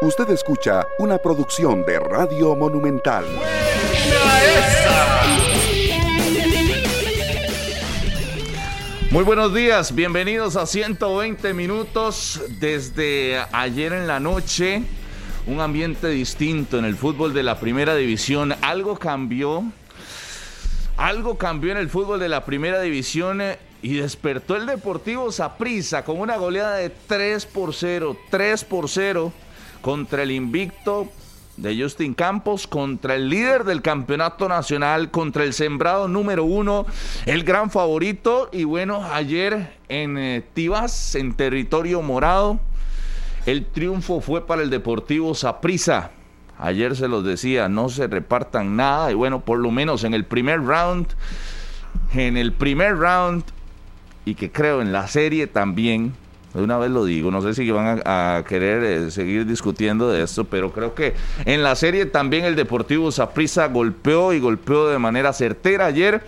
Usted escucha una producción de Radio Monumental. Muy buenos días, bienvenidos a 120 minutos desde ayer en la noche. Un ambiente distinto en el fútbol de la primera división. Algo cambió. Algo cambió en el fútbol de la primera división eh, y despertó el Deportivo Saprissa con una goleada de 3 por 0. 3 por 0 contra el invicto de Justin Campos, contra el líder del campeonato nacional, contra el sembrado número uno, el gran favorito. Y bueno, ayer en eh, Tibas, en territorio morado, el triunfo fue para el Deportivo Saprissa. Ayer se los decía, no se repartan nada. Y bueno, por lo menos en el primer round, en el primer round, y que creo en la serie también, de una vez lo digo, no sé si van a, querer eh, seguir discutiendo de esto, pero creo que en la serie también el Deportivo Saprissa golpeó y golpeó de manera certera ayer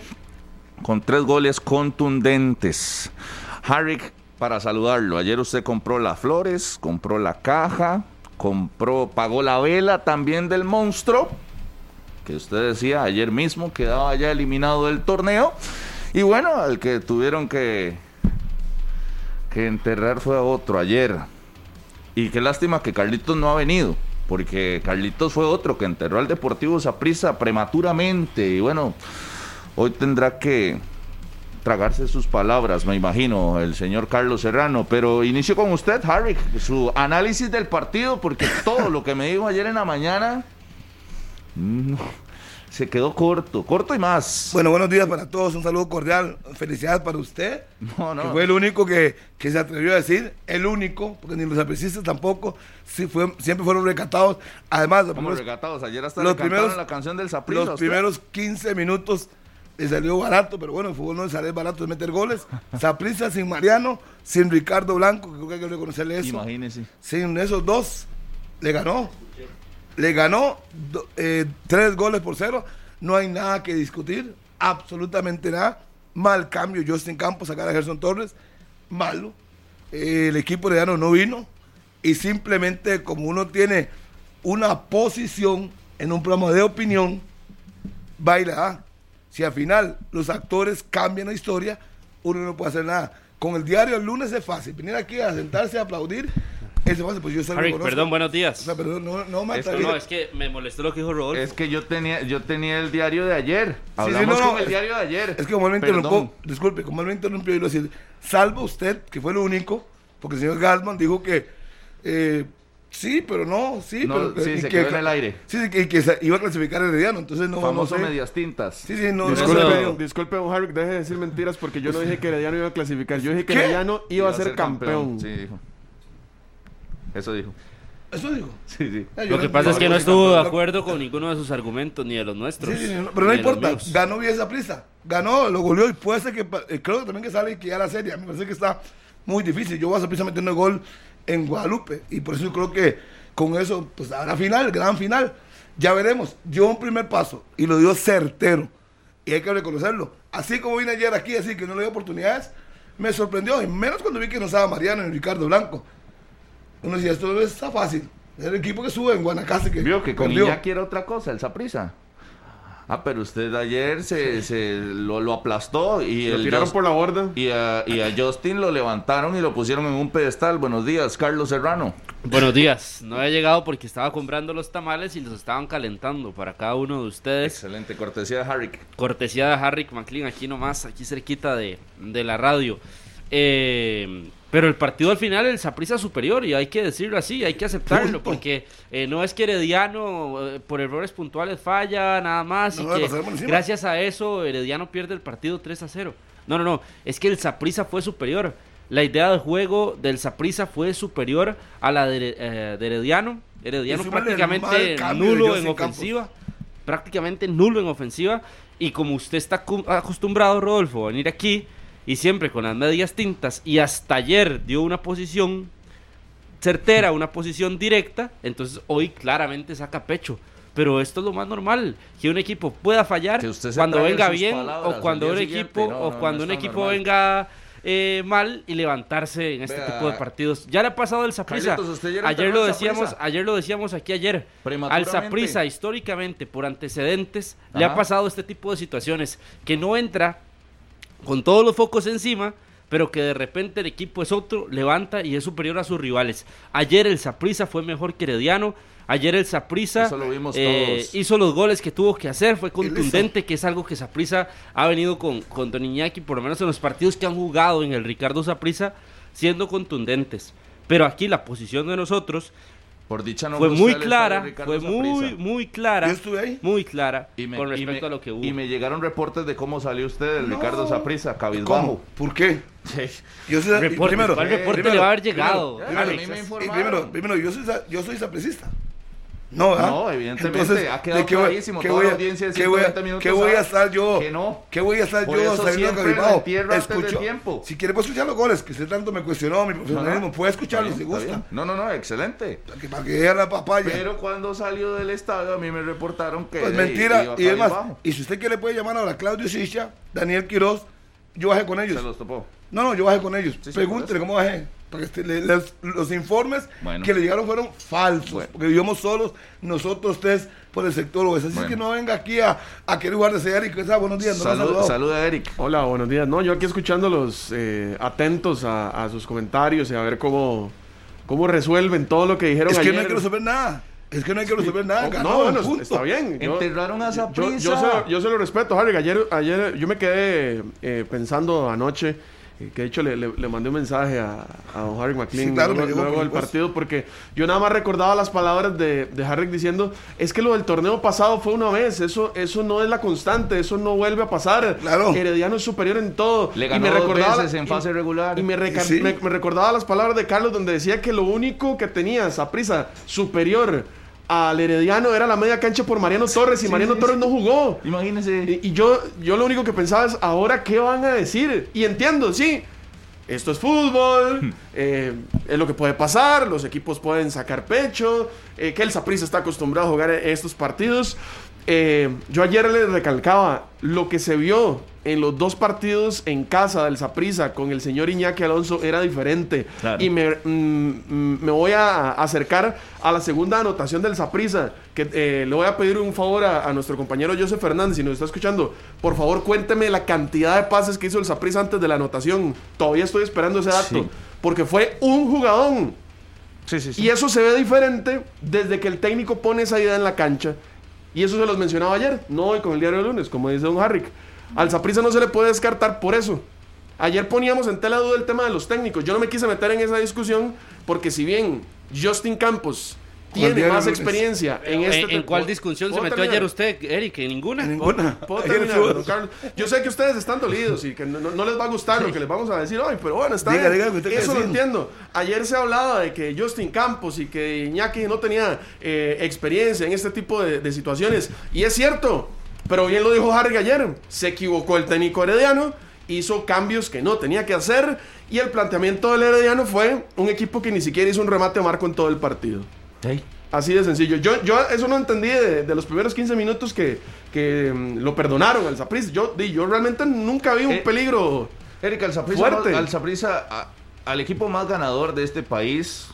con tres goles contundentes. Harrick, para saludarlo, ayer usted compró las flores, compró la caja, compró, pagó la vela también del monstruo, que usted decía ayer mismo quedaba ya eliminado del torneo. Y bueno, al que tuvieron que que enterrar fue a otro ayer. Y qué lástima que Carlitos no ha venido, porque Carlitos fue otro que enterró al Deportivo Saprissa prematuramente. Y bueno, hoy tendrá que tragarse sus palabras, me imagino, el señor Carlos Serrano. Pero inicio con usted, Harry, su análisis del partido, porque todo lo que me dijo ayer en la mañana se quedó corto, corto y más. Bueno, buenos días para todos, un saludo cordial, felicidades para usted. No, no. Que fue el único que, se atrevió a decir, el único, porque ni los aprecistas tampoco, sí fue, siempre fueron recatados. Además, los primeros, recatados? Ayer hasta los primeros, la canción del Saprissa. Los primeros 15 minutos le salió barato, pero bueno, el fútbol no le sale barato de meter goles. Saprissa sin Mariano, sin Ricardo Blanco, creo que hay que reconocerle eso. Imagínese. Sin esos dos, le ganó le ganó eh, tres goles por cero. No hay nada que discutir, absolutamente nada. Mal cambio, Justin Campos, sacar a Gerson Torres, malo. el equipo de Llano no vino y simplemente como uno tiene una posición en un programa de opinión, baila. Si al final los actores cambian la historia, uno no puede hacer nada. Con el diario el lunes es fácil, venir aquí a sentarse a aplaudir pues yo Harry, perdón, buenos días. O sea, perdón, no, no me Esto, No, es que me molestó lo que dijo Rodolfo. Es que yo tenía, yo tenía el diario de ayer. Hablamos sí, sí, no, con el diario de ayer. Es que como él me interrumpió, disculpe, como él me interrumpió, y lo decía, salvo usted, que fue lo único, porque el señor Gasman dijo que eh, sí, pero no, sí, no, pero sí, se quedó en el aire. Sí, que, que iba a clasificar el Herediano, entonces no, Famoso no sé. medias tintas. Sí, sí, no. Disculpe, disculpe, Harry, deje de decir mentiras porque yo no dije que Herediano iba a clasificar, yo dije que Herediano iba, a ser, campeón. Sí, dijo. Eso dijo. Eso dijo. Sí, sí. Ah, Lo que pasa es que no estuvo de acuerdo con ninguno de sus argumentos ni de los nuestros. Sí, sí, pero no importa. Ganó bien esa prisa. Ganó, lo goleó y puede ser que. Eh, creo también que sale que ya la serie. Me parece que está muy difícil. Yo voy a esa prisa metiendo el gol en Guadalupe. Y por eso creo que con eso, pues habrá final, gran final. Ya veremos. Dio un primer paso y lo dio certero. Y hay que reconocerlo. Así como vine ayer aquí, así que no le dio oportunidades, me sorprendió. Y menos cuando vi que no estaba Mariano y Ricardo Blanco uno decía, esto está fácil. Es el equipo que sube en Guanacaste que. Vio que con ya quiere otra cosa, el Saprisa. Ah, pero usted ayer se, se lo, lo, aplastó y lo tiraron por la borda. Y a, y a, Justin lo levantaron y lo pusieron en un pedestal. Buenos días, Carlos Serrano. Buenos días. No he llegado porque estaba comprando los tamales y los estaban calentando para cada uno de ustedes. Excelente, cortesía de Harrick. Cortesía de Harrick McLean, aquí nomás, aquí cerquita de, de la radio. Eh, pero el partido al final, el Saprisa superior, y hay que decirlo así, hay que aceptarlo, porque eh, no es que Herediano eh, por errores puntuales falla, nada más, y que gracias a eso Herediano pierde el partido 3 a 0. No, no, no, es que el Saprisa fue superior. La idea de juego del Saprisa fue superior a la de, eh, Herediano. Herediano prácticamente nulo en ofensiva. Prácticamente nulo en ofensiva. Y como usted está acostumbrado, Rodolfo, a venir aquí y siempre con las medias tintas y hasta ayer dio una posición certera, una posición directa, entonces hoy claramente saca pecho. Pero esto es lo más normal, que un equipo pueda fallar cuando venga bien o cuando un equipo o cuando un equipo venga eh, mal y levantarse en este Vea. tipo de partidos. Ya le ha pasado. Carlitos, ¿usted ayer lo al decíamos, ayer lo decíamos aquí ayer. Al. Saprissa históricamente por antecedentes le ha pasado este tipo de situaciones que no entra con todos los focos encima, pero que de repente el equipo es otro, levanta y es superior a sus rivales. Ayer el Saprissa fue mejor que Herediano. Ayer el lo vimos eh, hizo los goles que tuvo que hacer, fue contundente, que es algo que Saprissa ha venido con, con Don Iñaki, por lo menos en los partidos que han jugado en el Ricardo Saprissa, siendo contundentes. Pero aquí la posición de nosotros Por dicha no fue muy clara, fue muy, muy clara. Yo estuve ahí. Muy clara Y me- con y respecto me- a lo que hubo. Y me llegaron reportes de cómo salió usted del No. Ricardo Saprissa, cabizbajo. ¿Cómo? ¿Por qué? Yo soy, Reporte, primero, ¿cuál reporte primero, le va a haber llegado? primero, A mí primero, me y informaron. primero, primero, yo soy, yo soy sapricista. No, ¿verdad? No, evidentemente, ha quedado ¿de qué clarísimo, qué toda voy la a- audiencia de qué voy a- 120 minutos ¿Qué voy a sabe estar yo? que no. ¿Qué voy a estar Por yo eso saliendo antes del tiempo. Si quiere puedo escuchar los goles, que usted tanto me cuestionó mi profesionalismo, Ajá. puede escucharlos si gusta. bien. No, no, no, excelente. Para que, para que vea la papaya. Pero cuando salió del estadio a mí me reportaron que Pues mentira. iba Y es más, cabizbajo. y si usted quiere puede llamar ahora a Claudio Sicha, Daniel Quiroz, yo bajé con ellos. Se los topó. No, no, yo bajé con ellos. Sí, Pregúntele cómo bajé. Para que este- le- les- los informes Bueno. que le llegaron fueron falsos. Bueno. Porque vivimos solos, nosotros tres, por el sector oeste. Así Bueno. que no venga aquí a, a querer jugar de ser y que sea buenos días. No Salud, saluda a Eric. Hola, buenos días. No, yo aquí escuchándolos eh, atentos a, a sus comentarios y a ver cómo, cómo resuelven todo lo que dijeron Es que ayer. no hay que resolver nada. Es que no hay que resolver nada. Oh, Ganó, no, bueno, punto. está bien. Yo- Enterraron a yo, Saprissa. yo, se, lo- yo se lo respeto, Harry. Ayer, ayer yo me quedé eh, pensando anoche, que de hecho le, le- le mandé un mensaje a, a don Harry McLean Sí, claro, luego, luego del partido, porque yo nada más recordaba las palabras de, de Harry diciendo, es que lo del torneo pasado fue una vez, eso, eso no es la constante, eso no vuelve a pasar. Claro. Herediano es superior en todo. Le Y ganó me dos recordaba veces en fase regular. Y me, reca- Sí. me- me recordaba las palabras de Carlos donde decía que lo único que tenía prisa superior al Herediano era la media cancha por Mariano Torres y sí, Mariano sí, Torres sí. no jugó. Imagínese. Y, y yo, yo lo único que pensaba es, ahora qué van a decir. Y entiendo, sí, esto es fútbol, eh, es lo que puede pasar, los equipos pueden sacar pecho, eh, que el Saprissa está acostumbrado a jugar estos partidos. Eh, yo ayer le recalcaba lo que se vio en los dos partidos en casa del Saprissa con el señor Iñaki Alonso era diferente. Claro. Y me, mm, me voy a acercar a la segunda anotación del Saprissa, que eh, le voy a pedir un favor a, a nuestro compañero Joseph Fernández, si nos está escuchando, por favor cuénteme la cantidad de pases que hizo el Saprissa antes de la anotación. Todavía estoy esperando ese dato, Sí. porque fue un jugadón. Sí, sí, sí. Y eso se ve diferente desde que el técnico pone esa idea en la cancha. Y eso se los mencionaba ayer, no hoy con el diario de lunes, como dice don Harrick. Al Saprissa no se le puede descartar por eso. Ayer poníamos en tela de duda el tema de los técnicos. Yo no me quise meter en esa discusión porque si bien Justin Campos tiene más experiencia en este... ¿En, en cuál ¿Puedo- discusión se metió terminar? ayer usted, Eric? ¿En ninguna? En ninguna. ¿Puedo Ayer terminar, estuvo- don Carlos? Yo sé que ustedes están dolidos y que no, no- no les va a gustar lo que les vamos a decir hoy, pero bueno, está Diga, bien. diga Eso lo decir. entiendo. Ayer se hablaba de que Justin Campos y que Iñaki no tenía eh, experiencia en este tipo de, de situaciones. Y es cierto, pero bien lo dijo Harry ayer. Se equivocó el técnico herediano, hizo cambios que no tenía que hacer y el planteamiento del herediano fue un equipo que ni siquiera hizo un remate a marco en todo el partido. Así de sencillo. Yo, yo eso no entendí de, de los primeros 15 minutos que, que mm, lo perdonaron al Saprissa. Yo, yo realmente nunca vi un Eh, peligro. Eric, al Saprissa, Fuerte. no- al Saprissa, a- al equipo más ganador de este país,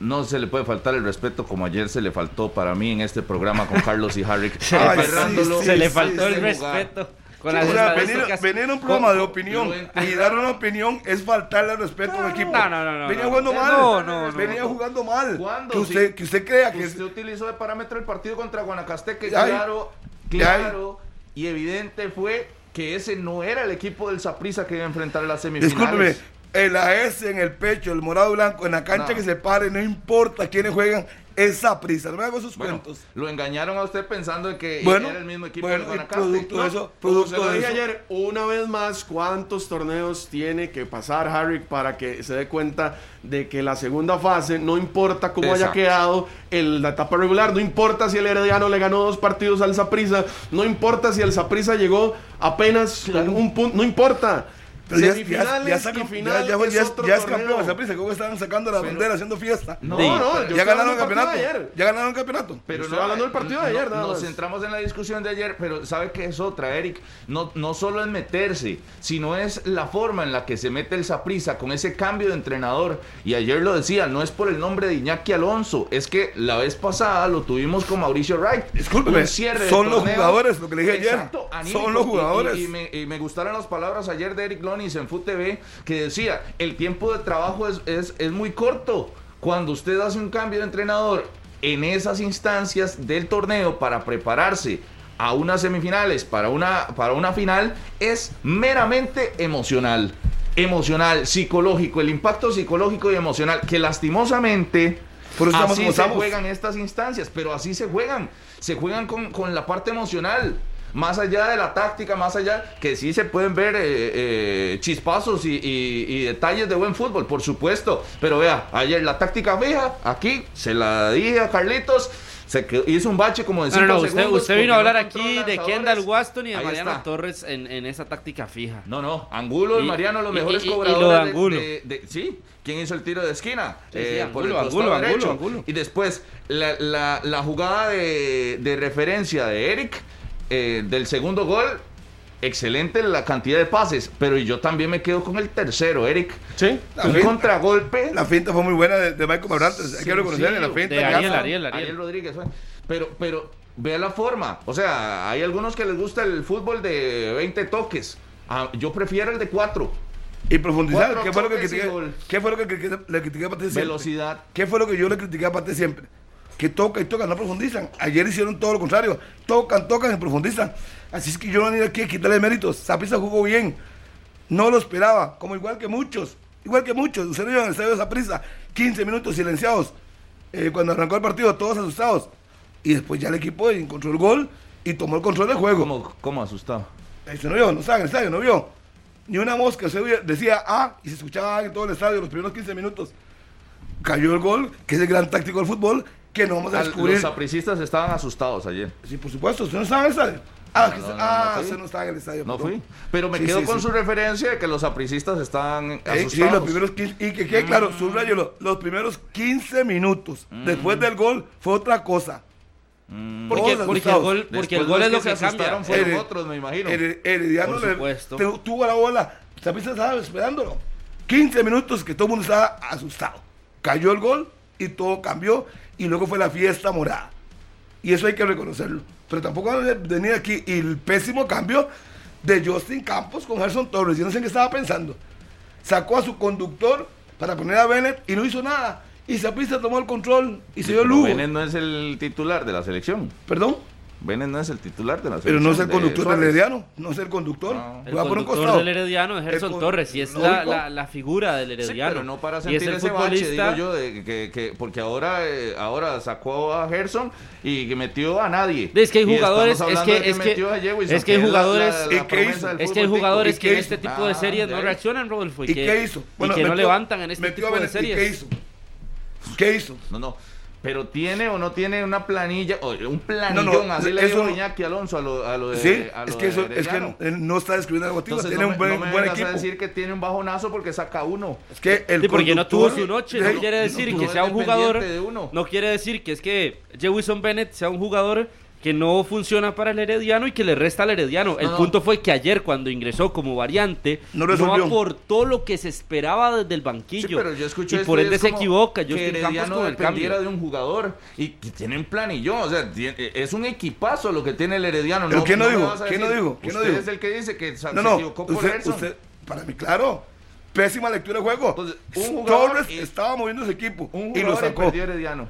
no se le puede faltar el respeto como ayer se le faltó para mí en este programa con Carlos y Harry. Se, Ay, le, sí, faltó, sí, se le faltó sí, el respeto. Con O sea, venir, venir a un programa de opinión y dar una opinión es faltarle al respeto a un equipo. no, no, no, no, Venía no. jugando No, mal. no, no, Venía no. jugando mal. ¿Cuándo? Que usted, Sí. que usted crea que es- Usted utilizó de parámetro el partido contra Guanacasteque, Ay. claro, claro, y evidente fue que ese no era el equipo del Saprissa que iba a enfrentar en las semifinales. Discúlpeme, el S en el pecho, el morado blanco, en la cancha No. que se pare, no importa quiénes juegan, esa prisa. No me hago Bueno, cuentos. lo engañaron a usted pensando que Bueno, era el mismo equipo bueno, Guanacaste. producto de eso, Como se producto lo de dije eso. ayer, una vez más, ¿cuántos torneos tiene que pasar Harry para que se dé cuenta de que la segunda fase, no importa cómo haya quedado el- la etapa regular, no importa si el Herediano le ganó dos partidos al Saprissa, no importa si el Saprissa llegó apenas en un punto, no importa. Pero ya, ya, Semifinales ya, sacan- y final ya, ya, es otro ya es campeón ¿cómo estaban sacando la Pero- bandera haciendo fiesta? No. No, no, yo ya ganaron el campeonato. de ayer. Ya ganaron el campeonato. Pero Estoy hablando del partido de no- ayer, Nos centramos en la discusión de ayer, pero ¿sabe qué es otra, Eric? No, no solo es meterse, sino es la forma en la que se mete el Saprisa con ese cambio de entrenador. Y ayer lo decía, no es por el nombre de Iñaki Alonso, es que la vez pasada lo tuvimos con Mauricio Wright. Discúlpeme, cierre de son los jugadores, lo que le dije ayer. Anímico. Son los Y- y- jugadores. Y, me, y me gustaron las palabras ayer de Eric Lonis en FUTV que decía, el tiempo de trabajo es, es, es muy corto. Cuando usted hace un cambio de entrenador en esas instancias del torneo para prepararse a unas semifinales, para una, para una final, es meramente emocional. Emocional, psicológico, el impacto psicológico y emocional, que lastimosamente Por eso así se juegan estas instancias, pero así se juegan. Se juegan con, con la parte emocional. Más allá de la táctica, más allá, que sí se pueden ver eh, eh, chispazos y, y- y detalles de buen fútbol, por supuesto. Pero vea, ayer la táctica fija, aquí se la dije a Carlitos, se quedó- hizo un bache como de No, no, 5 no, usted, usted vino a hablar no aquí de. Kendall Waston y de Ahí Mariano está. Torres en, en esa táctica fija. No, no, Angulo y, Y- Mariano, los mejores lo de cobradores. de- Angulo. de- de- sí, ¿quién hizo el tiro de esquina? Sí, sí, Eh, Angulo, por el costado Angulo, Angulo. Y después, la, la- la jugada de, de referencia de Eric, eh, del segundo gol, excelente la cantidad de pases, pero yo también me quedo con el tercero, Eric. Sí. Un finta- contragolpe. La finta fue muy buena de, de Michael Mabrantes. Hay que reconocerle la finta. De Ariel. Ariel, Ariel. Rodríguez. fue. Pero, pero vea la forma. O sea, hay algunos que les gusta el fútbol de 20 toques. Ah, yo prefiero el de 4. Y profundizar. Cuatro ¿Qué fue lo que critiqué? ¿Qué fue lo que le critiqué a Pate siempre? Velocidad. ¿Qué fue lo que yo le critiqué a Pate siempre? Que toca y toca, no profundizan. Ayer hicieron todo lo contrario. Tocan, tocan y profundizan. Así es que yo no ni aquí a quitarle méritos. Saprissa jugó bien. No lo esperaba. Como igual que muchos. Igual que muchos. Usted no iba en el estadio de Saprissa. 15 minutos silenciados. Eh, cuando arrancó el partido, todos asustados. Y después ya el equipo encontró el gol y tomó el control del juego. ¿Cómo, cómo asustado? Este no vio, no estaba en el estadio, no vio. Ni una mosca, se decía ah, y se escuchaba en todo el estadio los primeros 15 minutos. Cayó el gol, que es el gran táctico del fútbol, que no vamos a Al- descubrir. Los sapricistas estaban asustados ayer. Sí, por supuesto, usted no estaba en el estadio. Ah, que No, no, no, ah, usted no estaba en el estadio. No perdón. fui. Pero me Sí, quedo sí, con sí. su referencia de que los sapricistas estaban Eh, asustados. sí, los primeros 15, y que quede claro, Mm. subrayelo, los primeros 15 minutos después del gol fue otra cosa. Mm. Porque, porque el gol, porque el gol los es lo se que cambia. asustaron fueron Hered- otros, me imagino. Hered- Herediano tuvo la bola. Saprissa estaba esperándolo. 15 minutos que todo el mundo estaba asustado. Cayó el gol y todo cambió. Y luego fue la fiesta morada. Y eso hay que reconocerlo. Pero tampoco van a venir aquí. Y el pésimo cambio de Justin Campos con Gerson Torres. Yo no sé en qué estaba pensando. Sacó a su conductor para poner a Bennett y no hizo nada. Y Saprissa tomó el control y se dio lujo. Benes no es el titular de la selección. Perdón. Benes no es el titular de la Pero selección. no es el de conductor del Suárez. Herediano. No es el conductor. No. El Va por un conductor del Herediano es Gerson con- Torres y es la, la, la figura del Sí, Herediano. pero no para y es sentir el ese bache, digo futbolista yo, de que, que- porque ahora, eh, ahora sacó a Gerson y que metió a nadie. Es que hay jugadores, es que, de es que, metió a Jewison, es que hay jugadores, la- la ¿Y qué promesa hizo? del es que hay jugadores ¿Y que en este tipo de Ah, series de no reaccionan, Rodolfo, y, ¿Y que, qué hizo? y que no levantan en este tipo de Bennett, ¿y series. qué hizo? ¿Qué hizo? No, no. Pero tiene o no tiene una planilla, o un No, planillón, no, así le no- Iñaki Alonso a lo, a lo de Sí, a lo es que, eso, de es que no está describiendo algo Entonces tiene no un me, buen, no me buen equipo. a decir que tiene un bajonazo porque saca uno. Es que el Sí, porque no tuvo su noche, de- no quiere decir no que es sea un jugador, de uno. no quiere decir que es que Jewison Bennett sea un jugador que no funciona para el Herediano y que le resta al Herediano. El no. punto fue que ayer cuando ingresó como variante No aportó lo que se esperaba desde el banquillo. Sí, pero yo escuché y por y ende es se equivoca que Justin Campos Herediano con el dependiera de un jugador y que tienen planillón, o sea, tiene- es un equipazo lo que tiene el Herediano. ¿Pero quién no a ¿Quién no dijo? ¿Quién no dijo? es el que dice que se no, equivocó por usted, usted- para mí, claro, pésima lectura de juego. Entonces, un jugador Torres y- estaba moviendo su equipo un y lo jugador y sacó. perdió Herediano.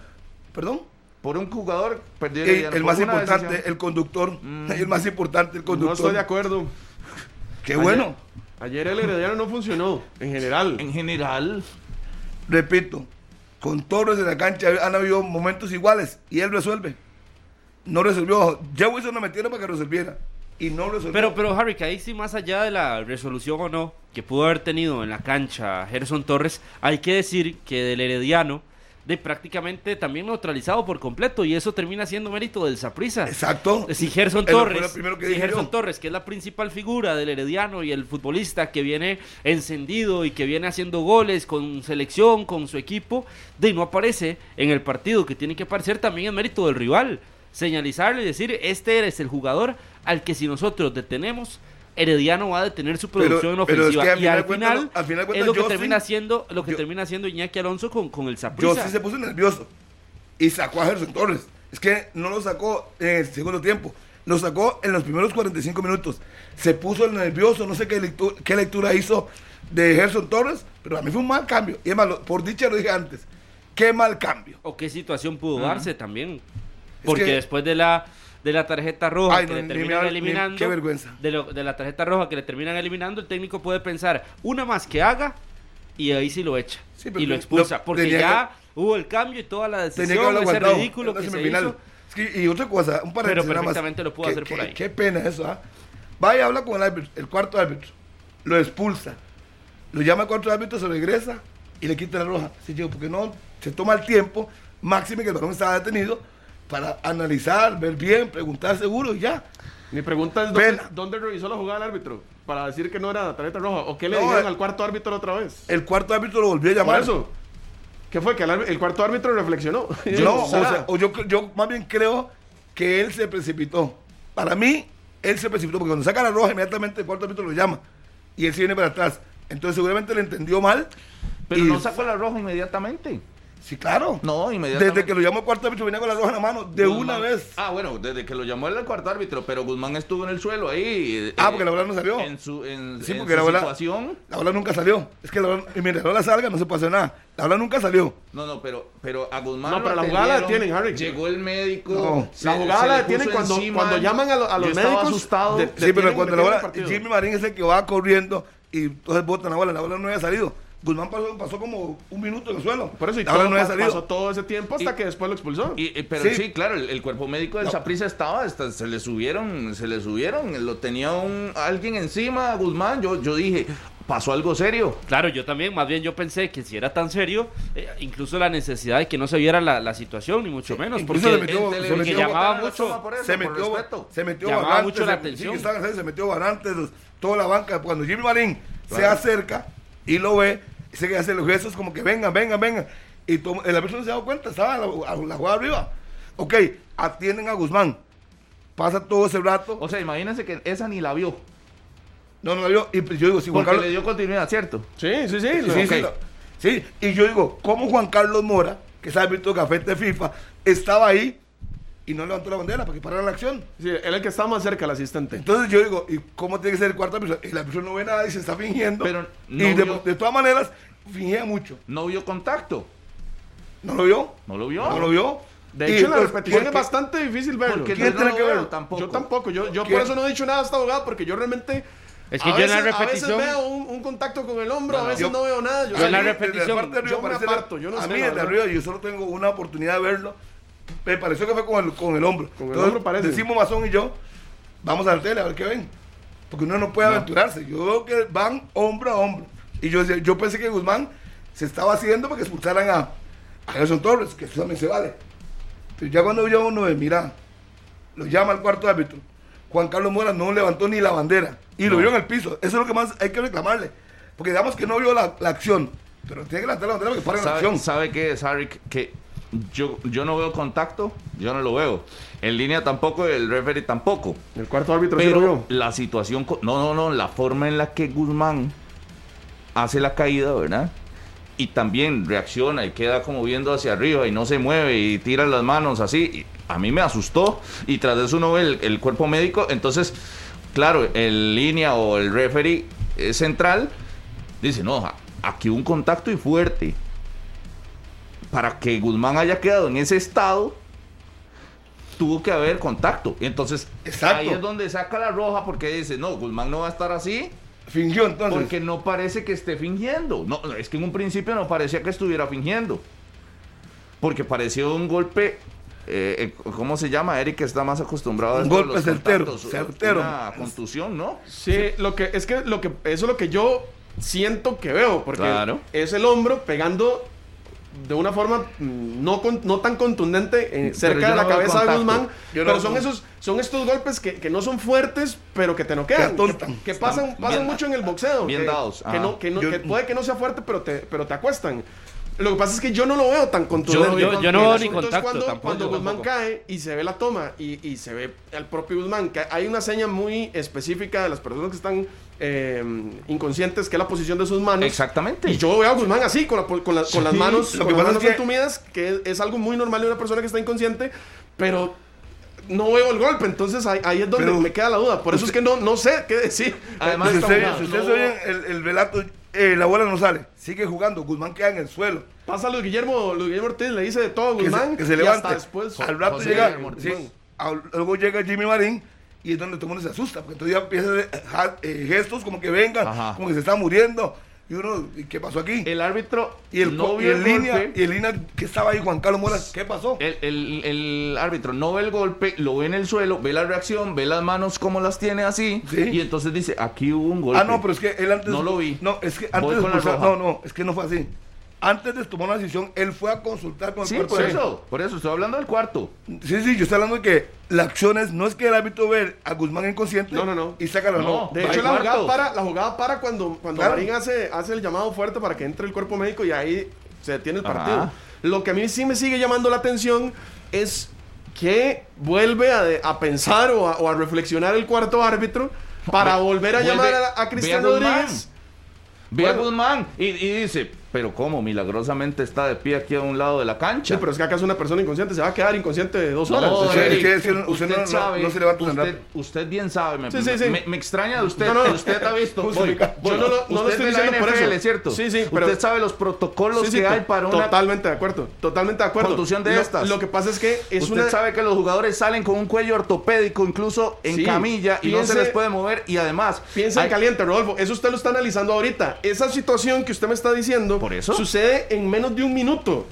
¿Perdón? Por un jugador perdió El, Herediano. el más importante, decisión. el conductor. Mm. El más importante, el conductor. No estoy de acuerdo. Qué Ayer- bueno. Ayer el Herediano no funcionó, en general. En general, Repito, con Torres en la cancha han habido momentos iguales y él resuelve. No resolvió. Jefferson lo metieron para que resolviera. Y no resolvió. Pero, pero Harry, que ahí sí, más allá de la resolución o no que pudo haber tenido en la cancha Gerson Torres, hay que decir que del Herediano de prácticamente también neutralizado por completo y eso termina siendo mérito del Saprissa. Exacto. Si Gerson Torres, que si Gerson. Torres, que es la principal figura del Herediano y el futbolista que viene encendido y que viene haciendo goles con selección, con su equipo, de no aparece en el partido que tiene que aparecer también es mérito del rival. Señalizarle y decir, este es el jugador al que si nosotros detenemos, Herediano va a detener su Pero- producción pero es ofensiva. que al y final al final, al final de es lo que yo termina sí- haciendo, lo que yo- termina haciendo Iñaki Alonso con, con el Yo Saprissa. sí se puso nervioso y sacó a Gerson Torres. Es que no lo sacó en el segundo tiempo, lo sacó en los primeros 45 minutos. Se puso nervioso, no sé qué lectura, qué lectura hizo de Gerson Torres, pero a mí fue un mal cambio. Y además, por dicha lo dije antes, qué mal cambio. o qué situación pudo darse también. Es Porque que- después de la de la tarjeta roja Ay, que no, le terminan me eliminando, qué vergüenza. De, lo- de la tarjeta roja que le terminan eliminando, el técnico puede pensar una más que haga y ahí sí lo echa Sí, pero y lo expulsa, no, porque ya hubo el cambio y toda la Tenía que decisión, ese aguantado. ridículo que se hizo. Es que- y otra cosa, un paréntesis nada más. perfectamente lo pudo hacer por ahí. Qué pena eso, ¿ah? Va y habla con el árbitro, el cuarto árbitro. Lo expulsa. Lo llama al cuarto árbitro, se regresa y le quita la roja. Sí, yo, porque no se toma el tiempo, máximo que el balón estaba detenido, para analizar, ver bien, preguntar seguro y ya. Mi pregunta es: ¿dónde, revisó la jugada el árbitro? Para decir que no era tarjeta roja. ¿O qué le No, dijeron eh, al cuarto árbitro otra vez? El cuarto árbitro lo volvió a Por llamar. eso. ¿Qué fue? Que el, cuarto árbitro reflexionó. No, o, sea, o yo, yo más bien creo que él se precipitó. Para mí, él se precipitó, porque cuando saca la roja, inmediatamente el cuarto árbitro lo llama. Y él se viene para atrás. Entonces, seguramente le entendió mal. Pero y- no sacó la roja inmediatamente. Sí, claro. No, inmediatamente. Desde que lo llamó el cuarto árbitro, venía con la roja en la mano, de Guzmán- una vez. Ah, bueno, desde que lo llamó el cuarto árbitro, pero Guzmán estuvo en el suelo ahí. Ah, eh, porque la bola no salió. En su, en, Sí, en porque su la bola, situación. la bola nunca salió. Es que la bola, y mira, la bola salga, no se puede hacer nada. La bola nunca salió. No, no, pero, pero a Guzmán. No, pero la jugada la detienen, Harry. Llegó el médico. No. se- La jugada la puso cuando, encima, cuando llaman a, lo- a los médicos. asustado. de- Sí, pero cuando la bola. Jimmy Marín es el que va corriendo y entonces botan la bola, la bola no había salido. Guzmán pasó, pasó como un minuto en el suelo. Por eso, y la bola todo, no salido. pasó todo ese tiempo hasta Y- que después lo expulsó. Y, pero Sí. sí, claro, el, el cuerpo médico del No. Saprissa estaba, hasta se le subieron, se le subieron, lo tenía un alguien encima, Guzmán, yo, yo dije, pasó algo serio. Claro, yo también, más bien yo pensé que si era tan serio, eh, incluso la necesidad de que no se viera la, la situación, ni mucho menos, porque metió- se metió- llamaba mucho- por eso, se por metió, respeto. se metió Llamaba mucho la se- sí, se metió Barantes, toda la banca. Cuando Jimmy Marín se acerca y lo ve, se hace los gestos como que vengan, vengan, vengan. Y to- el árbitro no se ha dado cuenta, estaba la, la jugada arriba. Ok, atienden a Guzmán. Pasa todo ese rato. O sea, imagínense que esa ni la vio, No, no la vio. Y pues yo digo, si Juan porque Carlos. le dio continuidad, ¿cierto? Sí, sí, sí. Sí, sí, y yo digo, ¿cómo Juan Carlos Mora, que es árbitro de café de FIFA, estaba ahí y no levantó la bandera para que parara la acción? Sí, él es el que estaba más cerca, el asistente. Entonces yo digo, ¿y cómo tiene que ser el cuarto árbitro? El árbitro no ve nada y se está fingiendo. Pero no y de, vio- de todas maneras, fingía mucho. No vio contacto, ¿No lo vio? no lo vio. ¿No lo vio? De hecho, en la repetición ¿quién- es bastante difícil verlo. Porque ¿Quién yo tiene no que verlo? tampoco. Yo tampoco, yo, yo por eso no he dicho nada a esta abogada, porque yo realmente. Es que a yo en la veces- repetición- A veces veo un, un contacto con el hombro, No, a no, veces yo- no veo nada. Yo, yo en la a mí, repetición, desde la parte de arriba yo me aparto, yo no a sé, mí la desde arriba yo solo tengo una oportunidad de verlo. Me pareció que fue con el, con el hombro. Con el hombro parece. Decimos Mazón y yo, vamos a la tele a ver qué ven. Porque uno no puede aventurarse. Yo veo que van hombro a hombro. Y yo, yo pensé que Guzmán se estaba haciendo para que expulsaran a, a Gerson Torres, que eso también se vale. Pero ya cuando yo uno ve, mira, lo llama al cuarto árbitro. Juan Carlos Mora no levantó ni la bandera y lo vio en el piso. Eso es lo que más hay que reclamarle. Porque digamos que no vio la, la acción, pero tiene que levantar la bandera para que pare la ¿Sabe, acción. sabe qué es, Harry? Que yo, yo no veo contacto, yo no lo veo. En línea tampoco, el referee tampoco. El cuarto árbitro sí lo Pero vio. la situación, no, no, no, la forma en la que Guzmán hace la caída, ¿verdad? Y también reacciona y queda como viendo hacia arriba y no se mueve y tira las manos así. y a mí me asustó y tras de eso uno ve el, el cuerpo médico. Entonces, claro, el línea o el referee eh, central dice, no, aquí un contacto y fuerte. Para que Guzmán haya quedado en ese estado, tuvo que haber contacto. Y entonces, Exacto. ahí es donde saca la roja porque dice, no, Guzmán no va a estar así Fingió entonces. porque no parece que esté fingiendo. No, es que en un principio no parecía que estuviera fingiendo. Porque pareció un golpe, eh, eh, ¿cómo se llama? Eric está más acostumbrado a Un golpe certero, certero. Una contusión, ¿no? Sí, lo que es que lo que eso es lo que yo siento que veo, porque Claro. es el hombro pegando de una forma mm, no, con- no tan contundente eh, cerca de la no cabeza de. Guzmán. Yo pero no- son esos, son estos golpes que, que no son fuertes, pero que te Que noquean. Que, que pasan, pasan bien- mucho en el boxeo. bien que, dados, Que, ajá. no, que, no- Yo- que puede que no sea fuerte, pero te, pero te acuestan. Lo que pasa es que yo no lo veo tan contundente. yo- yo no veo ni contacto Cuando, tampoco, cuando Guzmán tampoco. cae y se ve la toma y, y se ve al propio Guzmán, que hay una seña muy específica de las personas que están eh, inconscientes, que es la posición de sus manos. Exactamente. Y yo veo a Guzmán así, con, la- con la- con las manos, lo con que las manos es que- entumidas, que es, es algo muy normal de una persona que está inconsciente, pero no veo el golpe, entonces ahí, ahí es donde Pero- me queda la duda. Por eso es que no, no sé qué decir. Además, si ustedes ustedes No- oyen el, el relato, eh, la bola no sale. Sigue jugando. Guzmán queda en el suelo. Pasa Luis Guillermo, Luis Guillermo Ortiz le dice de todo a Que Guzmán se, que se y levante. hasta después. Al rato José llega. Sí, al- luego llega Jimmy Marín. Y es donde todo el mundo se asusta. Porque todavía empieza a hacer ja- eh, gestos como que vengan. Ajá. Como que se está muriendo. Y uno, ¿y ¿qué pasó aquí? El árbitro y el, no y vio el el línea, golpe. y el línea que estaba ahí, Juan Carlos Mora, ¿qué pasó? El, el- el árbitro no ve el golpe, lo ve en el suelo, ve la reacción, ve las manos como las tiene así, Sí. y entonces dice, aquí hubo un golpe. Ah, no, pero es que él antes. No lo vi. No, es que antes expulsar-. No, no, es que no fue así. Antes de tomar una decisión, él fue a consultar con el Sí, cuerpo por de- eso, por eso, estoy hablando del cuarto. Sí, sí, yo estoy hablando de que la acción es, no es que el árbitro ve a Guzmán inconsciente No, no, no. y sácalo, no. No, De hecho, la jugada, cuarto. para, la jugada para cuando, cuando Claro. Marín hace, hace el llamado fuerte para que entre el cuerpo médico y ahí se detiene el Ajá. partido. Lo que a mí sí me sigue llamando la atención es que vuelve a, de- a pensar o a, o a reflexionar el cuarto árbitro para Ve- volver a vuelve- llamar a, a ve Cristian a Guzmán. Rodríguez. Ve a Bueno. Guzmán y, y dice, pero ¿cómo? Milagrosamente está de pie aquí a un lado de la cancha. Sí, pero es que acaso una persona inconsciente se va a quedar inconsciente de dos horas. No, Eric, es que- usted usted, no- sabe, no se levanta usted, usted bien sabe, me, Sí, sí, sí. me- me extraña de usted, No, no. usted ha visto, voy. Yo no lo- no lo Usted estoy es de la diciendo por NFL, eso. ¿cierto? Sí, sí, pero- Usted sabe los protocolos Sí, sí, que hay para una Totalmente de acuerdo. Totalmente de acuerdo. contusión de lo, estas. Lo que pasa es que es Usted una. sabe que los jugadores salen con un cuello ortopédico, incluso en Sí, camilla, y no se les puede mover. Y además, Piensa en hay- caliente, Rodolfo. Eso usted lo está analizando ahorita. Esa situación que usted me está diciendo ¿Por eso? sucede en menos de un minuto.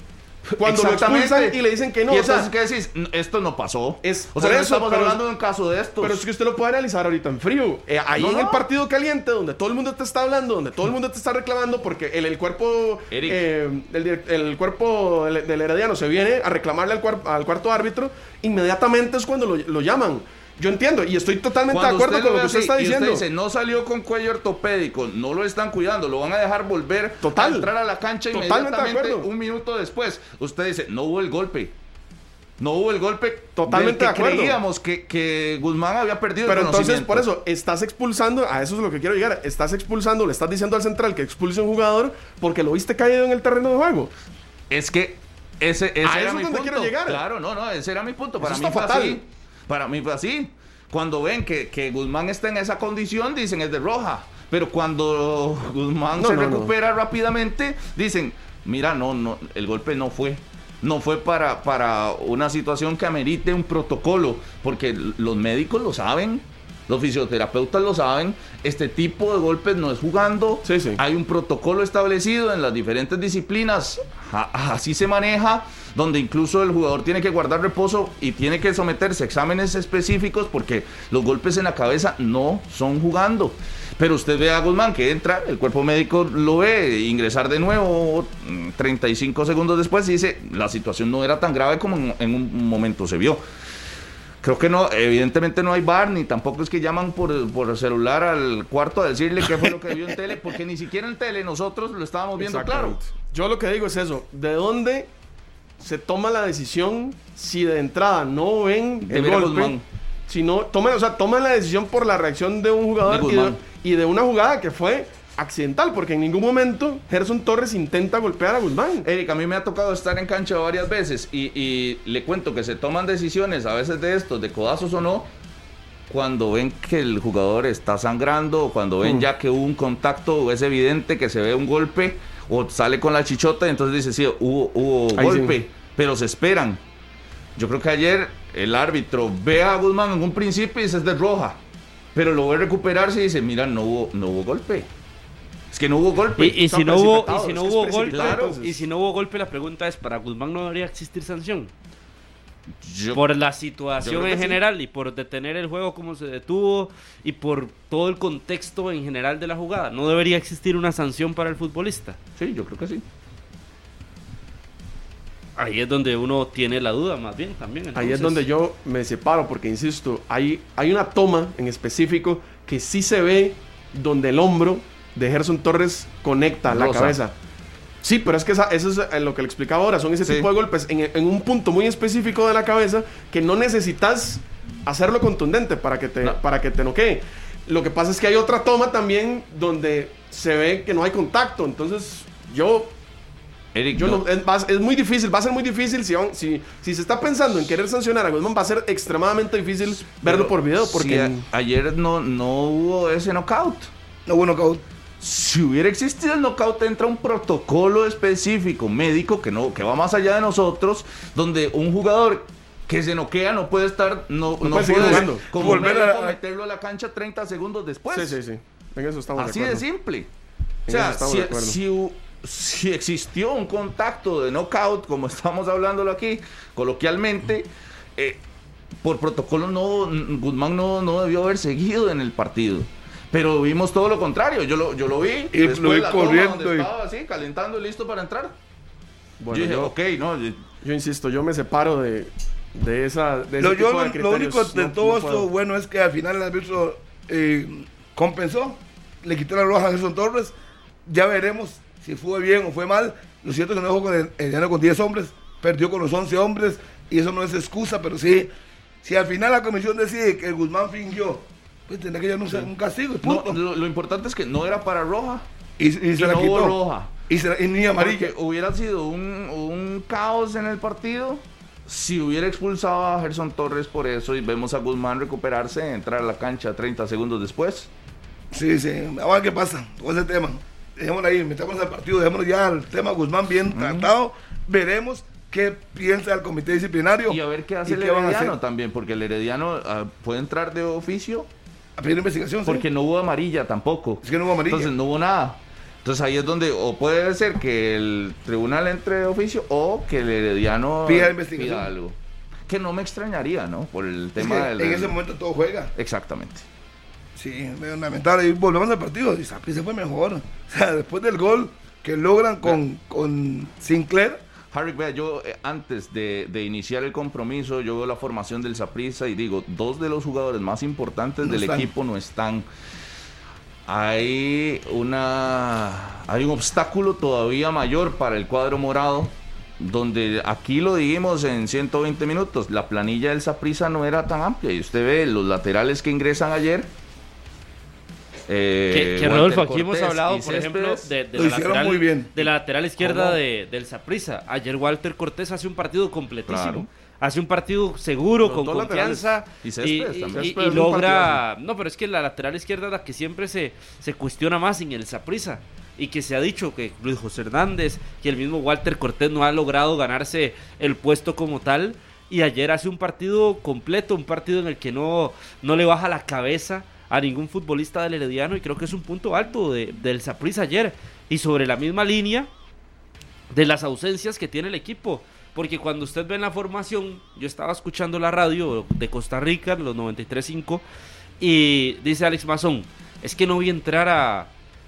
Cuando lo expulsan y le dicen que no. Y o sea, entonces, ¿qué decís? Esto no pasó. Es o sea, por no eso, estamos pero- hablando de un caso de estos. pero es que usted lo puede analizar ahorita en frío. Eh, ahí No, en el partido caliente, donde todo el mundo te está hablando, donde todo el mundo te está reclamando, porque el, el cuerpo eh, el, cuerpo del, del Herediano se viene a reclamarle al, cuar- al cuarto árbitro, inmediatamente es cuando lo, lo llaman. Yo entiendo y estoy totalmente Cuando de acuerdo usted con lo que usted está diciendo. dice, no salió con cuello ortopédico, no lo están cuidando, lo van a dejar volver Total. a entrar a la cancha inmediatamente un minuto después. Usted dice, no hubo el golpe. No hubo el golpe. Totalmente que de acuerdo. Creíamos que, que Guzmán había perdido Pero el entonces, por eso, estás expulsando, a eso es lo que quiero llegar, estás expulsando, le estás diciendo al central que expulse a un jugador porque lo viste caído en el terreno de juego. Es que ese, ese A era eso mi es donde punto. quiero llegar. Claro, no, no, ese era mi punto. Para Eso mí está fatal. así. Para mí fue así. Cuando ven que, que Guzmán está en esa condición, dicen es de roja. Pero cuando Guzmán No, se no, no. recupera rápidamente, dicen, mira, no, no, el golpe no fue. No fue para, para una situación que amerite un protocolo, porque los médicos lo saben, los fisioterapeutas lo saben, este tipo de golpes no es jugando, Sí, sí. hay un protocolo establecido en las diferentes disciplinas, así se maneja, donde incluso el jugador tiene que guardar reposo y tiene que someterse a exámenes específicos porque los golpes en la cabeza no son jugando. Pero usted ve a Guzmán que entra, el cuerpo médico lo ve ingresar de nuevo mm, 35 segundos después y dice, la situación no era tan grave como en un momento se vio. Creo que no, evidentemente no hay bar, ni tampoco es que llaman por, por celular al cuarto a decirle qué fue lo que vio en tele, porque ni siquiera en tele nosotros lo estábamos viendo claro. Yo lo que digo es eso, ¿de dónde se toma la decisión si de entrada no ven el golpe? Guzmán. Si no, toman, o sea, toman la decisión por la reacción de un De jugador y de, Guzmán. y de una jugada que fue accidental, porque en ningún momento Gerson Torres intenta golpear a Guzmán. Eric, a mí me ha tocado estar en cancha varias veces y, y le cuento que se toman decisiones a veces de estos, de codazos o no, cuando ven que el jugador está sangrando o cuando ven Mm. ya que hubo un contacto o es evidente que se ve un golpe o sale con la chichota y entonces dice, sí, hubo, hubo Ahí golpe, sí. pero se esperan. Yo creo que ayer el árbitro ve a Guzmán en un principio y dice es de roja, pero lo ve recuperarse y dice, mira, no hubo, no hubo golpe. Es que no hubo golpe. Y, y si no hubo, y si no hubo golpe, y si no hubo golpe, la pregunta es, ¿para Guzmán no debería existir sanción? Yo- por la situación en sí. general y por detener el juego como se detuvo y por todo el contexto en general de la jugada. No debería existir una sanción para el futbolista. Sí, yo creo que sí. Ahí es donde uno tiene la duda, más bien, también. Ahí es donde yo me separo, porque insisto, hay, hay una toma en específico que sí se ve donde el hombro de Gerson Torres conecta la cabeza. Sí, pero es que esa- eso es eh, lo que le explicaba ahora. Son ese Sí. tipo de golpes en, en un punto muy específico de la cabeza que no necesitas hacerlo contundente para que te, No. para que te noquee. Lo que pasa es que hay otra toma también donde se ve que no hay contacto. Entonces, yo Eric, yo no- no- es, va a- es muy difícil, va a ser muy difícil si, van- si, si se está pensando en querer sancionar a Guzmán, va a ser extremadamente difícil verlo por video porque si a- ayer no, no hubo ese knockout. No hubo knockout. Si hubiera existido el knockout, entra un protocolo específico médico que no que va más allá de nosotros, donde un jugador que se noquea no puede estar, no, no, puede como Volver a- meterlo a la cancha 30 segundos después. sí, sí, sí. En eso estamos Así de simple. O sea, si, si existió un contacto de knockout, como estamos hablándolo aquí, coloquialmente, eh, por protocolo no, Guzmán no, no debió haber seguido en el partido. Pero vimos todo lo contrario. Yo lo, yo lo vi. Y lo vi la toma corriendo donde y- estaba así, calentando y listo para entrar. Bueno, yo dije, yo, ok, no. yo- yo insisto, yo me separo de, de esa de ese Lo, yo, tipo de lo- lo único de No- todo no esto puedo. bueno es que al final el árbitro eh, compensó, le quitó la roja a Gerson Torres. Ya veremos si fue bien o fue mal. Lo cierto es que no dejó con el, el llano con 10 hombres, perdió con los 11 hombres y eso no es excusa, pero sí, si al final la comisión decide que el Guzmán fingió, pues tendrá que llevarnos un castigo y no, lo, lo importante es que no era para roja. y, y se y la no quitó. hubo roja. Y, se ni amarilla. Porque hubiera sido un, un caos en el partido si hubiera expulsado a Gerson Torres por eso y vemos a Guzmán recuperarse, entrar a la cancha 30 segundos después. Sí, sí. A ver qué pasa con ese tema. Dejémoslo ahí, metamos al partido, dejémoslo ya el tema Guzmán bien tratado. Veremos qué piensa el comité disciplinario. Y a ver qué hace el Herediano también, porque el Herediano ah, puede entrar de oficio A pedir investigación. sí. porque no hubo amarilla tampoco. Es que no hubo amarilla. Entonces no hubo nada. Entonces ahí es donde o puede ser que el tribunal entre de oficio o que el Herediano Pida investigación. pida algo. Que no me extrañaría, ¿no? Por el Es tema que del... en ese momento todo juega. Exactamente. Sí, medio lamentable. Y volvemos al partido. Y Saprissa fue mejor. O sea, después del gol que logran con, con Sinclair. Harry, vea, yo eh, antes de, de iniciar el compromiso, yo veo la formación del Saprissa y digo, dos de los jugadores más importantes No del están. equipo no están. Hay una hay un obstáculo todavía mayor para el cuadro morado, donde aquí lo dijimos en 120 minutos, la planilla del Saprissa no era tan amplia y usted ve los laterales que ingresan ayer. Eh, Que, Rodolfo, aquí hemos Cortés hablado, y por ejemplo, de, de la lateral, muy bien. de la lateral izquierda de, del Saprissa. Ayer Walter Cortés hace un partido completísimo. Claro. Hace un partido seguro, con confianza. Y Céspedes logra. No, pero es que la lateral izquierda es la que siempre se, se cuestiona más en el Saprissa. Y que se ha dicho que Luis José Hernández, que el mismo Walter Cortés no ha logrado ganarse el puesto como tal. Y ayer hace un partido completo, un partido en el que no, no le baja la cabeza a ningún futbolista del Herediano. Y creo que es un punto alto de- del Saprissa ayer. Y sobre la misma línea de las ausencias que tiene el equipo. Porque cuando usted ve en la formación, yo estaba escuchando la radio de Costa Rica, los 93.5, y dice Alex Mazón, es que no voy a entrar a,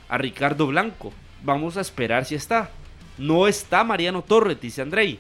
a Ricardo Blanco, vamos a esperar si está. No está Mariano Torres, dice Andrei.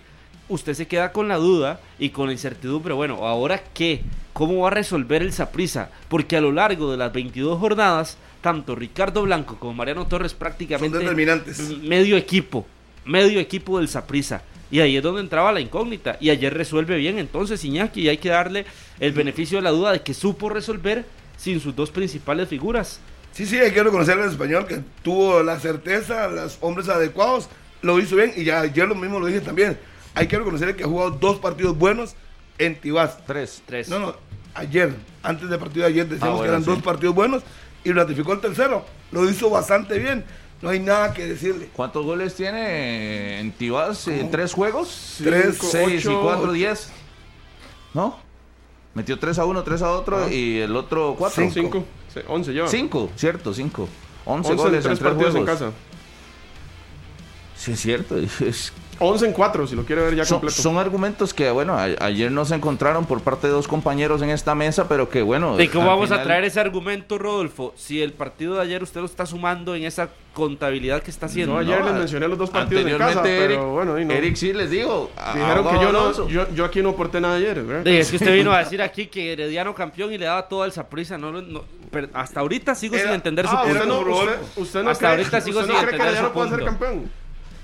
Usted se queda con la duda y con la incertidumbre, bueno, ¿ahora qué? ¿Cómo va a resolver el Saprissa? Porque a lo largo de las 22 jornadas, tanto Ricardo Blanco como Mariano Torres prácticamente Son determinantes. medio equipo, medio equipo del Saprissa. Y ahí es donde entraba la incógnita. Y ayer resuelve bien entonces Iñaki. Y hay que darle el beneficio de la duda de que supo resolver sin sus dos principales figuras. Sí, sí, hay que reconocerle al español que tuvo la certeza, los hombres adecuados, lo hizo bien y ya ayer lo mismo lo dije también. Hay que reconocerle que ha jugado dos partidos buenos en Tibás. Tres. Tres. No, no, ayer, antes del partido de ayer decíamos Ah, bueno, que eran sí. dos partidos buenos y ratificó el tercero. Lo hizo bastante bien. No hay nada que decirle. ¿Cuántos goles tiene en Tibás? ¿En tres juegos? Tres, seis y cuatro, ocho. diez. ¿No? Metió tres a uno, tres a otro y el otro cuatro. Cinco. Cinco. Sí, once lleva. Cinco, cierto, cinco. Once, Once goles en en tres tres partidos juegos. en casa. Sí, es cierto. Es, 11 en 4, si lo quiere ver ya Son, completo. son argumentos que, bueno, a- ayer no se encontraron por parte de dos compañeros en esta mesa, pero que, bueno. ¿De cómo vamos a traer ese argumento, Rodolfo? Si el partido de ayer usted lo está sumando en esa contabilidad que está haciendo. Yo ayer No, les mencioné los dos partidos en casa, anteriormente, pero Eric, bueno, y no. Eric sí les digo. Dijeron que yo no, yo, yo aquí no aporté nada ayer, ¿verdad? Sí, es que usted vino a decir aquí que Herediano campeón y le daba todo al Saprissa. No, no, pero hasta ahorita sigo sin entender su Ah, punto. usted no, usted, usted no Hasta cree, ahorita sigo usted sin no cree que entender Herediano su puede ser campeón.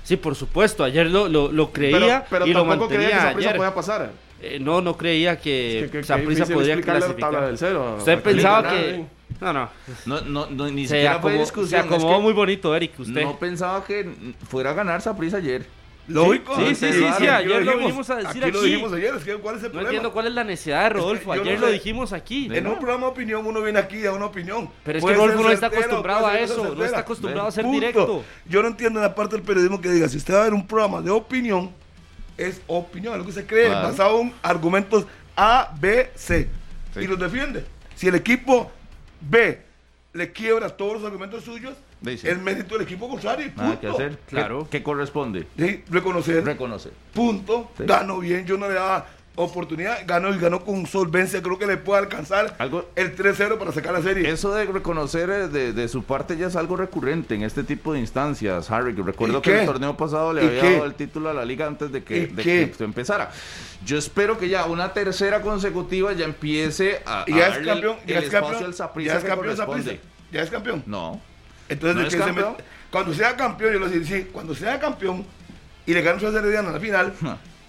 Sí, por supuesto. Ayer lo, lo, lo creía Pero, pero y lo tampoco creía que mantenía esa prisa ayer. podía pasar. Eh, no, no creía que Es difícil podía explicarle la clasificar. tabla del cero. Usted pensaba que... No, no. No, no, no, ni Se siquiera fue acomodó, discusión. se es acomodó que muy bonito, Eric, usted. No pensaba que fuera a ganar Saprissa ayer. Lógico. Sí, sí, sí, sí, aquí ayer lo dijimos, vinimos a decir aquí. lo aquí. dijimos ayer, es que ¿cuál es el no problema? entiendo cuál es la necesidad de Rodolfo. yo Ayer no lo sé. dijimos aquí. En un programa de opinión uno viene aquí a una opinión. Pero es que Rodolfo no está acostumbrado a eso, no está acostumbrado a ser Punto. directo. Yo no entiendo en la parte del periodismo que diga, si usted va a ver un programa de opinión, es opinión, es lo que se cree, Claro. basado en argumentos A, B, C. Sí. Y los defiende. Si el equipo B le quiebra todos los argumentos suyos, Dice. el mérito del equipo contrario y punto. Nada que hacer. ¿Qué- Claro. ¿Qué, corresponde? Sí, reconocer. Reconocer. punto. Sí. Ganó bien, yo no le daba oportunidad. Ganó y ganó con solvencia. Creo que le puede alcanzar Algo- el 3-0 para sacar la serie. Eso de reconocer eh, de, de su parte ya es algo recurrente en este tipo de instancias, Harry. que Recuerdo ¿Y que el torneo pasado le ¿Y había qué? dado el título a la liga antes de que, esto empezara. Yo espero que ya una tercera consecutiva ya empiece a, ya es campeón. el Ya es espacio campeón. al Ya es que campeón corresponde. Ya es campeón. No. Entonces, ¿No ¿de es campeón? cuando sea campeón, yo le voy a decir, sí, cuando sea campeón y le gane su Herediano en la final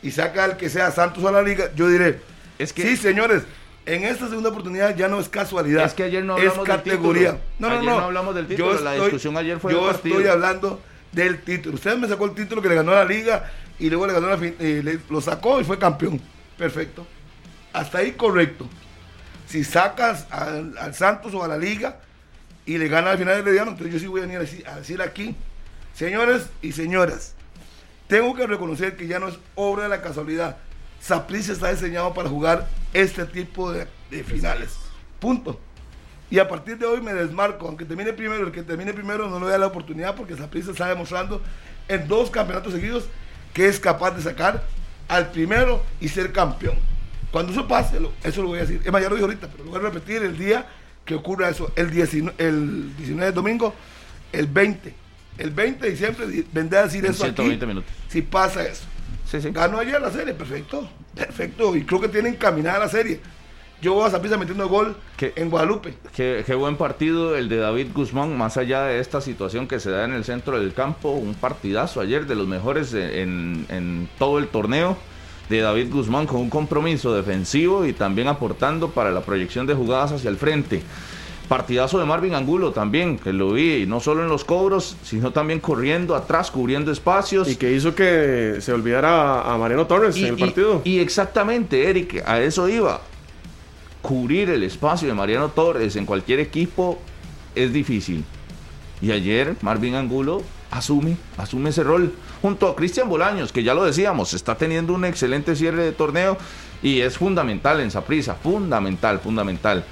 y saca al que sea Santos a la liga, yo diré, Es que- sí, señores, en esta segunda oportunidad ya no es casualidad. Es que ayer no es hablamos del categoría. título. No, no, Ayer no. no hablamos del título, la discusión ayer fue Yo del estoy hablando del título. Usted me sacó el título que le ganó a la liga y luego le ganó la eh, le- lo sacó y fue campeón. Perfecto. Hasta ahí correcto. Si sacas al, al Santos o a la liga y le gana al final del Herediano, entonces yo sí voy a venir a decir, aquí, señores y señoras, tengo que reconocer que ya no es obra de la casualidad. Saprissa está diseñado para jugar este tipo de, de finales. Punto. Y a partir de hoy me desmarco, aunque termine primero, el que termine primero no le da la oportunidad porque Saprissa está demostrando en dos campeonatos seguidos que es capaz de sacar al primero y ser campeón. Cuando eso pase, eso lo voy a decir. Es más, ya lo dije ahorita, pero lo voy a repetir el día que ocurra eso. El 19, el 19 de domingo, el 20. El 20 de diciembre di- vendré a decir En eso aquí. 120 minutos. Si pasa eso. Sí, sí. Ganó ayer la serie, perfecto. Perfecto. Y creo que tienen encaminada la serie. Yo voy a Saprissa metiendo gol ¿Qué? en Guadalupe. Qué, qué buen partido el de David Guzmán, más allá de esta situación que se da en el centro del campo, un partidazo ayer de los mejores en, en todo el torneo de David Guzmán con un compromiso defensivo y también aportando para la proyección de jugadas hacia el frente. Partidazo de Marvin Angulo también, que lo vi, y no solo en los cobros, sino también corriendo atrás, cubriendo espacios. Y que hizo que se olvidara a Mariano Torres en el partido. y exactamente, Eric, a eso iba. Cubrir el espacio de Mariano Torres en cualquier equipo es difícil. Y ayer Marvin Angulo asume, asume ese rol junto a Cristian Bolaños, que ya lo decíamos, está teniendo un excelente cierre de torneo y es fundamental en Saprissa, fundamental, fundamental.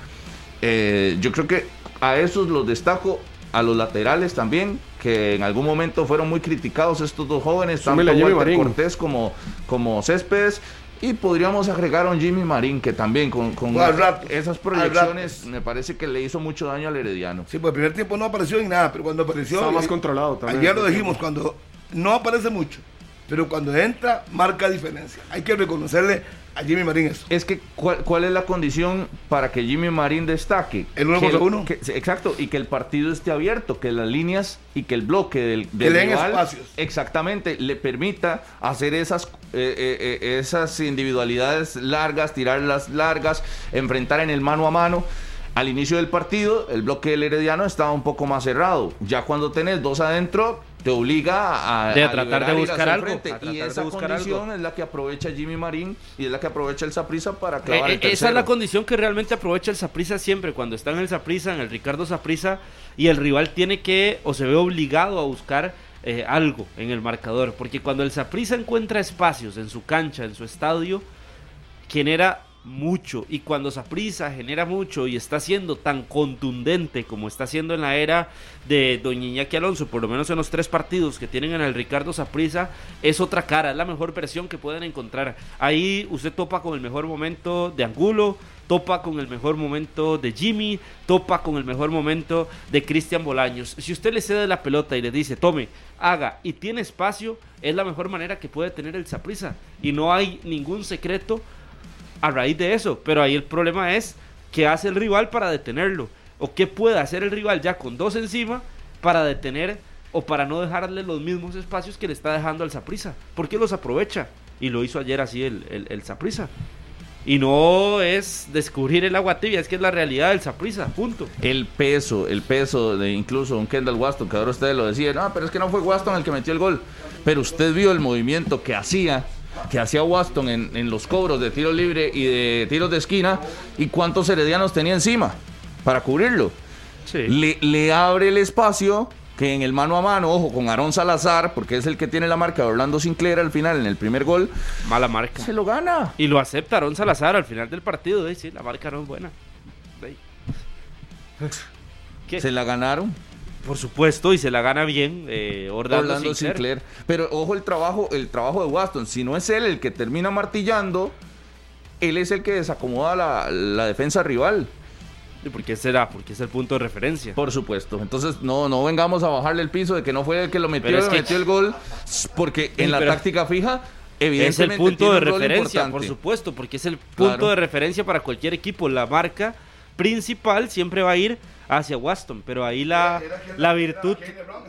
Eh, yo creo que a esos los destaco, a los laterales también, que en algún momento fueron muy criticados estos dos jóvenes, tanto Walter. Cortés como, como Céspedes. Y podríamos agregar a un Jimmy Marín que también con, con rato, esas proyecciones me parece que le hizo mucho daño al Herediano. Sí, pues el primer tiempo no apareció en nada, pero cuando apareció. Estaba más eh, controlado también. Ayer lo dijimos, cuando no aparece mucho, pero cuando entra, marca diferencia. Hay que reconocerle a Jimmy Marín eso. Es que, ¿cuál, cuál es la condición para que Jimmy Marín destaque? El uno Que contra uno. que- exacto, y que el partido esté abierto, que las líneas y que el bloque del, Que del den rival, espacios. exactamente, le permita hacer esas, eh, eh, eh, esas individualidades largas, tirarlas largas, enfrentar en el mano a mano. Al inicio del partido, el bloque del Herediano estaba un poco más cerrado. Ya cuando tenés dos adentro, te obliga a, De a tratar de buscar algo, Y esa condición algo. es la que aprovecha Jimmy Marín y es la que aprovecha el Saprissa para Eh, clavar eh, el esa es la condición que realmente aprovecha el Saprissa siempre, cuando está en el Saprissa, en el Ricardo Saprissa, y el rival tiene que o se ve obligado a buscar eh, algo en el marcador, porque cuando el Saprissa encuentra espacios en su cancha, en su estadio, quien era mucho. Y cuando Saprisa genera mucho y está siendo tan contundente como está siendo en la era de Doña Iñaki Alonso, por lo menos en los tres partidos que tienen en el Ricardo Saprisa, es otra cara, es la mejor versión que pueden encontrar. Ahí usted topa con el mejor momento de Angulo, topa con el mejor momento de Jimmy, topa con el mejor momento de Cristian Bolaños. Si usted le cede la pelota y le dice, tome, haga y tiene espacio, es la mejor manera que puede tener el Saprisa. Y no hay ningún secreto a raíz de eso. Pero ahí el problema es qué hace el rival para detenerlo. O qué puede hacer el rival ya con dos encima para detener o para no dejarle los mismos espacios que le está dejando al Saprisa. Porque los aprovecha. Y lo hizo ayer así el, el, Saprissa. Y no es descubrir el agua tibia, es que es la realidad del Saprisa, punto. El peso, el peso de incluso un Kendall Waston, que ahora ustedes lo decían, no, pero es que no fue Waston el que metió el gol. Pero usted vio el movimiento que hacía, que hacía Waston en, en los cobros de tiro libre y de tiros de esquina, y cuántos heredianos tenía encima para cubrirlo. Sí. Le, le abre el espacio que en el mano a mano, ojo, con Aarón Salazar, porque es el que tiene la marca de Orlando Sinclair al final en el primer gol, Mala marca. se lo gana. Y lo acepta Aaron Salazar al final del partido. eh, sí, la marca no es buena. Se la ganaron. Por supuesto, y se la gana bien eh, Orlando, Orlando Sinclair. Sinclair. Pero ojo el trabajo, el trabajo de Waston. Si no es él el que termina martillando, él es el que desacomoda la, la defensa rival. ¿Y por qué será? Porque es el punto de referencia. Por supuesto. Entonces, no, no vengamos a bajarle el piso de que no fue el que lo metió, Pero es que- metió el gol. Porque en la táctica fija, Es el evidentemente. punto de referencia, por supuesto, porque es el punto Claro. de referencia para cualquier equipo. La marca principal siempre va a ir hacia Waston, pero ahí la, la virtud,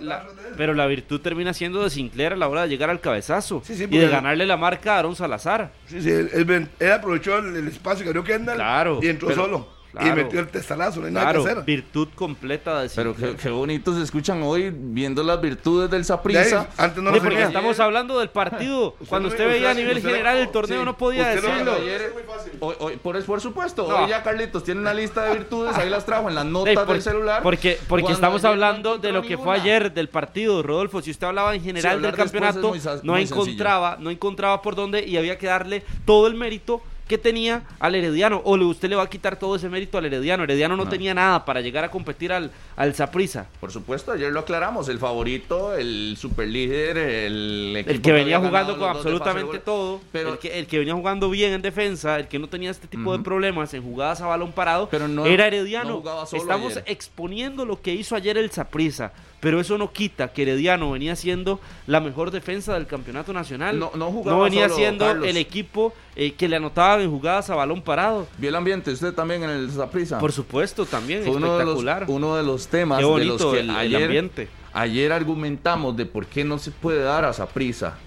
la- pero la virtud termina siendo de Sinclair a la hora de llegar al cabezazo Sí, sí, y de ganarle la marca a Aaron Salazar. Sí, sí, él, él aprovechó el, el espacio que abrió Kendall Claro, y entró pero- solo. Y claro. metió el testalazo, no hay nada que hacer. virtud completa de Pero qué, qué bonito se escuchan hoy viendo las virtudes del De Saprissa. antes no Sí, lo porque tenía. estamos hablando del partido. Cuando no- usted veía a nivel usted- general el torneo sí, no podía usted lo- decirlo. Ayer- hoy- hoy- por, por supuesto, No. hoy ya Carlitos tiene una lista de virtudes, ahí las trajo en las notas por- del celular. Porque, estamos hablando de lo que fue ayer del partido, Rodolfo. Si usted hablaba en general del campeonato, muy no muy encontraba, no encontraba por dónde y había que darle todo el mérito que tenía al Herediano. O usted le va a quitar todo ese mérito al Herediano. Herediano no, No. tenía nada para llegar a competir al, al Saprissa. Por supuesto, ayer lo aclaramos, el favorito, el superlíder, el equipo El que venía jugando con absolutamente todo, Pero- el, que, el que venía jugando bien en defensa, el que no tenía este tipo de problemas en jugadas a balón parado, Pero no- era Herediano. no Estamos ayer. exponiendo lo que hizo ayer el Saprissa, pero eso no quita que Herediano venía siendo la mejor defensa del campeonato nacional. No- no jugaba venía solo, siendo Carlos. el equipo eh, que le anotaban en jugadas a balón parado. Vio el ambiente, usted también en el Saprissa. Por supuesto, también Fue uno de, los, espectacular. uno de los temas Qué de los que el- el ayer, ambiente. ayer argumentamos de por qué no se puede dar a Saprissa.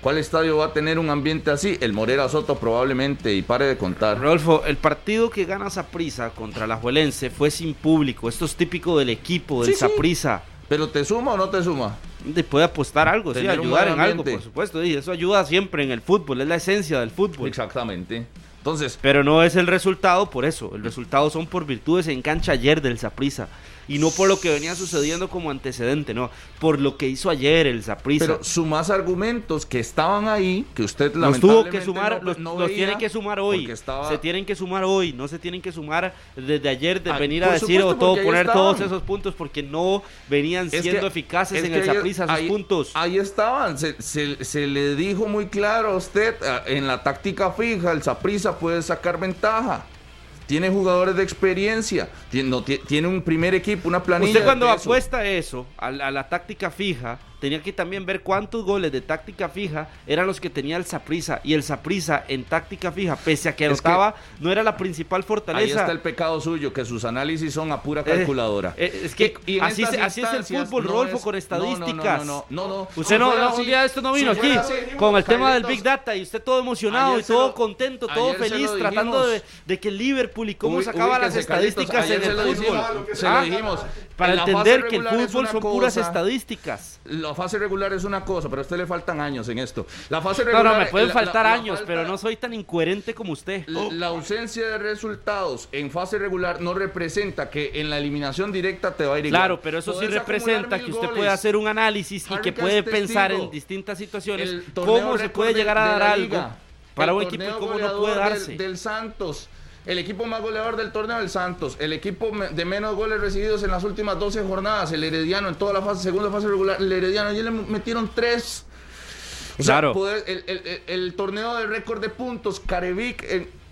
¿Cuál estadio va a tener un ambiente así? El Morera Soto probablemente, y pare de contar. Rodolfo, el partido que gana Saprissa contra la Juelense fue sin público. Esto es típico del equipo, del sí. ¿Pero te suma o no te suma? De- puede apostar algo, sí, Tener ayudar en algo, por supuesto. Y eso ayuda siempre en el fútbol, es la esencia del fútbol. Exactamente. Entonces, Pero no es el resultado por eso. El resultado son por virtudes en cancha ayer del Saprissa. Y no por lo que venía sucediendo como antecedente, no. Por lo que hizo ayer el Saprissa. pero sumás argumentos que estaban ahí, que usted Los tuvo que sumar, no- los, no los tienen que sumar hoy. estaba- Se tienen que sumar hoy, no se tienen que sumar desde ayer de Ah, venir a decir o todo, poner estaban. todos esos puntos porque no venían Es siendo que- eficaces es en el sus ahí- puntos. Ahí estaban, se, se- se le dijo muy claro a usted, ah, en la táctica fija, el Saprissa puede sacar ventaja. Tiene jugadores de experiencia, tiene, no, ti- tiene un primer equipo, una planilla. Usted cuando apuesta eso a, la- a la táctica fija, tenía que también ver cuántos goles de táctica fija eran los que tenía el Saprissa. Y el Saprissa en táctica fija, pese a que Es que- anotaba, no era la principal Ahí fortaleza. está el pecado suyo, que sus análisis son a pura Eh, calculadora. eh, es que Y- y así, estas se- así es el fútbol, no Rodolfo, es- con estadísticas. No, no, no, no, no. Usted no, así- un día de esto no si vino aquí así, con el tema del Big Data y usted todo emocionado y todo lo- contento, todo feliz, tratando de, de que el Liverpool y cómo Uy, sacaba las estadísticas en el fútbol. Se Ah, lo dijimos. Para entender que el fútbol son puras estadísticas. La fase regular es una cosa, pero a usted le faltan años en esto. La fase regular. no, me pueden la- faltar la- años, falta- pero no soy tan incoherente como usted. La, ausencia de resultados en fase regular no representa que en la eliminación directa te va a ir igual. Claro, pero eso sí representa que usted goles. puede hacer un análisis y que puede Castillo, pensar en distintas situaciones cómo se puede de- llegar a dar algo. Para un equipo torneo como no puede del- darse. Del, Santos. El equipo más goleador del torneo del Santos. El equipo de menos goles recibidos en las últimas 12 jornadas. El Herediano en toda la fase, segunda fase regular. El Herediano ayer le metieron tres. O sea, Claro. poder- el, el- el- el torneo de récord de puntos, Carevic,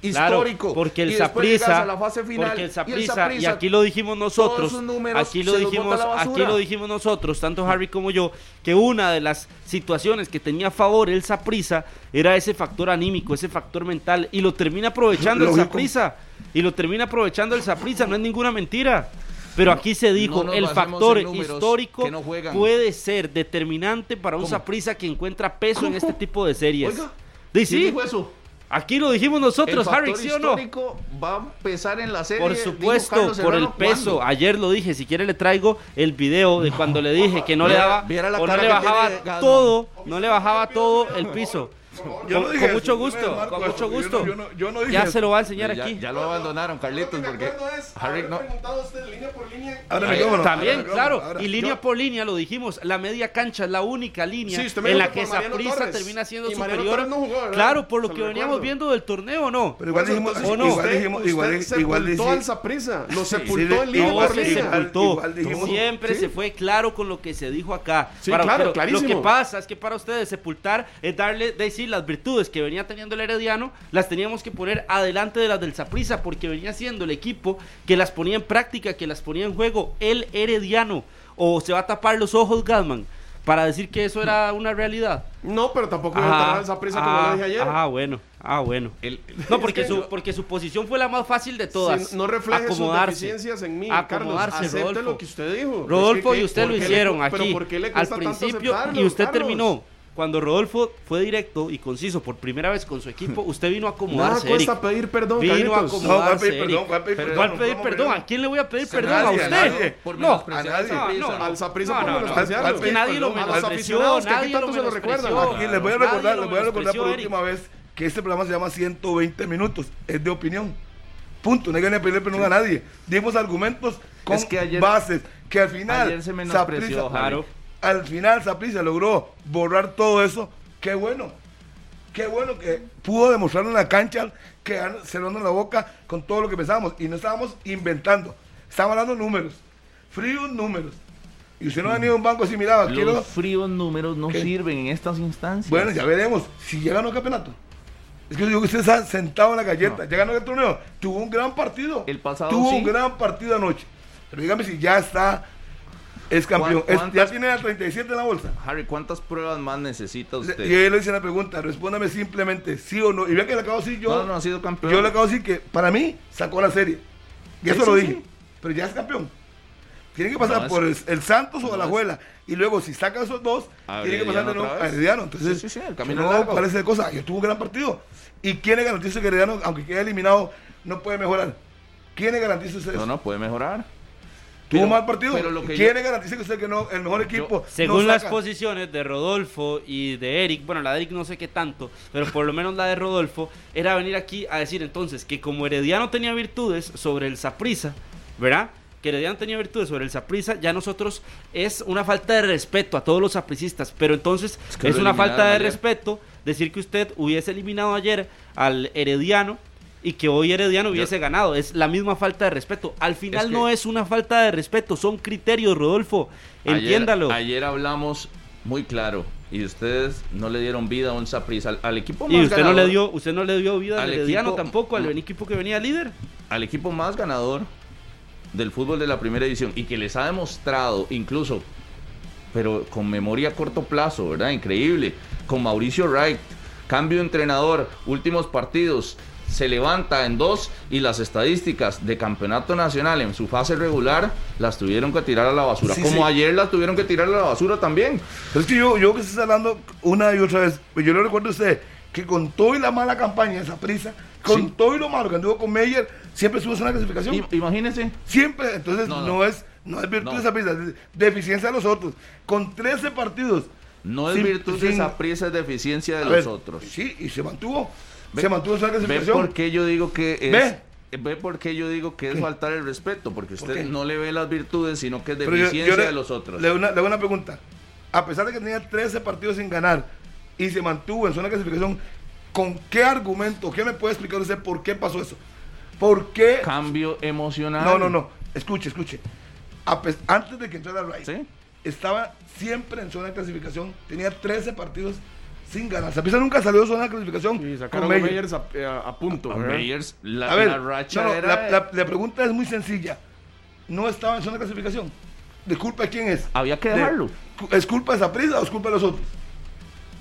Claro, histórico. porque el Y después llegas Saprissa, a la fase final. porque el y Saprissa, y, aquí lo dijimos nosotros, aquí lo dijimos, aquí lo dijimos nosotros, tanto Harry como yo, que una de las situaciones que tenía a favor el Saprissa era ese factor anímico, ese factor mental, y lo termina aprovechando el Lógico. Saprissa, y lo termina aprovechando el Saprissa, no es ninguna mentira. Pero aquí se dijo, no el factor histórico no puede ser determinante para un ¿Cómo? Saprissa que encuentra peso en este tipo de series. Oiga, Di, ¿quién sí, dijo eso? Aquí lo dijimos nosotros, el Harry, ¿sí o no? va a pesar en la serie. Por supuesto, por el peso. ¿cuándo? Ayer lo dije, si quiere le traigo el video de cuando le dije que no le daba o no le bajaba todo, no le bajaba todo el piso. Yo Con, dije con mucho gusto, desmarco con mucho yo no- gusto. yo no- yo no dije Ya eso. se lo va a enseñar ya, aquí. ya lo abandonaron, Carlitos, porque es Harry no. usted línea por línea. Ahora También, ahora, claro, ahora. y línea Yo- por línea lo dijimos, la media cancha es la única línea Sí, en la que Saprissa Torres. termina siendo superior. Jugó, claro, por lo Se que lo veníamos viendo del torneo, ¿o no? Pero igual dijimos, ¿o no? igual usted- dijimos, usted igual, sepultó al Saprissa, lo sepultó en línea por línea. igual- sepultó. igual dijimos- Siempre se fue claro con lo que se dijo acá. Sí, claro, clarísimo. Lo que pasa es que para ustedes sepultar es darle, decir, las virtudes que venía teniendo el Herediano, las teníamos que poner adelante de las del Saprissa, porque venía siendo el equipo que las ponía en práctica, que las ponía en juego, el Herediano. O se va a tapar los ojos, Gasman, para decir que eso era una realidad. No, pero tampoco iba a Ah, al Saprissa como ah, lo dije ayer. ah, bueno, ah, bueno. El- No, porque, que su, porque su posición fue la más fácil de todas. No refleje sus Acomodarse. deficiencias en mí, Carlos. Acomodarse, Acepte Rodolfo. lo que usted dijo. Rodolfo Es que, y usted ¿Por lo le- hicieron pero aquí ¿por qué le al cuesta principio y usted Carlos? terminó. Cuando Rodolfo fue directo y conciso por primera vez con su equipo, usted vino a Nada acomodarse, cuesta Eric. pedir perdón, Vino a Carlitos. No, voy a acomodarse, pedir perdón, voy a pedir perdón. ¿A quién le voy a pedir perdón? ¿A nadie, usted? nadie. Por No, a nadie. al No, no, Al Saprissa no, por no, no. menospreciarlo. Al- Es que nadie lo perdón, a los menospreció, aficionados que aquí nadie lo tanto se lo recuerdan. Aquí les voy a recordar, les voy a recordar por última vez que este programa se llama 120 minutos. Es de opinión. Punto. No hay que pedirle perdón a nadie. Dimos argumentos con Es que ayer- bases. Que al final. ayer se menospreció, Javi. Al final, Saprissa logró borrar todo eso. Qué bueno. Qué bueno que pudo demostrar en la cancha que cerrando la boca con todo lo que pensábamos. Y no estábamos inventando. Estábamos hablando de números. Fríos números. Y usted no ha venido a un banco así, mira, quiero. Los fríos números no ¿Qué? sirven en estas instancias. Bueno, ya veremos si ya ganó el campeonato. Es que yo digo que usted está sentado en la galleta. Ya ganó el torneo. Tuvo un gran partido. El pasado Tuvo sí. un gran partido anoche. Pero dígame si ya está. Es campeón. ¿Cuán- Es- ya tiene la 37 en la bolsa. Harry, ¿cuántas pruebas más necesita usted? Y él le hice la pregunta. Respóndame simplemente sí o no. Y vea que le acabo de decir yo. no, no ha sido campeón. Yo le acabo de decir que para mí sacó la serie. Y Sí, eso lo dije. sí. Pero ya es campeón. Tiene que pasar No, por el, el Santos o no, Alajuela. Y luego, si saca esos dos, tiene que pasar de nuevo a. Herediano. Entonces, Sí, sí, sí, el camino no largo. parece de cosa. Yo un gran partido. ¿Y quién le garantiza que Herediano, aunque quede eliminado, no puede mejorar? ¿Quién le garantiza eso? No, no, puede mejorar. Tuvo mal partido. pero lo que ¿Quién yo- le garantiza que usted que no, el mejor equipo? Según no las posiciones de Rodolfo y de Eric, bueno, la de Eric no sé qué tanto, pero por lo menos la de Rodolfo, era venir aquí a decir entonces que como Herediano tenía virtudes sobre el Saprisa, ¿verdad? Que Herediano tenía virtudes sobre el Saprisa, ya nosotros es una falta de respeto a todos los sapricistas, pero entonces Es que una falta de ayer. respeto decir que usted hubiese eliminado ayer al Herediano y que hoy Herediano hubiese ganado. Es la misma falta de respeto. Al final que- no es una falta de respeto, son criterios, Rodolfo. Entiéndalo. Ayer, hablamos muy claro y ustedes no le dieron vida a un Saprissa al, al equipo más Y usted no ganador, le dio, usted no le dio vida al Herediano tampoco, al no. equipo que venía líder. al equipo más ganador del fútbol de la primera división y que les ha demostrado incluso pero con memoria a corto plazo, ¿verdad? Increíble. Con Mauricio Wright, cambio de entrenador, últimos partidos, se levanta en dos y las estadísticas de campeonato nacional en su fase regular las tuvieron que tirar a la basura. Sí, Como sí. ayer las tuvieron que tirar a la basura también. Es que yo, yo que estoy hablando una y otra vez, pues yo le recuerdo a usted que con todo y la mala campaña, esa prisa, con Sí. todo y lo malo que anduvo con Meyer, siempre estuvo en la clasificación. I- imagínense. Siempre, entonces No, no, no. es no es virtud No. de esa prisa, es deficiencia de los otros. Con 13 partidos. No es sin- virtud de esa prisa, es deficiencia de los ver, otros. Sí, y se mantuvo. Ve- se mantuvo en ¿Ve clasificación. por qué yo digo que es... Ve. ¿Ve por qué yo digo que es ¿Qué? faltar el respeto? Porque ¿Por usted no le ve las virtudes, sino que es yo- deficiencia yo le- de los otros. Le doy una, le una pregunta. A pesar de que tenía 13 partidos sin ganar y se mantuvo en zona de clasificación, ¿Con qué argumento? ¿Qué me puede explicar usted por qué pasó eso? ¿Por qué? Cambio emocional. No, no, no. Escuche, escuche. Antes de que entrara Rice, Sí. estaba siempre en zona de clasificación. Tenía 13 partidos sin ganar. Zapisa nunca salió de zona de clasificación. Y con sacaron a Meyer. Meyers a, eh, a- a punto. A. Meyers, la, A ver, la racha no, no, era. la, la- la pregunta es muy sencilla. ¿No estaba en zona de clasificación? ¿De culpa de quién es? Había que De- dejarlo. ¿Es culpa de Saprissa o es culpa de los otros?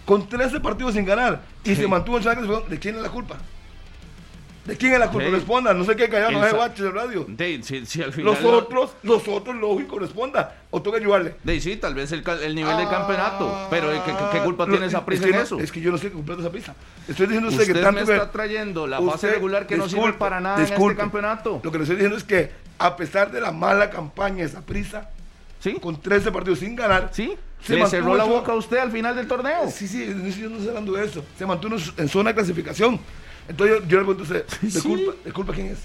Con 13 partidos sin ganar y Sí. se mantuvo en zona de clasificación, ¿de quién es la culpa? ¿De quién es la culpa? Responda, no sé qué callado, no Sa- guaches de radio. De, si, si al final Los lo- otros, los otros, lógico, responda. O tengo que ayudarle. De, sí, tal vez el, nivel de Ah, campeonato. Pero ¿qué, qué- qué culpa lo- tiene esa prisa es que en no- eso? Es que yo no sé culpa de esa prisa. Estoy diciendo usted, Usted que tanto me está trayendo la fase usted- regular que no sirve para nada en este campeonato. Lo que le estoy diciendo es que, a pesar de la mala campaña de esa prisa, ¿Sí? con 13 partidos sin ganar, ¿Sí? se Le cerró la boca a usted al final del torneo. Sí, sí, yo no estoy hablando de eso. Se mantuvo en zona de clasificación. Entonces yo, yo le pregunto a usted, ¿de, Sí. culpa, ¿de culpa quién es?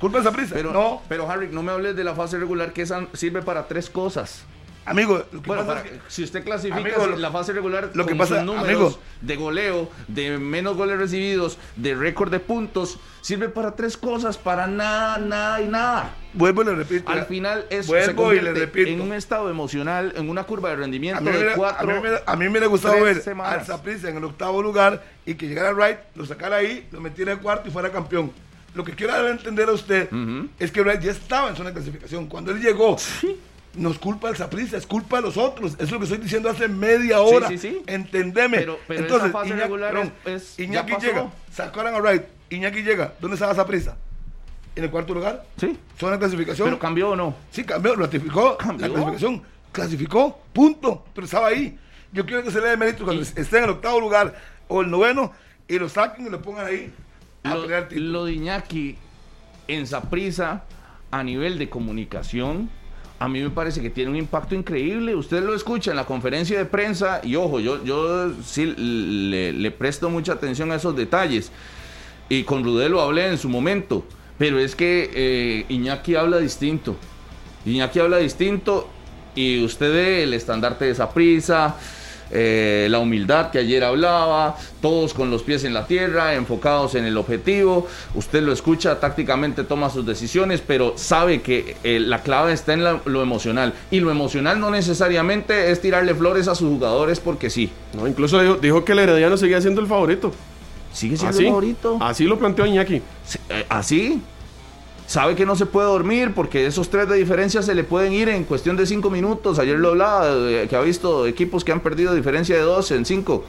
¿Culpa esa prisa? Pero, no, pero Harry, no me hables de la fase regular que esa sirve para tres cosas. Amigo, lo que Bueno, pasa para- es que- si usted clasifica Amigo, lo- la fase regular lo que con pasa- sus números amigo. de goleo, de menos goles recibidos, de récord de puntos, sirve para tres cosas, para nada, nada y nada. vuelvo y le repito. Al final se vuelvo y le repito. en un estado emocional, en una curva de rendimiento de hubiera- a, cuatro. mí me, a mí me hubiera gustado ver semanas. al Saprissa en el octavo lugar y que llegara Wright, lo sacara ahí, lo metiera en cuarto y fuera campeón. Lo que quiero dar a entender a usted Ujú. es que Wright ya estaba en zona de clasificación. Cuando él llegó, no es culpa del Saprissa, es culpa de los otros. Eso es lo que estoy diciendo hace media hora. sí, sí. Entendeme. Pero- pero esa fase regular perdón, es- es- Iñaki llega, sacaron a Wright, Iñaki llega, ¿dónde estaba Saprissa? En el cuarto lugar, Sí, zona clasificación. pero cambió o no. Sí, cambió, ratificó Cambió. la clasificación. Clasificó, punto. Pero estaba ahí. Yo quiero que se le dé mérito cuando esté en el octavo lugar o el noveno y lo saquen y lo pongan ahí a Lo, pelear el lo de Iñaki en Saprisa a nivel de comunicación, a mí me parece que tiene un impacto increíble. Usted lo escucha en la conferencia de prensa y ojo, yo, yo sí le, presto mucha atención a esos detalles. Y con Rudelo hablé en su momento, pero es que eh, Iñaki habla distinto. Iñaki habla distinto y usted ve el estandarte de Saprisa, eh, la humildad que ayer hablaba, todos con los pies en la tierra, enfocados en el objetivo. Usted lo escucha, tácticamente toma sus decisiones, pero sabe que eh, la clave está en la- lo emocional. Y lo emocional no necesariamente es tirarle flores a sus jugadores porque sí. No, incluso dijo, dijo que el Herediano seguía siendo el favorito. Sigue siendo Así, el favorito. así lo planteó Iñaki. Sí, eh, Así. Sabe que no se puede dormir porque esos tres de diferencia se le pueden ir en cuestión de cinco minutos. Ayer lo hablaba, eh, que ha visto equipos que han perdido diferencia de dos en cinco.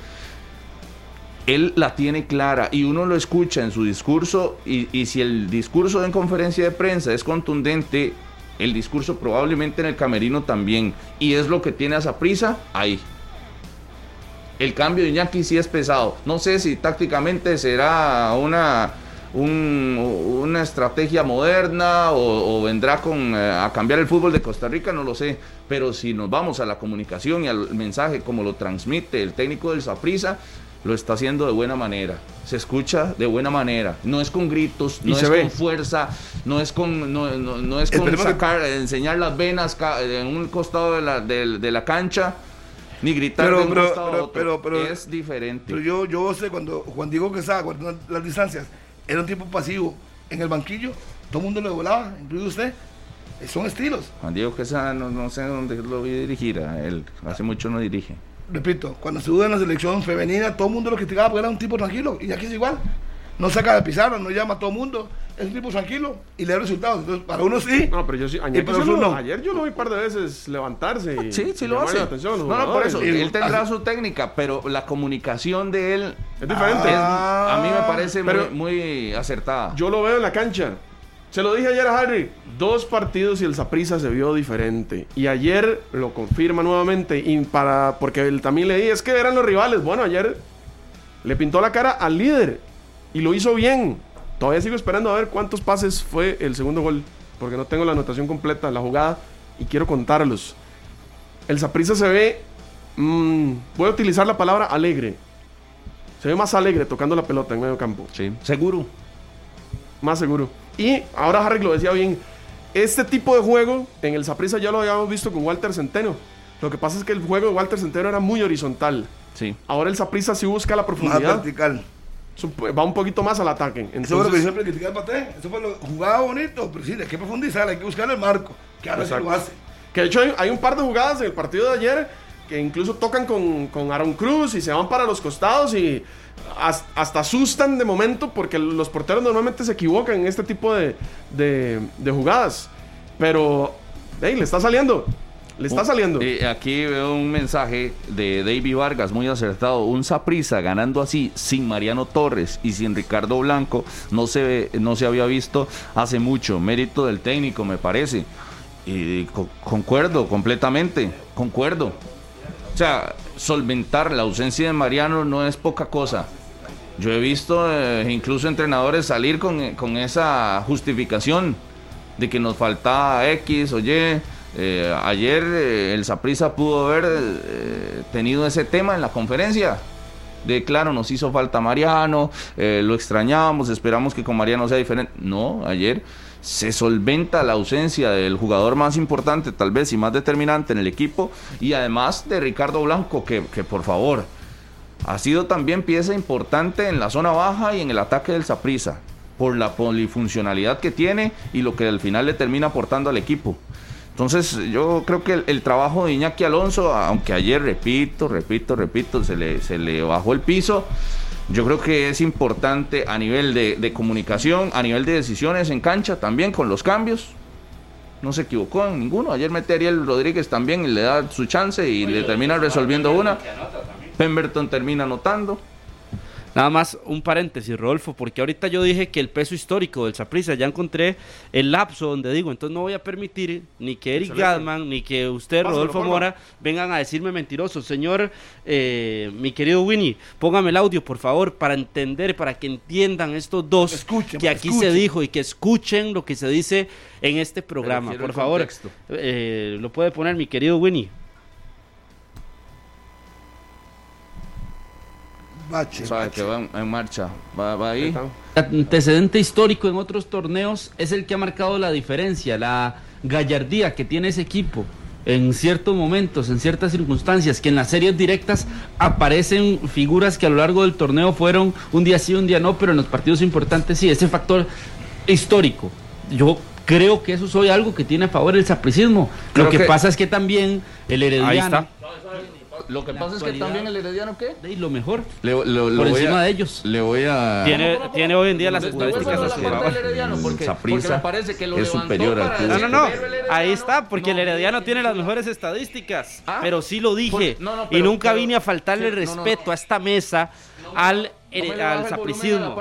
Él la tiene clara y uno lo escucha en su discurso y, y si el discurso en conferencia de prensa es contundente, el discurso probablemente en el camerino también. Y es lo que tiene a esa prisa ahí. El cambio de Iñaki sí es pesado. No sé si tácticamente será una, un- una estrategia moderna o, o vendrá con, eh, a cambiar el fútbol de Costa Rica, no lo sé. Pero si nos vamos a la comunicación y al mensaje como lo transmite el técnico del Saprisa, lo está haciendo de buena manera. Se escucha de buena manera. No es con gritos, no es ve. con fuerza, no es con, no, no- no es con que- sacar, enseñar las venas en un costado de la, de- de la cancha. Ni gritar Pero- de un pero- costado a otro. pero- es diferente. Pero yo, yo sé cuando Juan Diego Quesada guardó las distancias, era un tipo pasivo. En el banquillo, todo el mundo le volaba, incluido usted. Son estilos. Juan Diego Quesada, no, no sé dónde lo vi dirigir. a Él hace mucho no dirige. Repito, cuando se en la selección femenina, todo el mundo lo criticaba porque era un tipo tranquilo. Y aquí es igual. No saca de pizarra, no llama a todo el mundo. Es un tipo tranquilo y le da resultados. Entonces, para uno sí. No, pero yo sí. Sí otros lo- no. Ayer yo lo vi un par de veces levantarse. Y Sí, sí lo hace. la atención no, no, por eso. Y- Él tendrá así- su técnica, pero la comunicación de él Es diferente. es- a mí me parece Pero- muy, muy acertada. Yo lo veo en la cancha. Se lo dije ayer a Harry. Dos partidos y el Saprissa se vio diferente. Y ayer lo confirma nuevamente. Y para, porque él también leí, es que eran los rivales. Bueno, ayer le pintó la cara al líder. Y lo hizo bien. Todavía sigo esperando a ver cuántos pases fue el segundo gol. Porque no tengo la anotación completa de la jugada. Y quiero contarlos. El Saprissa se ve. mm, voy a utilizar la palabra alegre. Se ve más alegre tocando la pelota en medio campo Sí, seguro. más seguro. Y ahora Harry lo decía bien, este tipo de juego en el Saprissa ya lo habíamos visto con Walter Centeno. Lo que pasa es que el juego de Walter Centeno era muy horizontal. Sí. Ahora el Saprissa sí busca la Más profundidad. vertical. Va un poquito más al ataque. Eso fue lo que Entonces, siempre criticé al Pate. Eso fue lo jugaba bonito, pero sí, hay que profundizar, hay que buscar el marco. Que ahora sí lo hace. que de hecho hay, hay un par de jugadas en el partido de ayer que incluso tocan con, con Aaron Cruz y se van para los costados y has- hasta asustan de momento porque los porteros normalmente se equivocan en este tipo de, de- de jugadas. Pero, hey, le está saliendo. Le está saliendo. Eh, aquí veo un mensaje de David Vargas, muy acertado. Un Saprisa ganando así, sin Mariano Torres y sin Ricardo Blanco, no se, no se había visto hace mucho. Mérito del técnico, me parece. Y co- concuerdo completamente, concuerdo. O sea, solventar la ausencia de Mariano no es poca cosa. Yo he visto eh, incluso entrenadores salir con, eh, con esa justificación de que nos faltaba X o Y. Eh, ayer eh, el Saprissa pudo haber eh, tenido ese tema en la conferencia. De claro, nos hizo falta Mariano, eh, lo extrañamos, esperamos que con Mariano sea diferente. No, ayer se solventa la ausencia del jugador más importante, tal vez, y más determinante en el equipo, y además de Ricardo Blanco, que, que por favor, ha sido también pieza importante en la zona baja y en el ataque del Saprissa, por la polifuncionalidad que tiene y lo que al final le termina aportando al equipo. Entonces, yo creo que el, el trabajo de Iñaki Alonso, aunque ayer, repito, repito, repito, se le, se le bajó el piso, yo creo que es importante a nivel de, de comunicación, a nivel de decisiones en cancha también con los cambios. No se equivocó en ninguno. Ayer mete a Ariel Rodríguez también y le da su chance y le termina resolviendo una. Pemberton termina anotando. Nada más un paréntesis, Rodolfo, porque ahorita yo dije que el peso histórico del Saprissa, ya encontré el lapso donde digo, entonces no voy a permitir ni que Eric. Gadman, ni que usted, Pásalo, Rodolfo. Mora, vengan a decirme mentiroso. Señor, eh, mi querido Winnie, póngame el audio, por favor, para entender, para que entiendan estos dos, Escuchen, que aquí se dijo y que escuchen lo que se dice en este programa. Por favor, eh, lo puede poner mi querido Winnie. Bache, Sabe bache. que va en, en marcha. Va, va ahí. antecedente histórico en otros torneos es el que ha marcado la diferencia, la gallardía que tiene ese equipo en ciertos momentos, en ciertas circunstancias, que en las series directas aparecen figuras que a lo largo del torneo fueron un día sí, un día no, pero en los partidos importantes sí, ese factor histórico. Yo creo que eso es hoy algo que tiene a favor el sapricismo. Lo que, que- pasa es que también el herediano Ahí está. Lo que pasa es que también el Herediano, ¿qué? de lo mejor Le, lo- lo por encima a- de ellos. Le voy a. Tiene, tiene hoy en día las estadísticas porque, porque me parece que lo es superior al. No, no, no. Ahí está, porque no, el Herediano no, tiene las mejores estadísticas. Ah. Pero sí lo dije. Por- no, no, y nunca pero- vine a faltarle pero- no, no, no. respeto a esta mesa, al, No al sapricismo.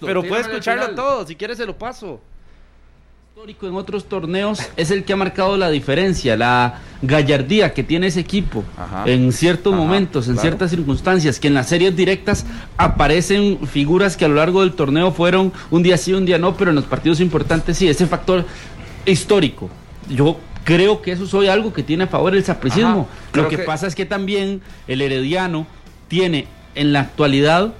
Pero puede escucharlo todo, si quieres se lo paso. Histórico en otros torneos es el que ha marcado la diferencia, la gallardía que tiene ese equipo Ajá. en ciertos Ajá, momentos, en claro. ciertas circunstancias, que en las series directas aparecen figuras que a lo largo del torneo fueron un día sí, un día no, pero en los partidos importantes sí, ese factor histórico. Yo creo que eso es hoy algo que tiene a favor el sapricismo. Lo que, que- pasa es que también el herediano tiene en la actualidad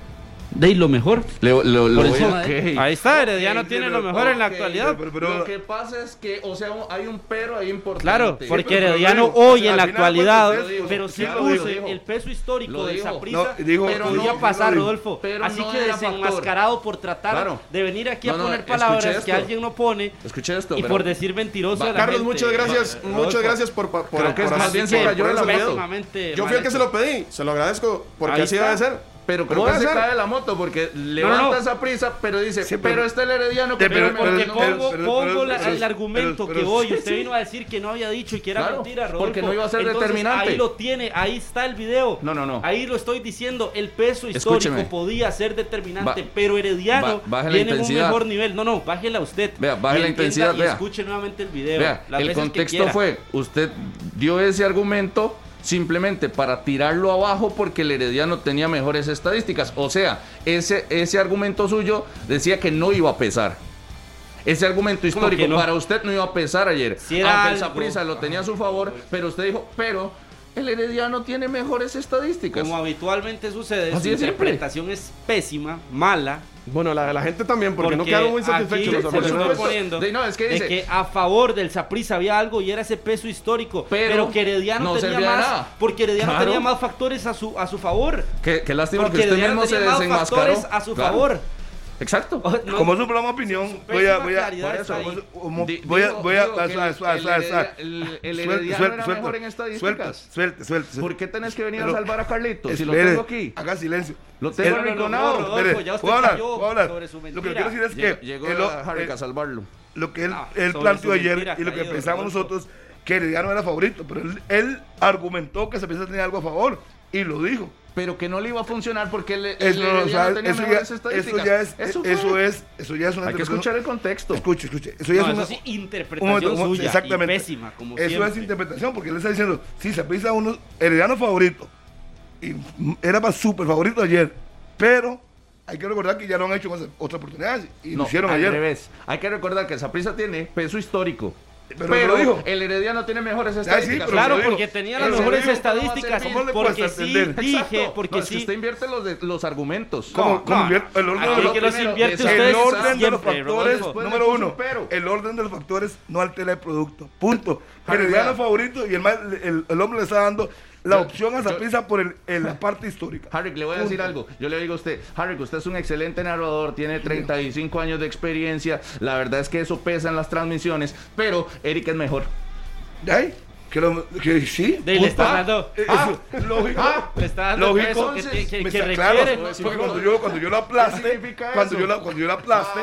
de lo mejor. Le, lo, lo ok. Ahí está, Herediano Ok, tiene pero- lo mejor en la actualidad. pero- pero- lo que pasa es que, o sea, hay un pero ahí importante. Claro, porque Herediano lo digo, hoy en la actualidad, pero sí dijo. puse el peso histórico de dijo. Saprissa, No, dijo- pero no, podía no, pasar, no, Rodolfo. pero Así no que factor. desenmascarado por tratar Claro. de venir aquí a poner palabras que alguien no pone Escuché esto. y por decir mentiroso Va, a la Carlos, gente. muchas gracias. Muchas gracias por, por, por Creo que es más bien se cayó Yo fui el que se lo pedí. Se lo agradezco porque así debe ser. Pero ¿Cómo creo que se cae de la moto porque levanta no. esa prisa, pero dice, Sí, pero, pero- está el herediano que pero- Porque pero- pongo, pero- pongo pero- la- pero- el argumento pero- que hoy usted vino a decir que no había dicho y que era Claro, mentira, Rodolfo. porque no iba a ser Entonces, determinante. Ahí lo tiene, ahí está el video. No, no, no. Ahí lo estoy diciendo, el peso histórico Escúcheme. podía ser determinante, Ba- pero Herediano tiene un mejor nivel. No, no, bájela usted. Vea, baje la intensidad, Y vea. escuche nuevamente el video. Vea, el contexto fue, usted dio ese argumento simplemente para tirarlo abajo porque el Herediano tenía mejores estadísticas. O sea, ese, ese argumento suyo decía que no iba a pesar. Ese argumento histórico no? para usted no iba a pesar ayer. Si Aunque el algo. Saprissa lo tenía a su favor, pero usted dijo, pero el Herediano tiene mejores estadísticas. Como habitualmente sucede, Así su es siempre. interpretación es pésima, mala. Bueno, la, la gente también, porque, no Porque quedaron muy aquí satisfechos los poniendo De- no, es que de dice- que a favor del Saprissa había algo y era ese peso histórico, Pero pero, que Herediano no tenía de más, nada. porque Herediano Claro. tenía más factores a su a su favor. Qué, qué lástima Porque que usted Herediano mismo se desenmascaró. factores a su Claro. favor. Exacto. No, Como es un programa de opinión, Su voy a, voy a, por eso, voy a, voy a, el- suave, el Herediano era mejor en estadísticas. Suelte, suelte, suelte. ¿Por qué tenés que venir Pero- a salvar a Carlitos? Si lo tengo aquí. Haga silencio. Lo tengo El- no, no, no, arrinconado. ¿puedo hablar? ¿Puedo hablar? sobre su Lo que quiero decir es que llegó a salvarlo. lo que él, Ah, planteó su ayer y lo que pensamos nosotros, que Herediano era favorito, pero él, él argumentó que se piensa tenía algo a favor y lo dijo. Pero que no le iba a funcionar porque el Eso, no, o tenía eso, ya, mejores eso ya es, Eso eso, es, eso ya es una Hay que escuchar el contexto. Escuche, escuche. Eso ya No, es una, eso interpretación momento, un momento, suya exactamente. y pésima, como Eso siempre. es interpretación, porque él está diciendo, sí, se pisa uno, Herediano favorito. Y era para súper favorito ayer. Pero hay que recordar que ya lo han hecho en otras- oportunidades. Y lo No, hicieron al ayer. revés. Hay que recordar que Saprissa tiene peso histórico. Pero Pero, lo dijo. el Herediano tiene mejores estadísticas. Claro, porque tenía las mejores estadísticas. ¿cómo le Porque sí entender? dije, porque No, es que usted invierte los, de- los argumentos. ¿Cómo, No, cómo no. invier- el orden, Aquí de los- que los primero, invierte el ustedes el orden de los siempre, factores, Rodolfo. número uno, un pero. el orden de los factores no altera el producto. Punto. Herediano favorito y el, el hombre le está dando la opción a Zaprisa por el, en la parte histórica. Harry, le voy a decir algo. Yo le digo a usted, Harry, usted es un excelente narrador, tiene 35 años de experiencia. La verdad es que eso pesa en las transmisiones, pero Eric es mejor. ¿De ahí? Que, lo- que sí. De le está dando. Eh, Ah. eso, lógico. Le está dando Lógico, peso que, que- Me que está- requiere. claro, porque cuando yo, cuando yo lo aplaste, ¿Qué significa cuando eso? yo, la, cuando yo lo aplaste,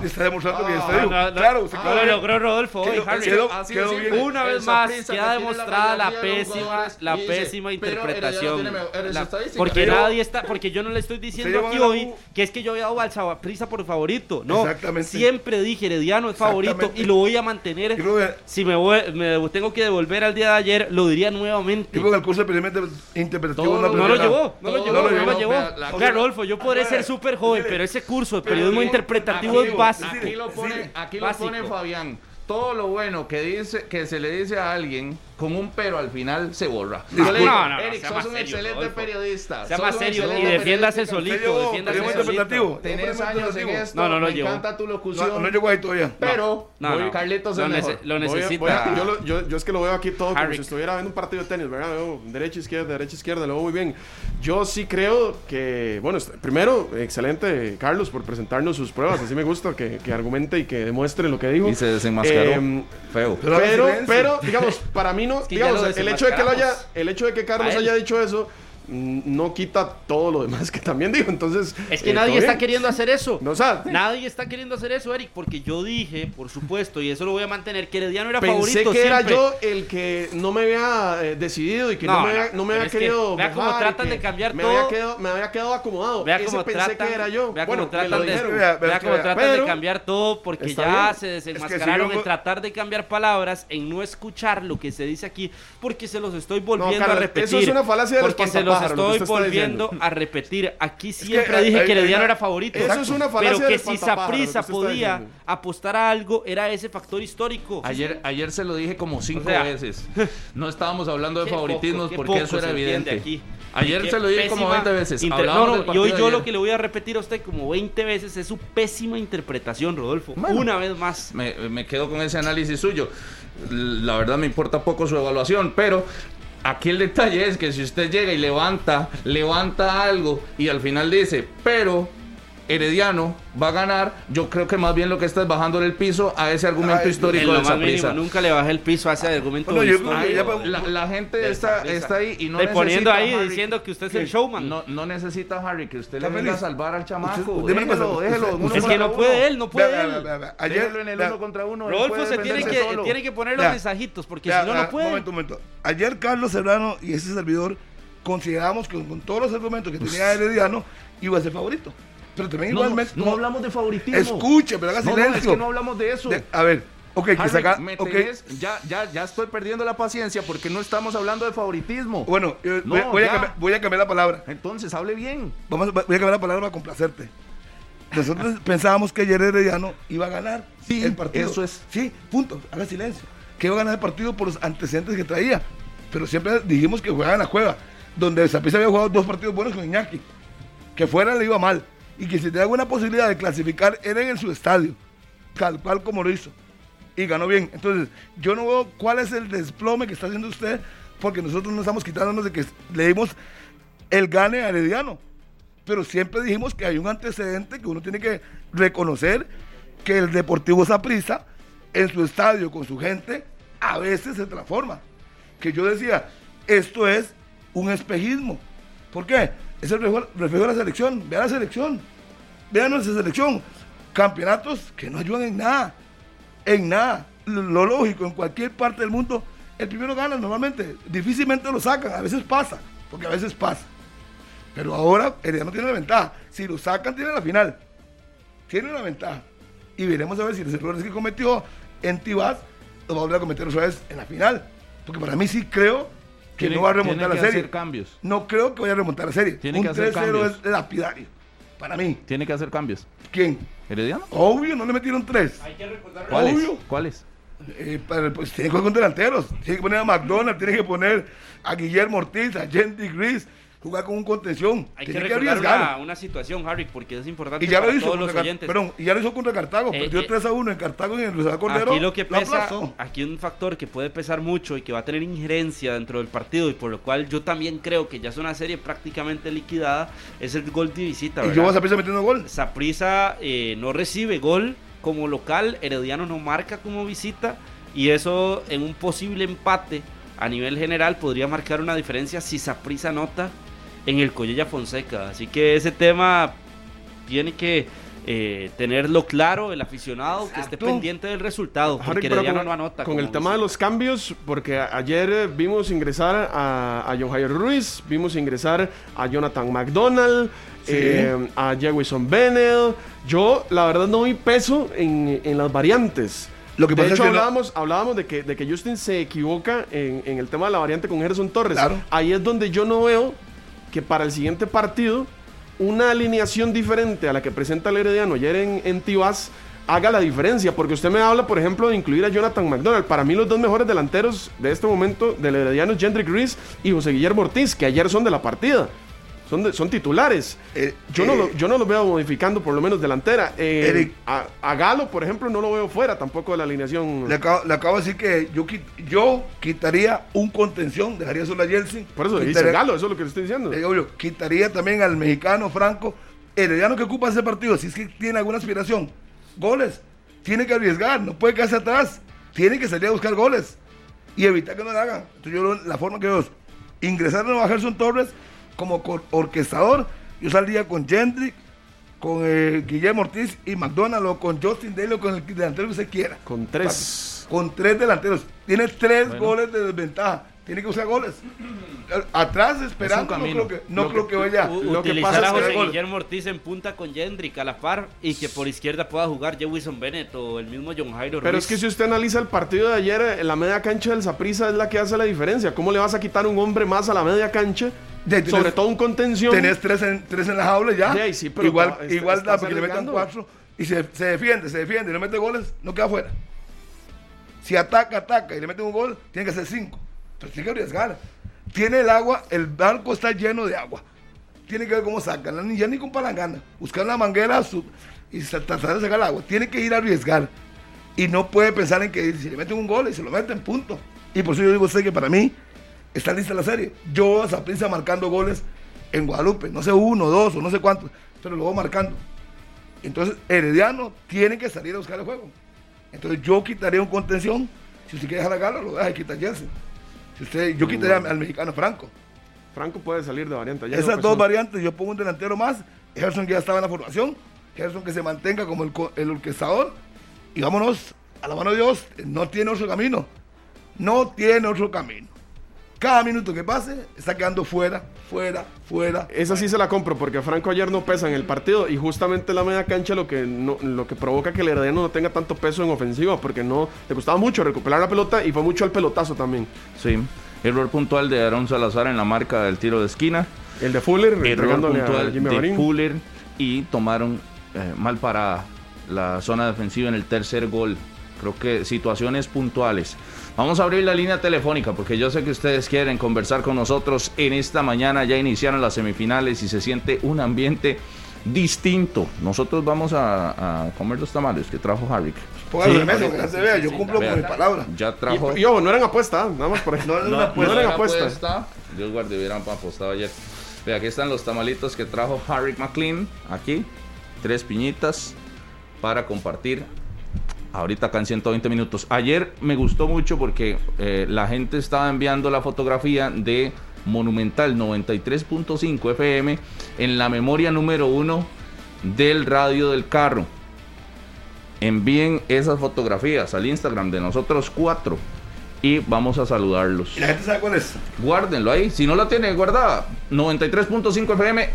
te está demostrando que yo estoy No, vivo. no, no, claro, usted no quedó lo logró Rodolfo hoy, Quedó- Harry. quedó- Así quedó de bien. Una vez más queda demostrada la los pésima, la pésima interpretación. La- porque Pero- nadie está, porque yo no le estoy diciendo aquí la hoy que es que yo había dado al Saprissa por favorito. No, Exactamente. siempre dije Herediano es favorito y lo voy a mantener. Si me, voy- me tengo que devolver al día de ayer, lo diría nuevamente. Yo creo que el curso de experimento interpretativo no lo- No lo llevó, no lo llevó, no lo llevó. Oiga, Rodolfo, yo podré ser súper joven, pero ese curso de periodismo interpretativo Aquí- es básico. Aquí lo pone, aquí lo pone Fabián. Todo lo bueno que dice que se le dice a alguien con un pero al final se borra. Yo le digo, No, no, no, Eric, sos un serio, excelente Rodolfo. periodista. Sea más serio y defiéndase solito, defiéndase solito. Tenés años en esto, No, no lo me encanta tu locución. No, no llegó ahí todavía. Pero No, voy- no. Carlitos Lo es mejor. necesita. yo, lo- yo- yo es que lo veo aquí todo como Harry. si estuviera viendo un partido de tenis, ¿verdad? Veo derecha, izquierda, derecha, izquierda, lo veo muy bien. Yo sí creo que, bueno, primero, excelente Carlos por presentarnos sus pruebas, así me gusta que, que argumente y que demuestre lo que dijo. Y se desenmascaró. Em, Feo. Pero pero, digamos, para mí no, Es que digamos, el hecho de que lo haya, el hecho de que Carlos haya dicho eso, no quita todo lo demás que también dijo. Entonces, Es que eh, nadie está bien. queriendo hacer eso. No, o sea, Nadie está queriendo hacer eso, Eric, porque yo dije, por supuesto, y eso lo voy a mantener, que Herediano era Pensé favorito que era yo el que no me había eh, decidido y que no, No, me había, no, no me pero había es que querido. vea cómo tratan de cambiar me todo. Había quedado, me había quedado acomodado. Vea cómo pensé tratan, que era yo. vea cómo tratan, de. Vea, vea cómo tratan de cambiar todo porque ya bien. se Es que desenmascararon si en tratar de cambiar palabras, en no escuchar lo que se dice aquí, porque se los estoy volviendo a repetir. eso es una falacia se los que estoy volviendo diciendo. a repetir. Aquí siempre hay- dije hay- que Herediano era favorito. Eso es una falacia Pero que si que está podía apostar a algo, era ese factor histórico. Ayer, ayer se lo dije como cinco O sea, veces. No estábamos hablando de favoritismos poco, porque eso era evidente. aquí. Ayer se lo dije como pésima 20 veces. inter- No, no, y hoy yo ayer. lo que le voy a repetir a usted como 20 veces es su pésima interpretación, Rodolfo. Bueno. Una vez más. me, me quedo con ese análisis suyo. La verdad me importa poco su evaluación, pero aquí el detalle es que si usted llega y levanta, levanta algo y al final dice, pero Herediano va a ganar, yo creo que más bien lo que está es bajándole el piso a ese argumento Ay, histórico mínimo, Saprissa. nunca le bajé el piso a ese argumento Bueno, histórico. la, la gente está, ahí y no Le poniendo necesita, ahí Harry, diciendo que usted es ¿Qué? el showman. No, no necesita Harry que usted le ¿Está venga a salvar al chamaco. Usted- déjelo, déjelo. usted- uno usted- es que no uno. puede él, no puede Vea, él. vea, vea, vea. Ayer, Déjelo en el vea, uno contra uno. Rodolfo se tiene que, solo. tiene que poner los Vea. mensajitos porque vea, si no, no puede. Momento, momento. Ayer Carlos Serrano y ese servidor consideramos que con todos los argumentos que tenía Herediano iba a ser favorito. Pero también No, no, igualmente. no hablamos de favoritismo. Escuche, pero haga No, no, silencio. es que no hablamos de eso. De- a ver, ok, que Harry, saca. me ok. tenés- ya, ya, ya estoy perdiendo la paciencia porque no estamos hablando de favoritismo. Bueno, No, voy, voy a cambiar, voy a cambiar la palabra. Entonces, hable bien. Vamos, voy a cambiar la palabra para complacerte. Nosotros pensábamos que ayer Herediano iba a ganar Sí, el partido. eso es. Sí, punto. Haga silencio. Que iba a ganar el partido por los antecedentes que traía. pero siempre dijimos que jugaba en la cueva, donde Saprissa había jugado dos partidos buenos con Iñaki, que fuera le iba mal, y que si tenía alguna posibilidad de clasificar era en su estadio, tal cual como lo hizo, y ganó bien. Entonces, yo no veo cuál es el desplome que está haciendo usted, porque nosotros no estamos quitándonos de que le dimos el gane a Herediano, pero siempre dijimos que hay un antecedente que uno tiene que reconocer que el Deportivo Saprissa en su estadio con su gente a veces se transforma. Que yo decía, esto es un espejismo. ¿Por qué? Es el reflejo, reflejo de la selección. Vean la selección. Vean nuestra selección. Campeonatos que no ayudan en nada. En nada. Lo, lo lógico, en cualquier parte del mundo, el primero gana normalmente. Difícilmente lo sacan. A veces pasa. Porque a veces pasa. Pero ahora no tiene la ventaja. Si lo sacan, tiene la final. Tiene la ventaja. Y veremos a ver si los errores que cometió en Tibás los va a volver a cometer otra vez en la final. Porque para mí sí creo que Tiene- no va a remontar tiene la que serie. hacer cambios. No creo que vaya a remontar la serie. Tiene Un que hacer 3-0 cambios. es lapidario. Para mí. Tiene que hacer cambios. ¿Quién? ¿Herediano? Obvio, no le metieron tres. ¿Cuáles? Obvio. ¿Cuáles? Eh, para- pues tiene que jugar con delanteros. Tiene que poner a McDonald, tiene que poner a Guillermo Ortiz, a Jendy Gris, jugar con un contención. Hay que que, recordar arriesgar. una, una situación, Harry, porque es importante Y ya para lo hizo todos contra los oyentes. perdón, y ya lo hizo contra Cartago, Eh, perdió eh, 3 a 1 en Cartago y en Rosario Cordero. Aquí lo que pesa, aquí un factor que puede pesar mucho y que va a tener injerencia dentro del partido y por lo cual yo también creo que ya es una serie prácticamente liquidada, es el gol de visita. Y yo a empezar metiendo gol. Saprissa eh, no recibe gol como local, Herediano no marca como visita y eso en un posible empate a nivel general podría marcar una diferencia si Saprissa anota en el Collella Fonseca. Así que ese tema tiene que eh, tenerlo claro el aficionado que esté pendiente del resultado, Harry, porque Herediano con, no anota. con el tema de los cambios, porque ayer vimos ingresar a, a John Jairo Ruiz, vimos ingresar a Jonathan McDonald, Sí. eh, a Jewison Bennell. Yo, la verdad, no vi peso en, en las variantes. Lo que de pasa hecho, es que no- hablábamos, hablábamos de, que, de que Justin se equivoca en, en el tema de la variante con Gerson Torres. Claro. Ahí es donde yo no veo que para el siguiente partido una alineación diferente a la que presenta el Herediano ayer en, en haga la diferencia, porque usted me habla, por ejemplo, de incluir a Jonathan McDonald. Para mí los dos mejores delanteros de este momento del Herediano es Jendrick Gris y José Guillermo Ortiz, que ayer son de la partida. Son, de- son titulares. Eh, yo, no eh, lo, yo no los veo modificando, por lo menos delantera. Eh, Eric. a, a Galo, por ejemplo, no lo veo fuera tampoco de la alineación. Le acabo, le acabo de decir que yo, yo quitaría un contención, dejaría solo a Jelsin. Por eso le dice Quitaría- Galo, eso es lo que le estoy diciendo. Obvio, quitaría también al mexicano Franco. Herediano que ocupa ese partido, si es que tiene alguna aspiración. Goles. Tiene que arriesgar, no puede quedarse atrás. Tiene que salir a buscar goles y evitar que no le hagan. Entonces yo lo- la forma que veo es ingresar a Gerson Torres como orquestador. Yo saldría con Gendry, con eh, Guillermo Ortiz y McDonald o con Justin Daly o con el delantero que usted quiera. Con tres. Con tres delanteros. Tiene tres Bueno. goles de desventaja. Tiene que usar goles. Atrás esperando, no camino. creo que, no Lo creo que- que vaya. U- Lo que utilizar pasa a es que- José gol. Guillermo Ortiz en punta con Jendrick a la par y que por izquierda pueda jugar Jewison Bennett o el mismo John Jairo Pero es que si usted analiza el partido de ayer, eh, la media cancha del Saprissa es la que hace la diferencia. ¿Cómo le vas a quitar un hombre más a la media cancha? Tenés- Sobre todo un contención. Tenés tres en, tres en la jaula ya. Sí, sí, pero igual está- está- igual da porque le metan cuatro y se, se defiende, se defiende y no mete goles, no queda fuera. Si ataca, ataca y le mete un gol, tiene que hacer cinco. Pero tiene que arriesgar. Tiene el agua, el barco está lleno de agua. Tiene que ver cómo sacan, ya ni con palangana. Buscar la manguera y tratar de sacar el agua. Tiene que ir a arriesgar. Y no puede pensar en que si le meten un gol y se lo meten, punto. Y por eso yo digo a usted que para mí está lista la serie. Yo a Saprissa marcando goles en Guadalupe. No sé uno, dos o no sé cuántos, pero lo voy marcando. Entonces, Herediano tiene que salir a buscar el juego. Entonces, yo quitaría un contención. Si usted quiere dejar a Galo, lo deja y quita Jensen. Usted, yo quitaría al mexicano Franco. Franco puede salir de variante. Esas dos variantes, yo pongo un delantero más. Gerson ya estaba en la formación. Gerson que se mantenga como el, el orquestador. Y vámonos, a la mano de Dios, no tiene otro camino. No tiene otro camino. Cada minuto que pase, está quedando fuera, fuera, fuera. Esa sí se la compro porque Franco ayer no pesa en el partido y justamente la media cancha lo que no, lo que provoca que el Herediano no tenga tanto peso en ofensiva porque no le costaba mucho recuperar la pelota y fue mucho al pelotazo también. Sí. Error puntual de Aaron Salazar en la marca del tiro de esquina. El de Fuller Error puntual Jimmy de Marín. Fuller y tomaron eh, mal para la zona defensiva en el tercer gol Creo que situaciones puntuales. Vamos a abrir la línea telefónica porque yo sé que ustedes quieren conversar con nosotros en esta mañana. Ya iniciaron las semifinales y se siente un ambiente distinto. Nosotros vamos a, a comer los tamales que trajo Harvick. Póngalo mesa, sí, que se vea. Yo sí. cumplo Vea, con mi palabra. Ya trajo. Y, y ojo, no eran apuesta, nada más por ahí. No, no, No, no, no, no era era apuesta. Dios guarde, hubieran apostado ayer. Ve, aquí están los tamalitos que trajo Harry McLean. Aquí, tres piñitas para compartir. Ahorita acá en 120 minutos. Ayer me gustó mucho porque eh, la gente estaba enviando la fotografía de Monumental 93.5 FM en la memoria número uno del radio del carro. Envíen esas fotografías al Instagram de nosotros cuatro y vamos a saludarlos. ¿Y la gente sabe cuál es? Guárdenlo ahí. Si no la tiene guardada, 93.5 FM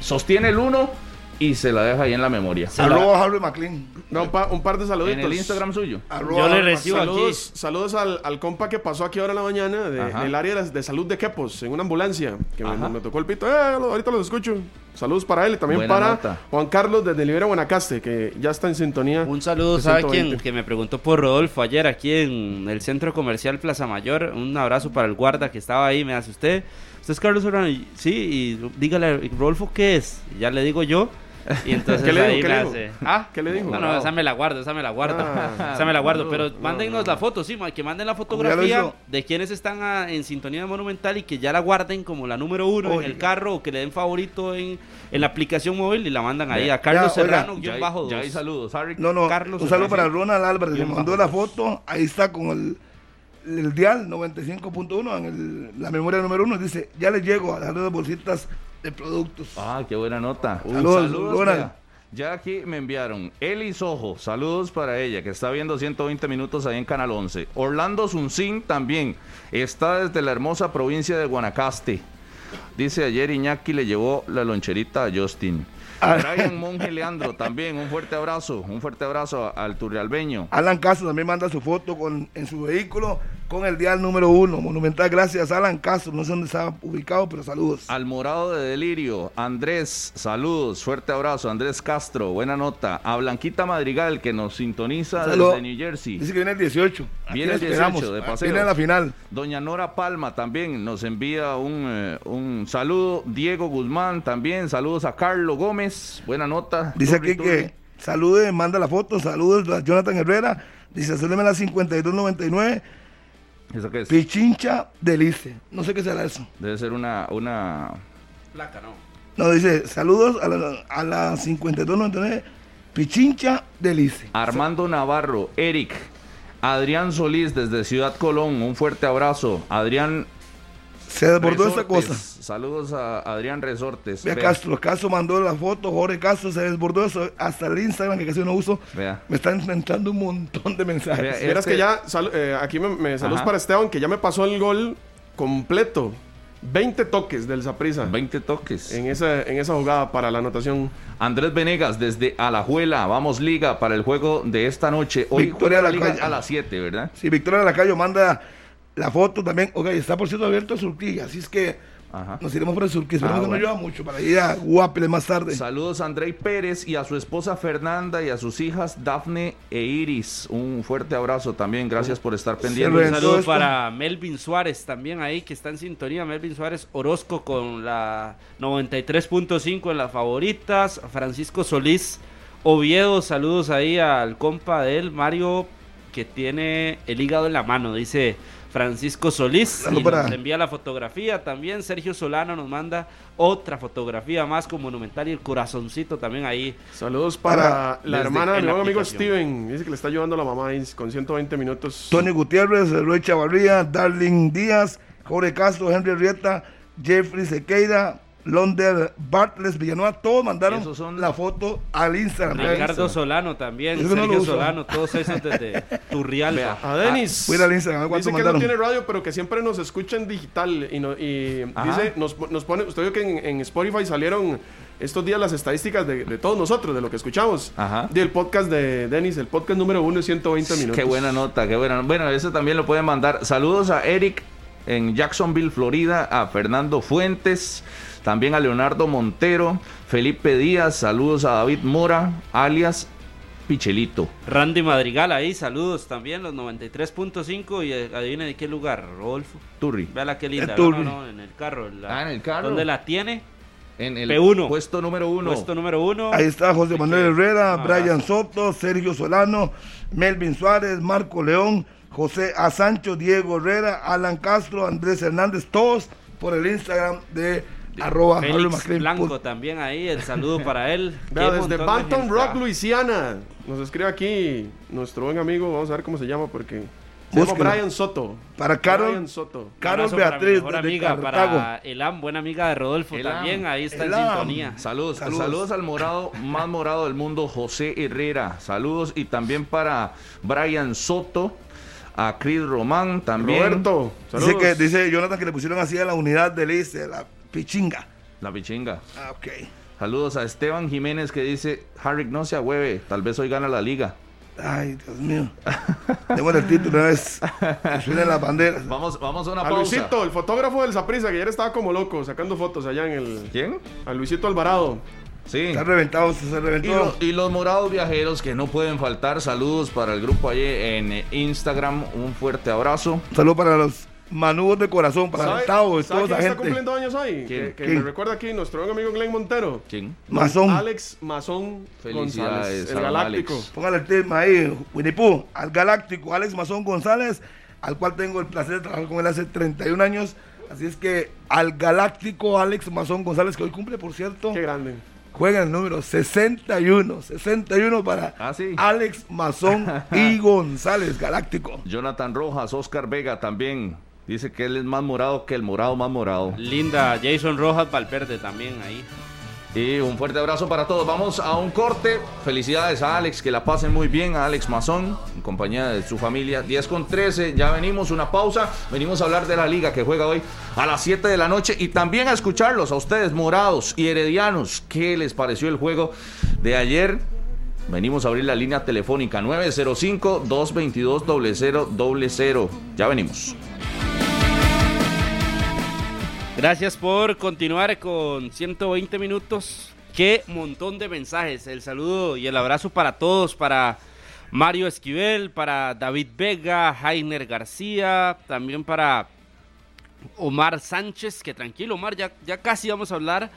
sostiene el 1 y se la deja ahí en la memoria. La- Arroba Harvey McLean. No, un, pa- un par de saluditos. En el Instagram suyo. Arroba Yo le recibo. Saludos, saludos al, al compa que pasó aquí ahora en la mañana de- Ajá. del área de, de salud de Quepos, en una ambulancia, que me, tocó el pito. Eh, lo- ahorita los escucho. Saludos para él y también Buena para nota. Juan Carlos desde Libera Guanacaste, que ya está en sintonía. Un saludo, ¿sabe 120. quién? Que me preguntó por Rodolfo ayer aquí en el centro comercial Plaza Mayor. Un abrazo para el guarda que estaba ahí. Me hace usted. ¿Usted es Carlos Serrano? Sí, y dígale, Rodolfo, ¿qué es? Y ya le digo yo. Y entonces ¿Qué le dijo? ahí ¿Qué me le hace. ¿Ah? ¿Qué le dijo? No, no, esa me la guardo, esa me la guardo. Ah. esa me la guardo. Pero No, mándennos no. la foto, sí, ma, que manden la ya fotografía de quienes están ah, en sintonía de Monumental y que ya la guarden como la número uno en Oiga. el carro o que le den favorito en, en la aplicación móvil y la mandan ahí Ya, a Carlos ya, oiga, Serrano, Ya, guion hay- bajo ya hay saludos, Harry. No, no, Carlos un saludo Serrano. para Ronald Álvarez, que mandó la foto, ahí está con el, el dial 95.1 en el- la memoria número uno, dice, ya le llego a las dos bolsitas de productos. Ah, qué buena nota. Uy, saludos, vea. Ya aquí me enviaron Eli Sojo, saludos para ella, que está viendo 120 minutos ahí en Canal 11. Orlando Sunsin también, está desde la hermosa provincia de Guanacaste. Dice ayer Iñaki le llevó la loncherita a Justin. Ah. Brian Monge Leandro también, un fuerte abrazo, un fuerte abrazo al turrialbeño. Alan Castro también manda su foto con, en su vehículo con el dial número uno. Monumental, gracias Alan Castro. No sé dónde estaba ubicado, pero saludos. Al morado de delirio, Andrés, saludos, fuerte abrazo, Andrés Castro, buena nota. A Blanquita Madrigal, que nos sintoniza Saludo. desde New Jersey. Dice que viene el 18. Aquí Viene el 18 esperamos. de paseo. Viene a la final. Doña Nora Palma también nos envía un, eh, un saludo. Diego Guzmán también, saludos a Carlos Gómez, buena nota. Dice aquí que salude, manda la foto, saludos a Jonathan Herrera. Dice, salúdeme la 5299, ¿Eso qué es? Pichincha Delice. No sé qué será eso. Debe ser una, una... Placa, no. No, dice, saludos a la, a la 5299, Pichincha Delice. Armando Navarro, Eric, Adrián Solís desde Ciudad Colón, un fuerte abrazo. Adrián Se desbordó esta Resortes, cosa. Saludos a Adrián Resortes. Vea Vea, Castro, Castro mandó la foto, Jorge Castro se desbordó eso, hasta el Instagram que casi no uso. Vea. Me están entrando un montón de mensajes. Vea, Vieras Este- que ya, sal- eh, aquí me, me saludos Ajá. para Esteban, que ya me pasó el gol completo. 20 toques del Zaprisa 20 toques. en esa, en esa jugada para la anotación. Andrés Venegas desde Alajuela. Vamos Liga para el juego de esta noche. Hoy Victoria juega la. Liga a las 7, ¿verdad? Sí, Victoria Lacayo manda la foto también. Ok, está por cierto abierto el surquilla, así es que Ajá. nos iremos por el surquilla. Esperemos Ah, que bueno. no llueva mucho para ir a Guapele más tarde. Saludos a Andrei Pérez y a su esposa Fernanda y a sus hijas Dafne e Iris. Un fuerte abrazo también. Gracias por estar Se pendientes. Un saludo esto. para Melvin Suárez también ahí que está en sintonía. Melvin Suárez Orozco con la 93.5 en las favoritas. Francisco Solís Oviedo, saludos ahí al compa de él, Mario, que tiene el hígado en la mano, dice Francisco Solís. Y nos envía la fotografía también. Sergio Solano nos manda otra fotografía más con Monumental y el corazoncito también ahí. Saludos para, Para- la hermana de mi amigo. Steven. Dice que le está ayudando a la mamá con 120 minutos. Tony Gutiérrez, Roy Chavarría, Darling Díaz, Jorge Castro, Henry Rieta, Jeffrey Sequeira, Londer Bartles Villanueva, todos mandaron son- la foto al Instagram. Ricardo Solano también, Eso no Sergio. Solano, todos esos desde Turrialba. Vea. A Denis. Voy a ir al Instagram, a ver cuánto dice que no mandaron. tiene radio, pero que siempre nos escucha en digital. Y, no- y dice, nos, nos pone, usted vio que en, en Spotify salieron estos días las estadísticas de, de todos nosotros, de lo que escuchamos. Ajá. Del podcast de Denis, el podcast número uno de 120 minutos. Qué buena nota, qué buena. Bueno, ese también lo pueden mandar. Saludos a Eric en Jacksonville, Florida, a Fernando Fuentes, también a Leonardo Montero, Felipe Díaz, saludos a David Mora, alias Pichelito. Randy Madrigal ahí, saludos también, los 93.5 y eh, adivine de qué lugar, Rodolfo. Turri. Véala qué linda, no, no, no, en el carro. la- Ah, en el carro. ¿Dónde la tiene? En el P1. puesto número uno. Puesto número uno. Ahí está José Manuel Herrera, Ah, Brian Soto, Sergio Solano, Melvin Suárez, Marco León, José A. Sancho, Diego Herrera, Alan Castro, Andrés Hernández, todos por el Instagram de arroba Félix. Blanco también ahí, el saludo para él. Vea, desde de Banton gente. Rock, Luisiana. Nos escribe aquí nuestro buen amigo. Vamos a ver cómo se llama porque. Se llama. Brian Soto. Para Carol, Brian Soto. Carol para Beatriz, desde amiga, Cartago. para Elam, buena amiga de Rodolfo Elam. también, ahí está Elam. en sintonía. Saludos, Saludos. saludos, al morado, más morado del mundo, José Herrera. Saludos y también para Brian Soto, a Chris Román también. Roberto. Dice, que, dice Jonathan que le pusieron así a la unidad del ICE, la pichinga. La pichinga. Ah, ok. Saludos a Esteban Jiménez que dice, Harry, no se hueve, tal vez hoy gana la liga. Ay, Dios mío. Démosle el título una vez. Suenen las banderas. Vamos, vamos a una A pausa. Luisito, el fotógrafo del Saprissa, que ayer estaba como loco sacando fotos allá en el. ¿Quién? A Luisito Alvarado. Sí. Está reventado, se Y, reventó. lo- y los morados viajeros que no pueden faltar. Saludos para el grupo allí en Instagram. Un fuerte abrazo. Saludos para los manudos de corazón, para ¿Sabe, el Tavo y toda quién esa está cumpliendo años? ¿Quién? Que, que ¿Quién? me recuerda aquí nuestro buen amigo Glenn Montero. ¿Quién? Mazón. Alex Mazón Felicidades González, el galáctico. Alex. Póngale el tema ahí, Winnie Pooh, al galáctico Alex Mazón González, al cual tengo el placer de trabajar con él hace 31 años. Así es que al galáctico Alex Mazón González, que hoy cumple, por cierto, Qué grande. juega el número 61. 61 para Ah, sí. Alex Mazón y González, galáctico. Jonathan Rojas, Oscar Vega también. Dice que él es más morado que el morado más morado. Linda, Jason Rojas Valverde también ahí. Y un fuerte abrazo para todos. Vamos a un corte. Felicidades a Alex, que la pasen muy bien. A Alex Mazón, en compañía de su familia. 10 con 13. Ya venimos, una pausa. Venimos a hablar de la liga que juega hoy a las 7 de la noche. Y también a escucharlos a ustedes, morados y heredianos. ¿Qué les pareció el juego de ayer? Venimos a abrir la línea telefónica 905-222-0000. Ya venimos. Gracias por continuar con 120 minutos. Qué montón de mensajes. El saludo y el abrazo para todos, para Mario Esquivel, para David Vega, Jainer García, también para Omar Sánchez, que tranquilo Omar, ya, ya casi vamos a hablar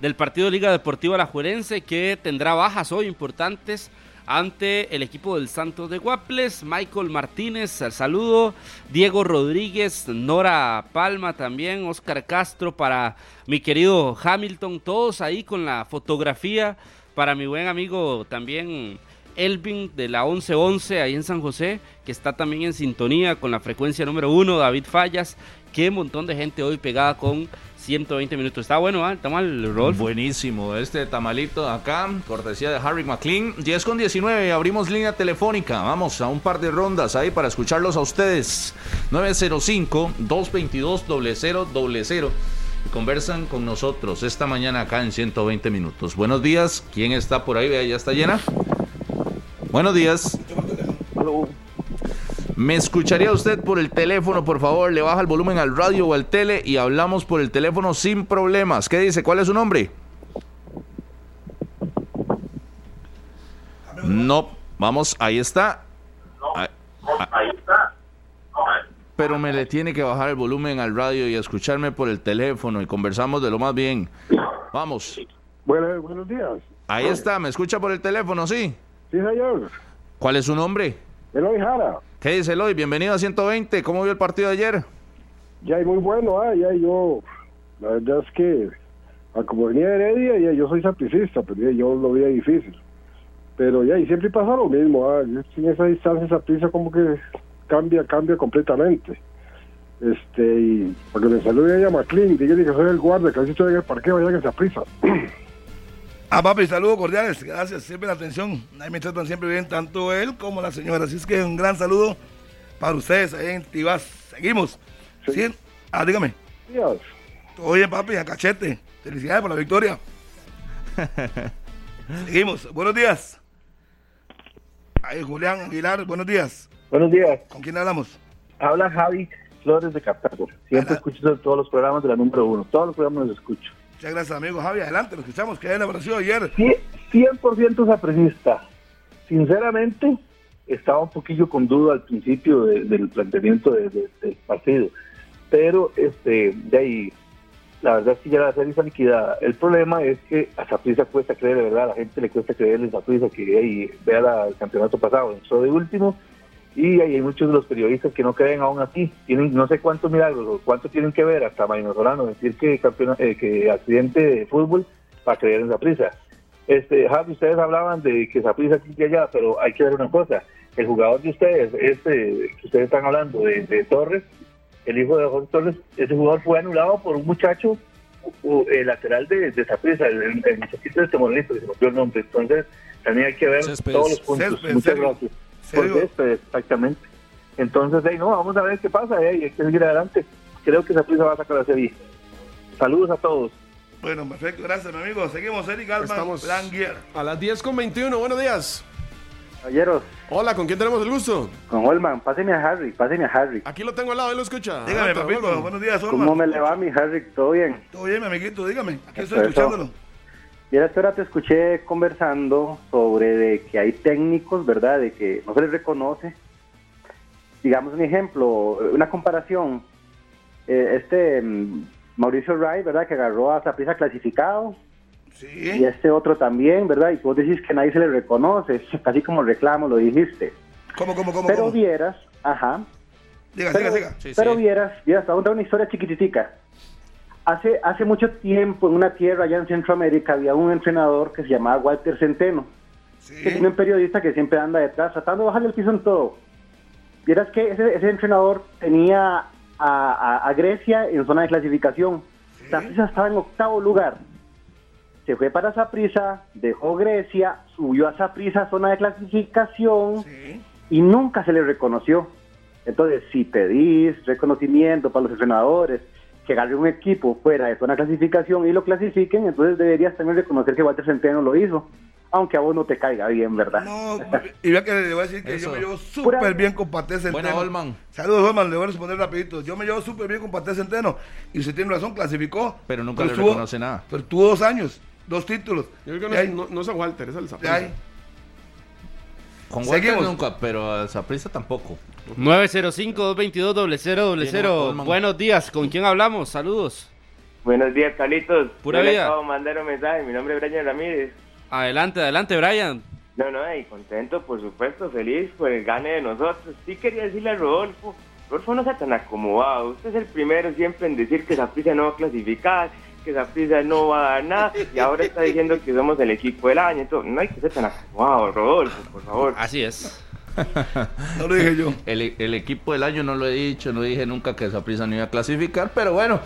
del partido Liga Deportiva Alajuelense que tendrá bajas hoy importantes ante el equipo del Santos de Guaples, Michael Martínez, al saludo, Diego Rodríguez, Nora Palma también, Oscar Castro para mi querido Hamilton, todos ahí con la fotografía. Para mi buen amigo también Elvin de la 1111 ahí en San José, que está también en sintonía con la frecuencia número uno, David Fallas, qué montón de gente hoy pegada con 120 minutos. Está bueno, ¿ah? Está mal, Rodolfo. Buenísimo, este tamalito acá, cortesía de Harry McLean. 10 con 19, abrimos línea telefónica. Vamos a un par de rondas ahí para escucharlos a ustedes. 905-222-0000. Y conversan con nosotros esta mañana acá en 120 minutos. Buenos días, ¿quién está por ahí? Vea, ya está llena. Buenos días. ¿Me escucharía usted por el teléfono, por favor? Le baja el volumen al radio o al tele y hablamos por el teléfono sin problemas. ¿Qué dice? ¿Cuál es su nombre? No, vamos, ahí está. Ahí- ahí- Pero me le tiene que bajar el volumen al radio y escucharme por el teléfono y conversamos de lo más bien. Vamos, Bueno, buenos días. ahí está, ¿me escucha por el teléfono? Sí. Sí, señor. ¿Cuál es su nombre? Eloy Jara. ¿Qué dice Eloy? Bienvenido a 120. ¿Cómo vio el partido de ayer? Ya, muy bueno, ah, ya yo, la verdad es que, ah, como venía Heredia, ya yo soy sapricista, pero ya yo lo veía difícil. Pero ya, y siempre pasa lo mismo, ah, en esa distancia saprisa como que cambia, cambia completamente. Este, y para que me salude a McLean, dígale que soy el guardia, que así estoy en el parque, vayan en saprisa. Ah, papi, saludos cordiales. Gracias, siempre la atención. Ahí me tratan siempre bien, tanto él como la señora. Así es que un gran saludo para ustedes ahí en Tibás. Seguimos. Sí. ¿Sí? Ah, dígame. Todo bien, papi, a cachete. Felicidades por la victoria. Seguimos. Buenos días. Ahí, Julián Aguilar, buenos días. Buenos días, ¿Con quién hablamos? habla Javi Flores de Cartago. Siempre Ajá. escucho todos los programas de la número uno, todos los programas los escucho. Muchas gracias, amigo Javi. Adelante, lo escuchamos. ¿Qué le pareció ayer? Cien- 100% sapricista. sinceramente, estaba un poquillo con duda al principio de- del planteamiento de- de- del partido, pero este, de ahí, la verdad es que ya la serie está liquidada. El problema es que a Saprissa cuesta creer, de verdad, a la gente le cuesta creer en Saprissa que ahí, vea la- el campeonato pasado, entró de último, y hay muchos de los periodistas que no creen aún así. Tienen no sé cuántos milagros o cuánto tienen que ver hasta Marino Solano decir que, campeona- eh, que accidente de fútbol para creer en Saprissa. Este, Javi, ustedes hablaban de que Saprissa aquí y allá, pero hay que ver una cosa. El jugador de ustedes, este que ustedes están hablando de, de Torres, el hijo de Jorge Torres, ese jugador fue anulado por un muchacho, el lateral de, de Saprissa, el, muchachito de este monolito, que se olvidó el nombre. Entonces, también hay que ver Céspedes. todos los puntos. Céspedes, Muchas gracias. Por Serio. Céspedes, exactamente. Entonces, hey, no, vamos a ver qué pasa, hey, hay que seguir adelante. Creo que Saprissa va a sacar la serie. Saludos a todos. Bueno, perfecto, gracias, mi amigo. Seguimos, Eric Alman, Estamos a las 10 con 21. Buenos días. Caballeros, Hola, ¿con quién tenemos el gusto? con Holman, páseme a Harry, páseme a Harry. Aquí lo tengo al lado, él lo escucha. Dígame, Adelante, papito, Holman. buenos días, ¿Cómo Orman. me le va mi Harry? ¿Todo bien? Todo bien, mi amiguito, dígame. Aquí estoy Eso. escuchándolo. Mira, esta hora te escuché conversando sobre de que hay técnicos, ¿verdad? De que no se les reconoce. Digamos un ejemplo, una comparación. Eh, este mm, Mauricio Wright, ¿verdad? Que agarró a Zaprisa clasificado. Y Sí. este otro también, ¿verdad? Y vos decís que nadie se le reconoce, casi como reclamo, lo dijiste. ¿Cómo, cómo, cómo? Pero cómo? vieras, ajá, Diga, pero, siga. Sí, pero sí. vieras, vieras, te voy a contar una historia chiquititica. Hace, hace mucho tiempo en una tierra allá en Centroamérica había un entrenador que se llamaba Walter Centeno, que es Sí. un periodista que siempre anda detrás tratando de bajarle el piso en todo. Vieras que ese, ese entrenador tenía a, a- a Grecia en zona de clasificación. Saprissa estaba en octavo lugar. Se fue para Saprissa, dejó Grecia, subió a Saprissa a zona de clasificación Sí. y nunca se le reconoció. Entonces, si pedís reconocimiento para los entrenadores, que agarre un equipo fuera de zona de clasificación y lo clasifiquen, entonces deberías también reconocer que Walter Centeno lo hizo, aunque a vos no te caiga bien, ¿verdad? No, y vea que le voy a decir que Eso. yo me llevo súper bien con Paté Centeno. Buena, Holman. Saludos, Holman, le voy a responder rapidito. Yo me llevo súper bien con Paté Centeno. Y usted tiene razón, clasificó. Pero nunca le reconoce nada. Pero tuvo dos años, dos títulos. Yo creo que no, no, no es a Walter, es el ahí- Con Walter Seguimos. nunca, pero a Saprissa tampoco. 905-222-0000. Bien, Holman. Buenos días, ¿con quién hablamos? Saludos. Buenos días, Carlitos. Pura Yo le vida. acabo de mandar un mensaje. Mi nombre es Brian Ramírez. Adelante, adelante, Brian. No, no, y contento, por supuesto, feliz por el gane de nosotros. Sí quería decirle a Rodolfo, Rodolfo no sea tan acomodado. Usted es el primero siempre en decir que Zaprisa no va a clasificar, que Zaprisa no va a dar nada, y ahora está diciendo que somos el equipo del año. Entonces, no hay que ser tan acomodado, Rodolfo, por favor. Así es. No lo dije yo. El, el equipo del año no lo he dicho, no dije nunca que Saprissa no iba a clasificar, pero bueno,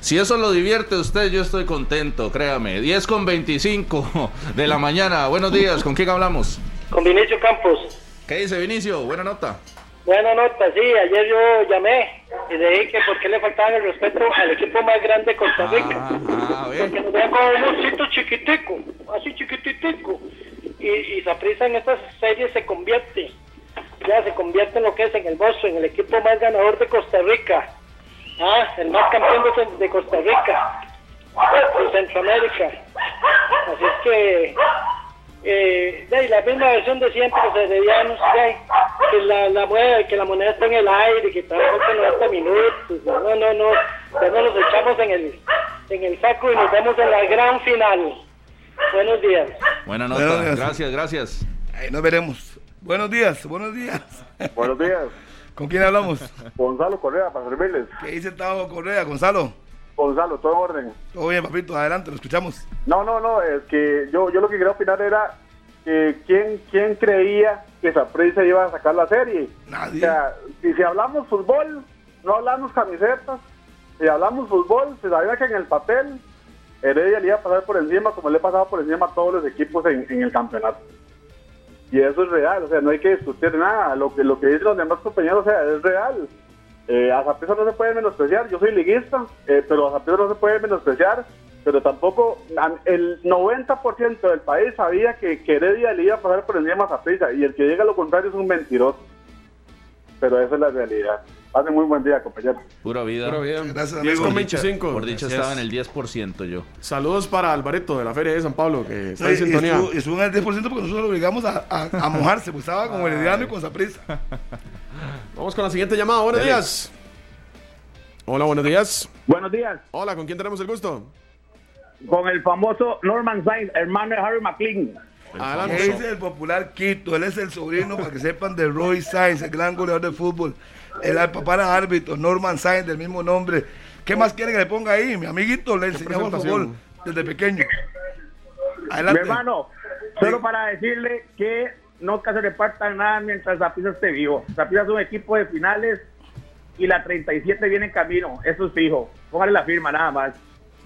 si eso lo divierte a usted, yo estoy contento, créame. 10 con 25 de la mañana. Buenos días, ¿con quién hablamos? Con Vinicio Campos. ¿Qué dice Vinicio? Buena nota. Buena nota, sí, ayer yo llamé y le dije que por qué le faltaba el respeto al equipo más grande de Costa Rica. Ah, ah. Porque nos vean como un osito chiquitico, así chiquititico. Y, y Saprissa en estas series se convierte, ya se convierte en lo que es en el monstruo, en el equipo más ganador de Costa Rica. Ah, el más campeón de, de Costa Rica, de Centroamérica. Así es que eh, de ahí, la misma versión de siempre, los heredianos, de ahí, que la, la moneda, que la moneda está en el aire, que estamos en 90 minutos, no, no, no, no, ya nos los echamos en el, en el saco y nos vemos en la gran final. Buenos días. Buena Buenos nota. días. Gracias, gracias. Ahí nos veremos. Buenos días, buenos días. Buenos días, ¿Con quién hablamos? Gonzalo Correa, para servirles. ¿Qué dice Tavo Correa, Gonzalo? Gonzalo, todo en orden. Todo bien, papito, adelante, lo escuchamos. No, no, no, es que yo, yo lo que quería opinar era que quién, quién creía que Saprissa iba a sacar la serie. Nadie. O sea, si, si hablamos fútbol, no hablamos camisetas. Si hablamos fútbol, se sabía que en el papel Heredia le iba a pasar por encima como le pasaba por encima a todos los equipos en, en el campeonato. Y eso es real, o sea, no hay que discutir nada. Lo que, lo que dicen los demás compañeros, o sea, es real. Eh, a Saprissa no se puede menospreciar, yo soy liguista, eh, pero a Saprissa no se puede menospreciar, pero tampoco a- el 90% del país sabía que, que Heredia le iba a pasar por encima a Saprissa y el que diga lo contrario es un mentiroso. Pero esa es la realidad. Pasen muy buen día, compañeros. Pura vida. Pero bien. Gracias, 10 amigo. con Por dicha- 25. Por dicho Gracias. estaba en el 10% yo. Saludos para Alvarito de la Feria de San Pablo, que está en sintonía. estuvo, estuvo en el 10% porque nosotros lo obligamos a, a, a mojarse, pues estaba con Herediano y con Saprissa. Vamos con la siguiente llamada. Buenos Dele. días. Hola, buenos días. Buenos días. Hola, ¿con quién tenemos el gusto? Con el famoso Norman Sainz, hermano de Harry McLean. Adelante. Ese es el popular Quito, él es el sobrino, para que sepan, de Roy Sainz, el gran goleador de fútbol. El papá era árbitro, Norman Sainz, del mismo nombre. ¿Qué más quieren que le ponga ahí? Mi amiguito le enseñaba fútbol desde pequeño. Mi Adelante. hermano, solo para decirle que nunca se repartan nada mientras Zapisa esté vivo. Zapisa es un equipo de finales y la 37 viene en camino, eso es fijo. Póngale la firma nada más.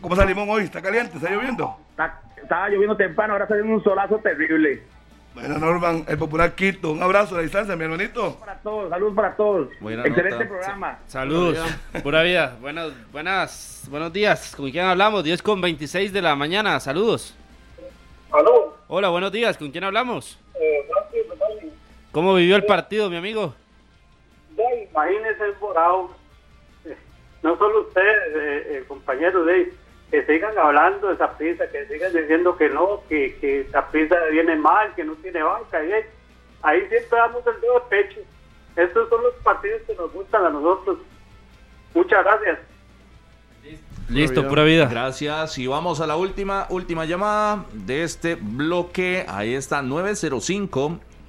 ¿Cómo está Limón hoy? ¿Está caliente? ¿Está lloviendo? Está- estaba lloviendo temprano, ahora está haciendo un solazo terrible. Bueno, Norman, el popular Quito. Un abrazo a la distancia, mi hermanito. Para todos, saludos para todos. Buena Excelente nota. programa. Saludos, pura vida. Buenos, buenas, buenos días. ¿Con quién hablamos? 10 con 26 de la mañana. Saludos. Aló, Hola, buenos días. ¿Con quién hablamos? eh. ¿Cómo vivió el partido, mi amigo? Imagínese el morado. Eh, No solo ustedes, eh, eh, que sigan hablando de esa prisa, que sigan diciendo que no, que, que esa prisa viene mal, que no tiene banca. y, eh, ahí siempre damos el dedo de pecho. Estos son los partidos que nos gustan a nosotros. Muchas gracias. Listo, pura vida. Gracias. Y vamos a la última, última llamada de este bloque. Ahí está,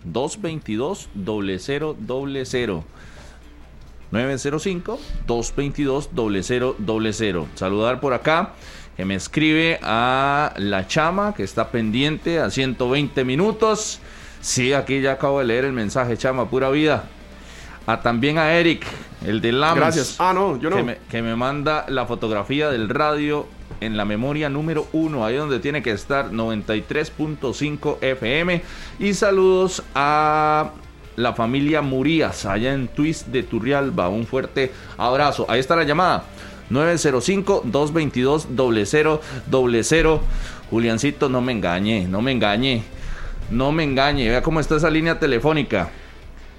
905-222-0000. 905-222-0000. Saludar por acá, que me escribe a la chama, que está pendiente a 120 minutos. Sí, aquí ya acabo de leer el mensaje, chama, pura vida. A, también a Eric, el de Lams. Gracias. Ah, no, yo no. Que me, que me manda la fotografía del radio en la memoria número uno, ahí donde tiene que estar 93.5 FM. Y saludos a la familia Murías, allá en Twist de Turrialba. Un fuerte abrazo. Ahí está la llamada. 905-222-0000. Juliancito, no me engañe, no me engañe. No me engañe. Vea cómo está esa línea telefónica.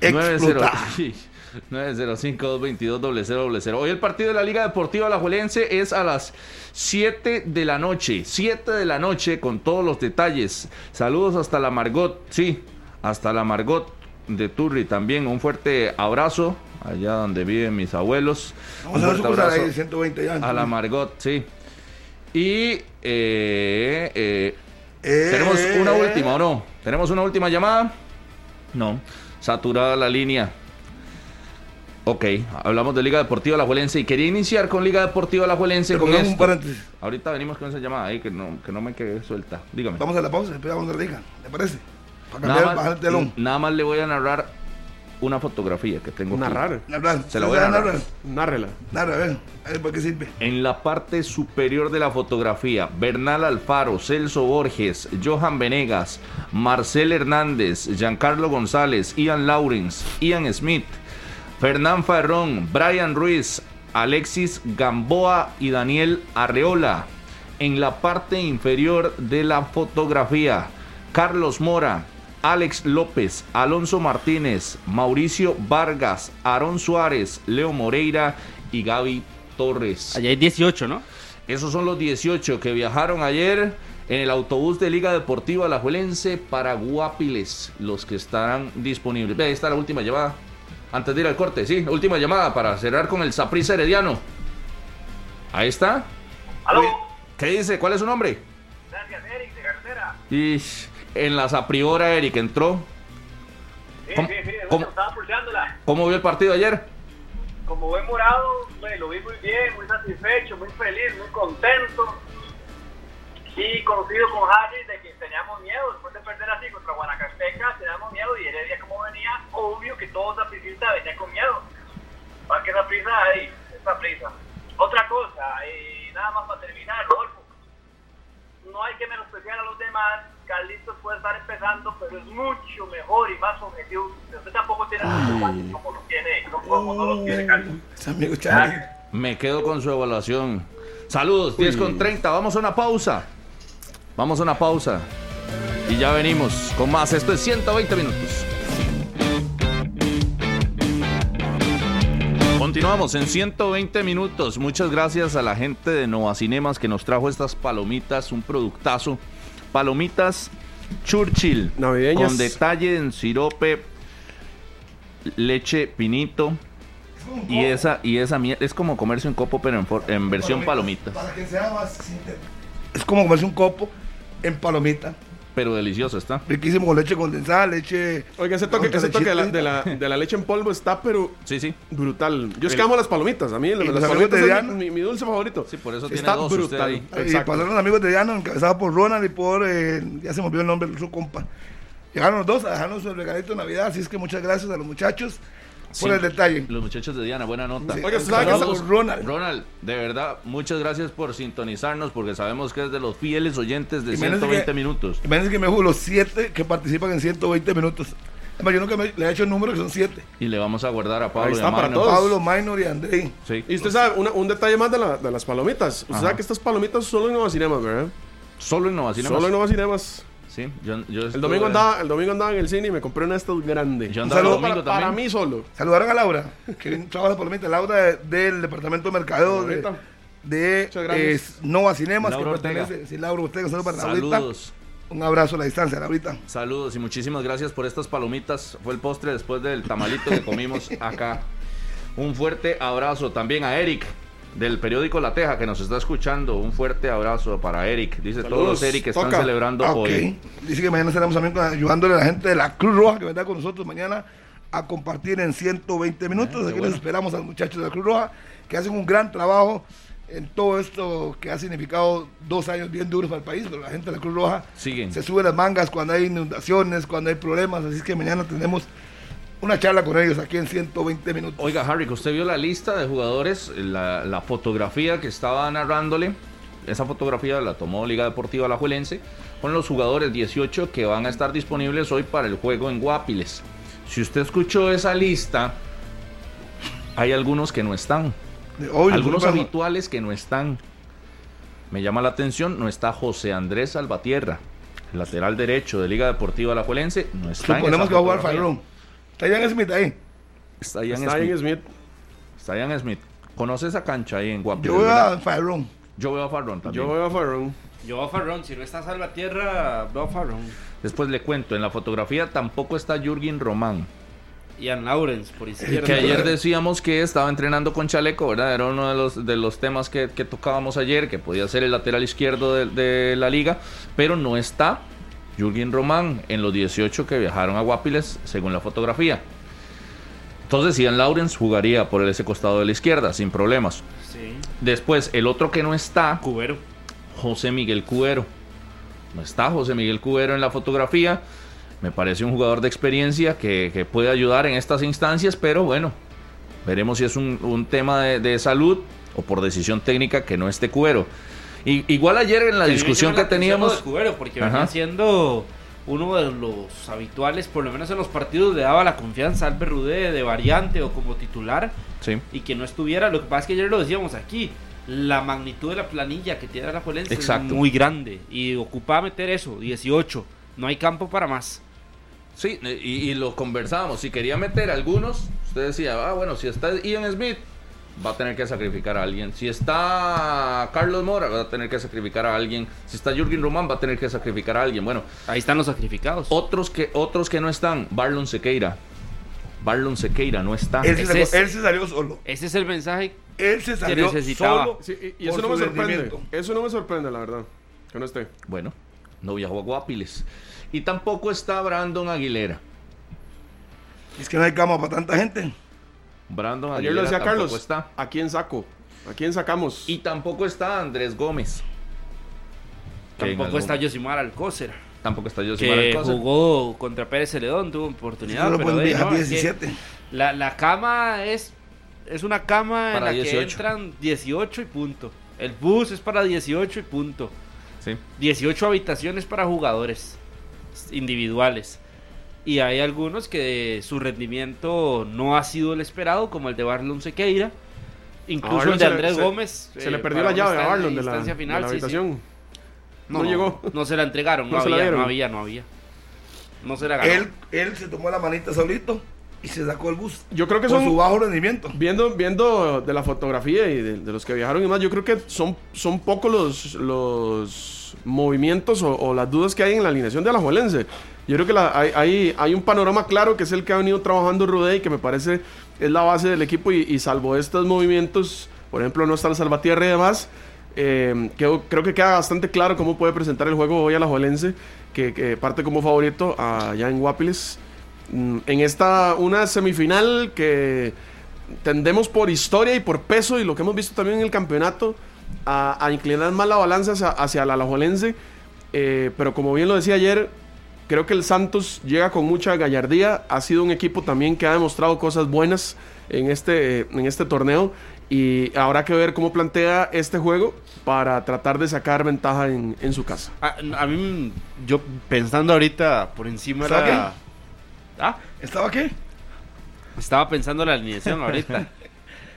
Explota. 905-222-0000. Hoy el partido de la Liga Deportiva Alajuelense es a las 7 de la noche. 7 de la noche con todos los detalles. Saludos hasta la Margot. Sí, hasta la Margot de Turri también. Un fuerte abrazo allá donde viven mis abuelos. Vamos Un a ver fuerte abrazo de 120 años. a la Margot, sí. Y eh, eh, Eh, tenemos una última, ¿o no? ¿Tenemos una última llamada? No. Saturada la línea. Ok, hablamos de Liga Deportiva Alajuelense y quería iniciar con Liga Deportiva Alajuelense con un esto. paréntesis. Ahorita venimos con esa llamada ahí que no, que no me quede suelta. Dígame. Vamos a la pausa, después vamos a la liga. ¿Le parece? Para Nada cambiar, bajar más, el telón. nada más le voy a narrar una fotografía que tengo aquí. Narrar. Narrar. Se la voy a narrar. Nárrela. Narra, a ver. A ver, ¿para qué sirve? En la parte superior de la fotografía, Bernal Alfaro, Celso Borges, Johan Venegas, Marcel Hernández, Giancarlo González, Ian Lawrence, Ian Smith, Fernán Farrón, Brian Ruiz, Alexis Gamboa y Daniel Arreola. En la parte inferior de la fotografía, Carlos Mora, Alex López, Alonso Martínez, Mauricio Vargas, Aarón Suárez, Leo Moreira y Gaby Torres. Allá hay 18, ¿no? Esos son los 18 que viajaron ayer en el autobús de Liga Deportiva Alajuelense para Guapiles, los que estarán disponibles. Ve, ahí está la última llamada. Antes de ir al corte, sí, última llamada para cerrar con el Saprissa Herediano. Ahí está. ¿Aló? ¿Qué dice? ¿Cuál es su nombre? Gracias, Eric, de carretera. Y en la Sapriora, Eric entró. Sí, ¿Cómo- sí, sí, cómo- estaba pulseándola. ¿Cómo vio el partido ayer? Como buen morado, lo vi muy bien, muy satisfecho, muy feliz, muy contento. Y conocido con Harry de que teníamos miedo después de perder así contra Guanacasteca, teníamos miedo y Heredia como obvio que todo esa prisita venía con miedo. Para que esa prisa, ahí, esa prisa. Otra cosa, eh, nada más para terminar, Rodolfo. No hay que menospreciar a los demás. Carlitos puede estar empezando, pero es mucho mejor y más objetivo. Usted tampoco tiene guantes como los tiene, como, como no los tiene Carlitos. Charlie. Me quedo con su evaluación. Saludos, 10 con 30. Vamos a una pausa. Vamos a una pausa. Y ya venimos con más. Esto es 120 minutos. Continuamos en 120 minutos. Muchas gracias a la gente de Nova Cinemas que nos trajo estas palomitas, un productazo. Palomitas Churchill. Navideñas. Con detalle en sirope, leche pinito. Y esa, y esa miel es como comerse un copo, pero en, for- en versión palomitas. Para que sea más. Es como comerse un copo en palomita. Pero delicioso está. Riquísimo con leche condensada, leche. Oiga, ese toque, ese toque de, la, de, la, de la leche en polvo está, pero Sí, sí. brutal. Yo es que amo las palomitas. A mí las amigos palomitas de es Diana. mi, mi- dulce favorito. Sí, por eso tiene está dos usted brutal. ahí. Y pasaron los amigos de Diana, encabezados por Ronald y por. eh, ya se me olvidó el nombre de su compa. Llegaron los dos a dejarnos su regalito de Navidad, así es que muchas gracias a los muchachos por el detalle. Los muchachos de Diana, buena nota. Sí, Oiga, ¿usted sabe que encabezados esos- por Ronald. Ronald, de verdad, muchas gracias por sintonizarnos porque sabemos que es de los fieles oyentes de Imagínese 120 que- minutos. Imagínense que me jugó los siete que participan en 120 minutos. Además, yo nunca me- le he hecho el número que son siete. Y le vamos a guardar a Pablo Ahí y a está para Magno. todos. Pablo, Minor y Andrei. Sí. Y usted sabe, una- un detalle más de, la- de las palomitas. Usted Ajá. sabe que estas palomitas solo en Nueva Cinemas, ¿verdad? Solo en Nova Cinemas. Solo en Nueva Cinemas. Sí, yo, yo El domingo, andaba, el domingo andaba en el cine y me compré una de estas grandes. Yo andaba el Solo domingo para, mí solo. Saludaron a Laura, que trabaja la palomita. Laura de- del Departamento de Mercadeo de, eh, Nova Cinemas, Laura que Ortega. pertenece. Sí, Laura Ortega, saludos para Laurita. Saludos. Un abrazo a la distancia, Laurita. Saludos y muchísimas gracias por estas palomitas. Fue el postre después del tamalito que comimos acá. Un fuerte abrazo también a Eric del periódico La Teja que nos está escuchando. Un fuerte abrazo para Eric. Dice todos los. Eric que están Toca. celebrando Ah, hoy. Dice que mañana estaremos también ayudándole a la gente de la Cruz Roja que vendrá con nosotros mañana a compartir en 120 minutos. Aquí les esperamos a los muchachos de la Cruz Roja que hacen un gran trabajo en todo esto que ha significado dos años bien duros para el país, pero la gente de la Cruz Roja Siguen. se sube las mangas cuando hay inundaciones, cuando hay problemas, así que mañana tenemos una charla con ellos aquí en 120 minutos. Oiga, Harry, que usted vio la lista de jugadores, la, la fotografía que estaba narrándole. Esa fotografía la tomó Liga Deportiva Alajuelense con los jugadores 18 que van a estar disponibles hoy para el juego en Guapiles. Si usted escuchó esa lista, hay algunos que no están. Hoy, algunos habituales que no están. Me llama la atención, no está José Andrés Salvatierra, lateral derecho de Liga Deportiva Alajuelense. No está en Suponemos esa que va a jugar fotografía. Está Ian Smith ahí. Está Ian Está Smith. Smith. Está Ian Smith. ¿Conoce esa cancha ahí en Guapiles? Yo voy verdad? a Fairón. Yo veo a Farrón también. Yo veo a Farron. Yo a Farrón, si no está Salvatierra, veo a Farrón. Después le cuento, en la fotografía tampoco está Jürgen Román. Ian Lawrence por izquierda. Que ayer decíamos que estaba entrenando con Chaleco, ¿verdad? Era uno de los, de los temas que, que tocábamos ayer, que podía ser el lateral izquierdo de, de la liga, pero no está Jürgen Román en los 18 que viajaron a Guapiles, según la fotografía. Entonces Ian Lawrence jugaría por ese costado de la izquierda, sin problemas. Sí. Después, el otro que no está, Cubero. José Miguel Cubero. No está José Miguel Cubero en la fotografía. Me parece un jugador de experiencia que, que puede ayudar en estas instancias, pero bueno, veremos si es un, un tema de, de salud o por decisión técnica que no esté Cubero. Y, igual ayer en la A discusión que teníamos... de Cubero, porque venía siendo uno de los habituales, por lo menos en los partidos, le daba la confianza al Berrudé de variante o como titular Sí. y que no estuviera. Lo que pasa es que ayer lo decíamos aquí. La magnitud de la planilla que tiene la Juelense es muy grande y ocupaba meter eso, 18. No hay campo para más. Sí, y, y lo conversábamos. Si quería meter algunos, usted decía, ah, bueno, si está Ian Smith, va a tener que sacrificar a alguien. Si está Carlos Mora, va a tener que sacrificar a alguien. Si está Jürgen Román, va a tener que sacrificar a alguien. Bueno, Ahí están los sacrificados. otros que, otros que no están, Barlon Sequeira. Barlon Sequeira no está. Él se, Ese sacó- es- él se salió solo. Ese es el mensaje. Él se que salió necesitaba. solo. Sí, y, eso no me sorprende. Eso no me sorprende, la verdad. Que no esté. Bueno, no viajó a Guapiles. Y tampoco está Brandon Aguilera. Es que no hay cama para tanta gente. Brandon Ayer lo decía tampoco Carlos. está. ¿A quién saco? ¿A quién sacamos? Y tampoco está Andrés Gómez. en Tampoco algún- está Yosimar Alcócer, Tampoco está Josimar que jugó contra Pérez Celedón, tuvo oportunidad. Solo pero de, no, es que 17. la, la cama es, es una cama en Para la 18. que entran 18 y punto. El bus es para 18 y punto. Sí. 18 habitaciones para jugadores individuales. Y hay algunos que su rendimiento no ha sido el esperado, como el de Barlon Sequeira. Incluso el de Andrés se- Gómez. Se eh, le perdió para la llave a Barlon de la, de final, la sí, sí. habitación. No, No no, llegó. No se la entregaron, no, No se la había, no había, no había. No se la ganó. Él, él se tomó la manita solito y se sacó el bus. Yo creo que por son- su bajo rendimiento. Viendo, viendo de la fotografía y de, de los que viajaron y más, yo creo que son, son pocos los, los movimientos o, las dudas que hay en la alineación de Alajuelense. Yo creo que hay, hay, un panorama claro que es el que ha venido trabajando Rudé y que me parece es la base del equipo y, salvo estos movimientos, por ejemplo, no está el Salvatierra y demás, eh, creo que queda bastante claro cómo puede presentar el juego hoy Alajuelense, que, que parte como favorito allá en Guapiles. Mm, En esta, una semifinal que tendemos por historia y por peso y lo que hemos visto también en el campeonato a, a inclinar más la balanza hacia, hacia el alajuelense. Eh, pero como bien lo decía ayer, creo que el Santos llega con mucha gallardía. Ha sido un equipo también que ha demostrado cosas buenas en este, en este torneo. Y habrá que ver cómo plantea este juego para tratar de sacar ventaja en, en su casa. A, a mí, yo pensando ahorita por encima de ¿Estaba la... ¿Ah? ¿Estaba qué? Estaba pensando la alineación ahorita.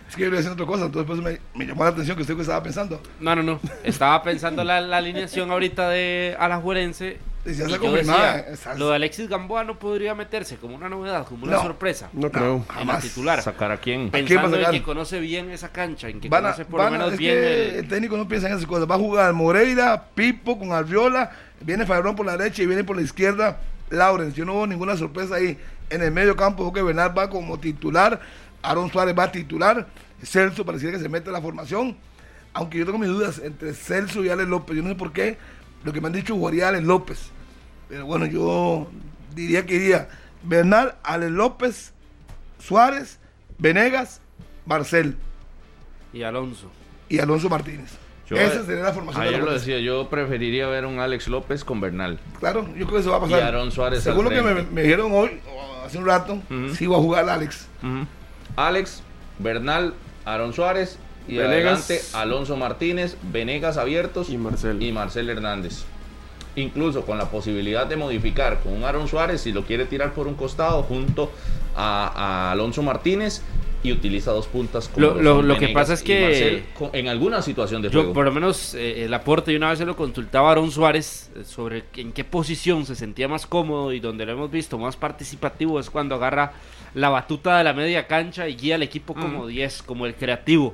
Es que yo iba a decir otra cosa, entonces pues, me, me llamó la atención que usted estaba pensando. No, no, no. Estaba pensando la, la alineación ahorita de Alajuelense. Y ya está confirmada, lo de Alexis Gamboa no podría meterse como una novedad, como una No, sorpresa. No creo. En la jamás. titular. ¿Sacar a quién? ¿A quién va a Pensando en que conoce bien esa cancha, en que Van a- conoce por lo menos es bien que el- el técnico no piensa en esas cosas. Va a jugar Moreira, Pipo con Arriola, viene Fabrón por la derecha y viene por la izquierda Lawrence. Yo no veo ninguna sorpresa ahí. En el medio campo, que Bernal va como titular, Aaron Suárez va a titular, Celso pareciera que se mete en la formación. Aunque yo tengo mis dudas entre Celso y Alex López. Yo no sé por qué. Lo que me han dicho jugaría Alex López. Pero bueno, yo diría que iría Bernal, Alex López, Suárez, Venegas, Marcel y Alonso. y Alonso Martínez. Yo- Esa sería la formación de Ayer la lo decía, yo preferiría ver un Alex López con Bernal. Claro, yo creo que eso va a pasar. Y Aaron Suárez Según lo que me, dijeron hoy, o hace un rato, sí va a jugar Alex. Ujú. Alex, Bernal, Aaron Suárez y Venegas. adelante Alonso Martínez, Venegas abiertos Y Marcel. y Marcel Hernández. Incluso con la posibilidad de modificar con un Aaron Suárez si lo quiere tirar por un costado junto a, a Alonso Martínez y utiliza dos puntas. como Lo- lo lo- que pasa es que- Marcel en alguna situación de Yo, juego. por lo menos, eh, el aporte, y una vez se lo consultaba a Aaron Suárez eh, sobre en qué posición se sentía más cómodo y donde lo hemos visto más participativo es cuando agarra la batuta de la media cancha y guía al equipo como 10, como el creativo.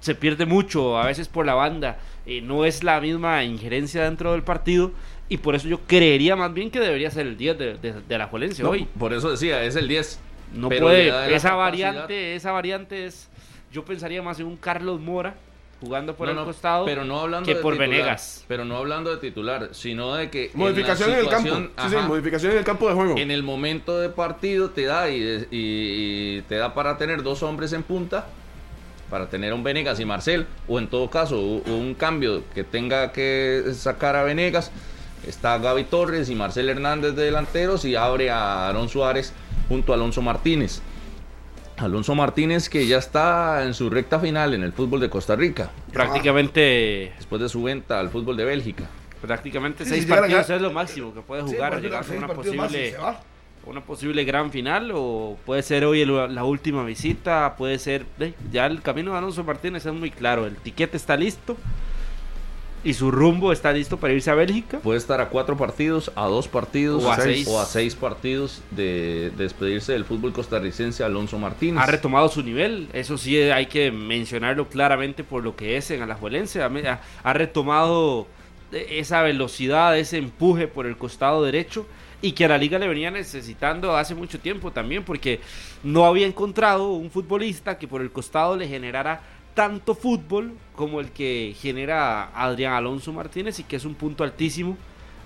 Se pierde mucho, a veces por la banda, eh, no es la misma injerencia dentro del partido y por eso yo creería más bien que debería ser el 10 de, de, de la Juelense No, hoy. Por eso decía, es el 10. No pero puede, esa capacidad- variante, esa variante es, yo pensaría más en un Carlos Mora jugando por No, el no, costado pero no hablando que de por titular, Venegas. Pero no hablando de titular, sino de que. Modificación en, el campo. Sí, sí, modificación en el campo de juego. En el momento de partido te da y, y- y te da para tener dos hombres en punta, para tener a un Venegas y Marcel, o en todo caso un cambio que tenga que sacar a Venegas, está Gaby Torres y Marcel Hernández de delanteros y abre a Aaron Suárez junto a Alonso Martínez. Alonso Martínez que ya está en su recta final en el fútbol de Costa Rica, Prácticamente, después de su venta al fútbol de Bélgica. prácticamente Sí, seis si partidos es lo máximo que puede Sí, jugar, puede llegar a una posible, una posible gran final o puede ser hoy el- la última visita, puede ser, eh, ya el camino de Alonso Martínez es muy claro, el tiquete está listo y su rumbo está listo para irse a Bélgica. Puede estar a cuatro partidos, a dos partidos O a seis. o a seis partidos de, de despedirse del fútbol costarricense Alonso Martínez. ha retomado su nivel, eso sí hay que mencionarlo claramente por lo que es en Alajuelense, ha, retomado e- esa velocidad, ese empuje por el costado derecho y que a la liga le venía necesitando hace mucho tiempo también porque no había encontrado un futbolista que por el costado le generara tanto fútbol como el que genera Adrián Alonso Martínez y que es un punto altísimo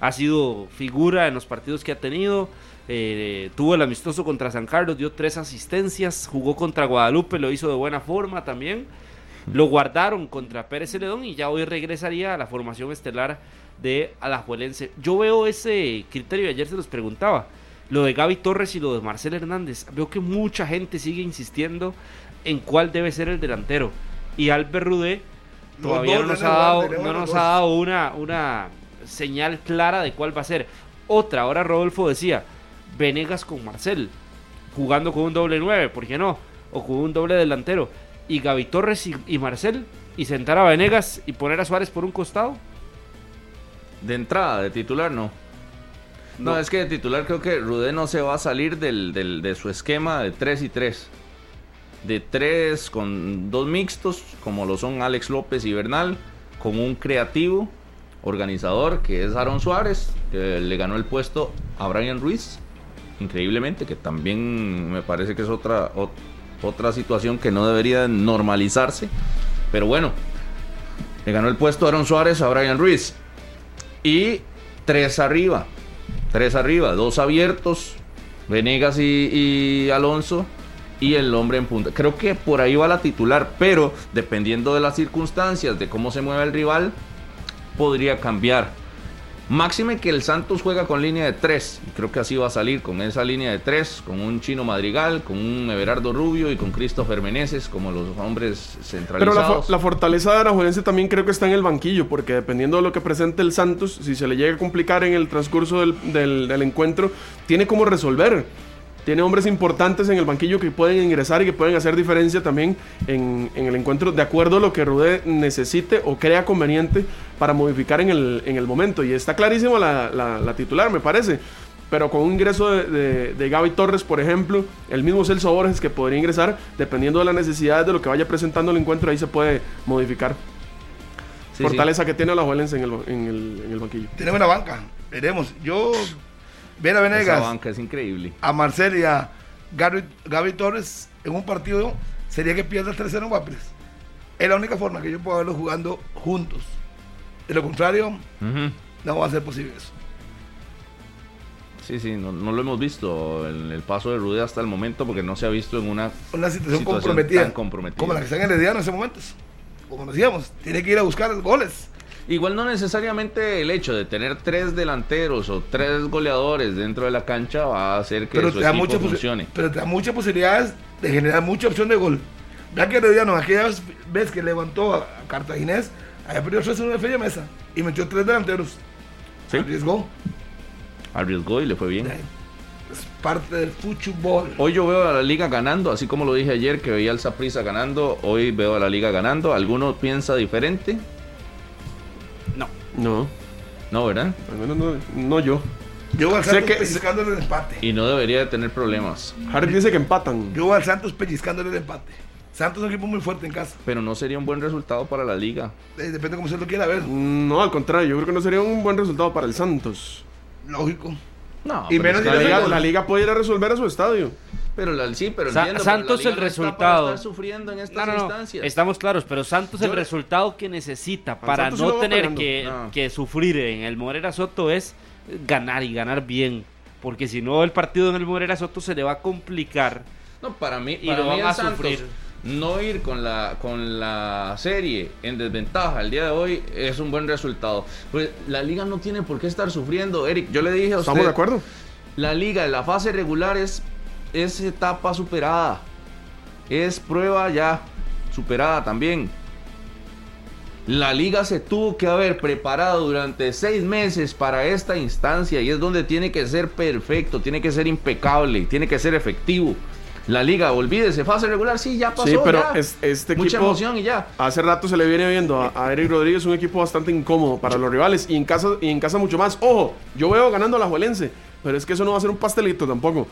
ha sido figura en los partidos que ha tenido. eh, tuvo el amistoso contra San Carlos, dio tres asistencias, jugó contra Guadalupe, lo hizo de buena forma también. Lo guardaron contra Pérez Celedón y ya hoy regresaría a la formación estelar de Alajuelense. Yo veo ese criterio, ayer se los preguntaba, lo de Gaby Torres y lo de Marcel Hernández. Veo que mucha gente sigue insistiendo en cuál debe ser el delantero. Y Albert Rudé todavía no nos ha dado, no nos ha dado una, una señal clara de cuál va a ser. Otra, ahora Rodolfo decía, Venegas con Marcel, jugando con un doble 9, ¿por qué no? O con un doble delantero. Y Gaby Torres y, y Marcel, y sentar a Venegas y poner a Suárez por un costado. De entrada, de titular, no. No, es que de titular creo que Rudé no se va a salir del, del- de su esquema de 3 y 3. De 3 con dos mixtos, como lo son Alex López y Bernal, con un creativo organizador que es Aaron Suárez, que le ganó el puesto a Brian Ruiz, increíblemente, que también me parece que es otra, ot- otra situación que no debería normalizarse. Pero bueno, le ganó el puesto a Aaron Suárez a Brian Ruiz. Y tres arriba. Tres arriba. Dos abiertos. Venegas y Alonso. Y el hombre en punta. Creo que por ahí va la titular. Pero dependiendo de las circunstancias, de cómo se mueve el rival, podría cambiar. Máxime que el Santos juega con línea de tres. Y creo que así va a salir con esa línea de tres. Con un Chino Madrigal, con un Everardo Rubio y con Christopher Meneses como los hombres Pero centralizados. la, fo- la fortaleza de Arajuelense también creo que está en el banquillo, porque dependiendo de lo que presente el Santos, si se le llega a complicar en el transcurso del, del- del encuentro, tiene como resolver. Tiene hombres importantes en el banquillo que pueden ingresar y que pueden hacer diferencia también en, en el encuentro, de acuerdo a lo que Rudé necesite o crea conveniente para modificar en el, en el momento. Y está clarísimo la, la- la titular, me parece. Pero con un ingreso de, de, de Gaby Torres, por ejemplo, el mismo Celso Borges que podría ingresar, dependiendo de las necesidades de lo que vaya presentando el encuentro, ahí se puede modificar. Sí, Fortaleza que tiene la Juelense en el, ba- en, el, en el banquillo. Tiene buena banca. Veremos. Yo, ver a Esa Venegas, banca es increíble. a Marcel y a Gaby, Gaby Torres en un partido sería que pierda el 3-0 en Guapiles. Es la única forma que yo puedo verlos jugando juntos. De lo contrario, no va a ser posible eso. Sí, sí, no, no lo hemos visto en el paso de Rude hasta el momento porque no se ha visto en una, Una situación, comprometida, tan comprometida. Como la que está en Herediano en ese momento. Como decíamos, tiene que ir a buscar goles. Igual no necesariamente el hecho de tener tres delanteros o tres goleadores dentro de la cancha va a hacer que Pero su equipo funcione. pero te da muchas posibilidades de generar mucha opción de gol. Ya que Herediano, aquella vez- que levantó a, Cartaginés, había perdido 3 en una feria mesa y metió tres delanteros. Sí. Arriesgó. Arriesgó y le fue bien. Es parte del fútbol. Hoy yo veo a la liga ganando, así como lo dije ayer que veía al Saprissa ganando, hoy veo a la liga ganando. ¿Alguno piensa diferente? No. No, No, ¿verdad? al menos no, no yo. Yo voy al Santos que- pellizcándole el empate. Y no debería de tener problemas. Harry dice que empatan. Yo voy al Santos pellizcándole el empate. Santos es un equipo muy fuerte en casa. Pero no sería un buen resultado para la liga. Eh, depende cómo se lo quiera ver. No, al contrario, yo creo que no sería un buen resultado para el Santos. Lógico. No, Y pero menos La liga, la liga puede ir a resolver a su estadio. Pero la, sí, pero Sa- entiendo, pero la Santos liga el no está resultado. estar sufriendo en estas No, no, no. instancias. Estamos claros, pero Santos el resultado que necesita para no tener que, No. que sufrir en el Morera Soto es ganar y ganar bien. Porque si no, el partido en el Morera Soto se le va a complicar. No, para mí, Y para lo mí van a Santos, sufrir. No ir con la con la serie en desventaja el día de hoy es un buen resultado. Pues la liga no tiene por qué estar sufriendo, Eric. Yo le dije a usted, ¿Estamos de acuerdo? la liga en la fase regular es, es etapa superada. Es prueba ya superada también. La liga se tuvo que haber preparado durante seis meses para esta instancia y es donde tiene que ser perfecto, tiene que ser impecable, tiene que ser efectivo. La liga, olvídese, fase regular, sí, ya pasó. Sí, pero ya. es- este Mucha equipo- emoción y ya. Hace rato se le viene viendo a, a Eric Rodríguez un equipo bastante incómodo para los rivales y en casa y en casa mucho más. Ojo, yo veo ganando a la Juelense, pero es que eso no va a ser un pastelito tampoco.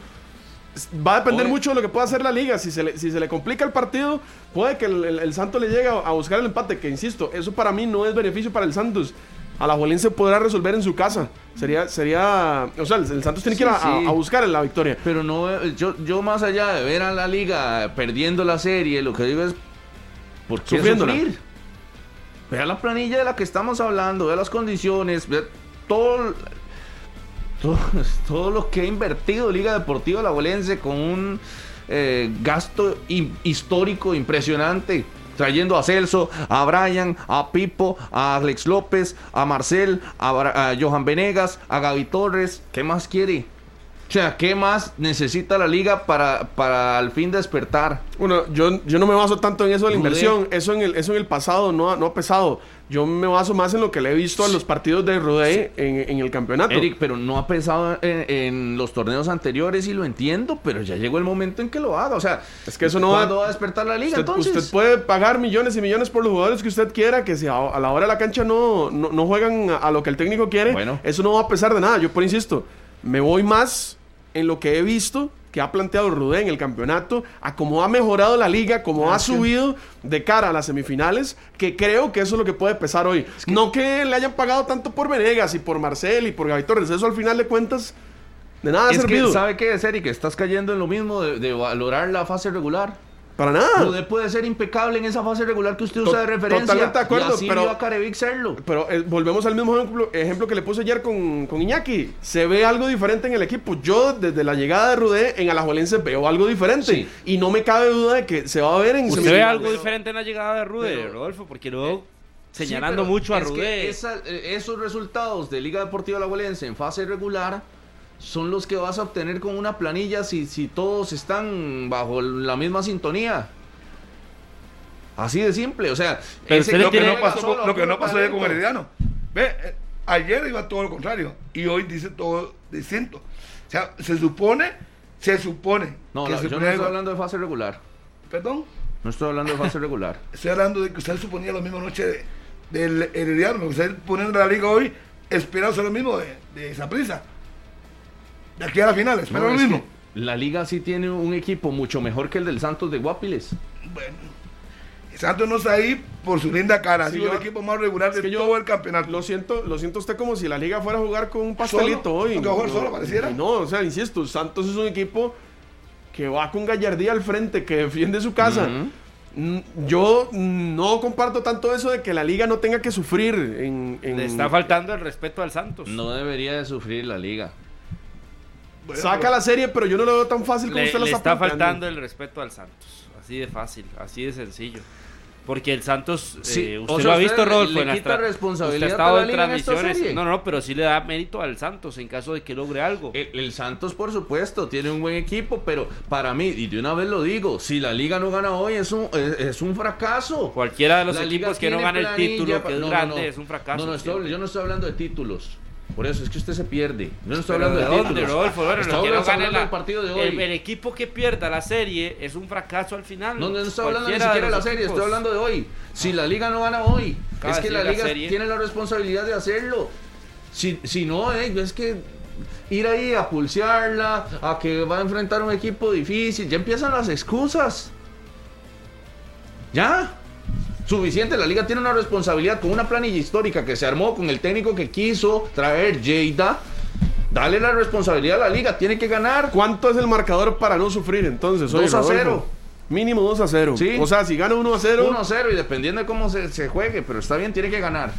Va a depender Oye. mucho de lo que pueda hacer la liga. Si se le, si se le complica el partido, puede que el, el- el Santos le llegue a, a buscar el empate. Que insisto, eso para mí no es beneficio para el Santos. A la Juelense podrá resolver en su casa. Sería, sería, o sea, el, el Santos tiene que ir a, Sí, buscar la victoria. Pero no, yo, yo más allá de ver a la liga perdiendo la serie, lo que digo es, ¿por qué sufrir? Vea la planilla de la que estamos hablando, vea las condiciones, vea todo, todo, todo lo que ha invertido Liga Deportiva La con un eh, gasto hi- histórico impresionante. Trayendo a Celso, a Brian, a Pipo, a Alex López, a Marcel, a, Johan Venegas, a Gaby Torres. ¿Qué más quiere? O sea, ¿qué más necesita la liga para, para al fin despertar? Bueno, yo, yo no me baso tanto en eso de la inversión. Eso en el, eso en el pasado no no ha pesado. Yo me baso más en lo que le he visto a los partidos de Rudé en, en el campeonato. Eric, pero no ha pesado en, en los torneos anteriores y lo entiendo, pero ya llegó el momento en que lo haga. O sea, Es que eso no va- ¿cuándo va a despertar la liga Usted, entonces? usted puede pagar millones y millones por los jugadores que usted quiera, que si a, a la hora de la cancha no, no, no juegan a, a lo que el técnico quiere, Bueno. eso no va a pesar de nada. Yo por insisto, me voy más en lo que he visto que ha planteado Rudé en el campeonato, a cómo ha mejorado la liga, cómo ha subido de cara a las semifinales, que creo que eso es lo que puede pesar hoy. No que le hayan pagado tanto por Venegas y por Marcel y por Gaby Torres, eso al final de cuentas de nada ha Es servido. que, ¿sabe qué es, Eric? Estás cayendo en lo mismo de, de valorar la fase regular. Para nada. Rudé puede ser impecable en esa fase regular que usted To- usa de referencia. Totalmente de acuerdo, y así pero- vio a Carevic serlo. Pero eh, volvemos al mismo ejemplo, ejemplo que le puse ayer con, con Iñaki. Se ve algo diferente en el equipo. Yo, desde la llegada de Rudé en Alajuelense, veo algo diferente. Y no me cabe duda de que se va a ver en Usted ve algo diferente en la llegada de Rude, Rodolfo, porque luego señalando Sí, pero mucho a es que Rude. esa- eh, esos resultados de Liga Deportiva Alajuelense en fase regular son los que vas a obtener con una planilla si, si todos están bajo la misma sintonía. Así de simple, o sea, Pero ese lo que no pasó, lo, lo que no pasó ayer con. Herediano. Ve, eh, ayer iba todo lo contrario y hoy dice todo distinto. O sea, se supone, se supone No, que la- se yo no estoy hablando de fase regular. Perdón, No estoy hablando de fase regular. estoy hablando de que usted suponía la misma noche de, del Herediano. Usted poniendo la liga hoy, esperándose lo mismo de, de esa prisa. De aquí a la final, espera No, lo es mismo. La liga sí tiene un equipo mucho mejor que el del Santos de Guapiles. Bueno, Santos no está ahí por su linda cara. Ha Sí, sido yo- el equipo más regular de todo el campeonato. Lo siento, lo siento usted como si la liga fuera a jugar con un pastelito ¿Solo? hoy. ¿No jugar solo, pareciera? No, o sea, insisto, Santos es un equipo que va con gallardía al frente, que defiende su casa. Mm, Yo no comparto tanto eso de que la liga no tenga que sufrir en... en- Le está faltando el respeto al Santos. No debería de sufrir la liga. Saca la serie, pero yo no lo veo tan fácil como Le, usted lo le está, faltando el respeto al Santos. Así de fácil, así de sencillo. Porque el Santos, Sí, eh, o usted sea, lo ha visto, le- Rodolfo, le quita responsabilidad usted ha estado la en transmisiones. No, no, pero sí le da mérito al Santos en caso de que logre algo. El, el Santos, por supuesto, tiene un buen equipo, pero para mí, y de una vez lo digo, si la liga no gana hoy es un, es, es un fracaso. Cualquiera de los La liga equipos que no gana el título, que es no, no, grande, no. es un fracaso. No, no, estoy- yo no estoy hablando de títulos. Por eso es que usted se pierde. Yo no estoy Pero hablando de, ¿de dónde, títulos. Rodolfo? Bueno, no hablando gane la- del partido de hoy. El, el equipo que pierda la serie es un fracaso al final. No, no estoy hablando ni siquiera de la serie, equipos. estoy hablando de hoy. Si la liga no gana hoy, es que la liga tiene la responsabilidad de hacerlo. Si, si no, eh, es que ir ahí a pulsearla, a que va a enfrentar un equipo difícil, ya empiezan las excusas. Ya. Suficiente, la liga tiene una responsabilidad con una planilla histórica que se armó con el técnico que quiso traer Lleida. Dale la responsabilidad a la liga, tiene que ganar. ¿Cuánto es el marcador para no sufrir entonces? hoy, 2 a Rodolfo? 0. Mínimo 2 a 0. Sí. O sea, si gana 1 a 0. 1 a 0 y dependiendo de cómo se, se juegue, pero está bien, tiene que ganar.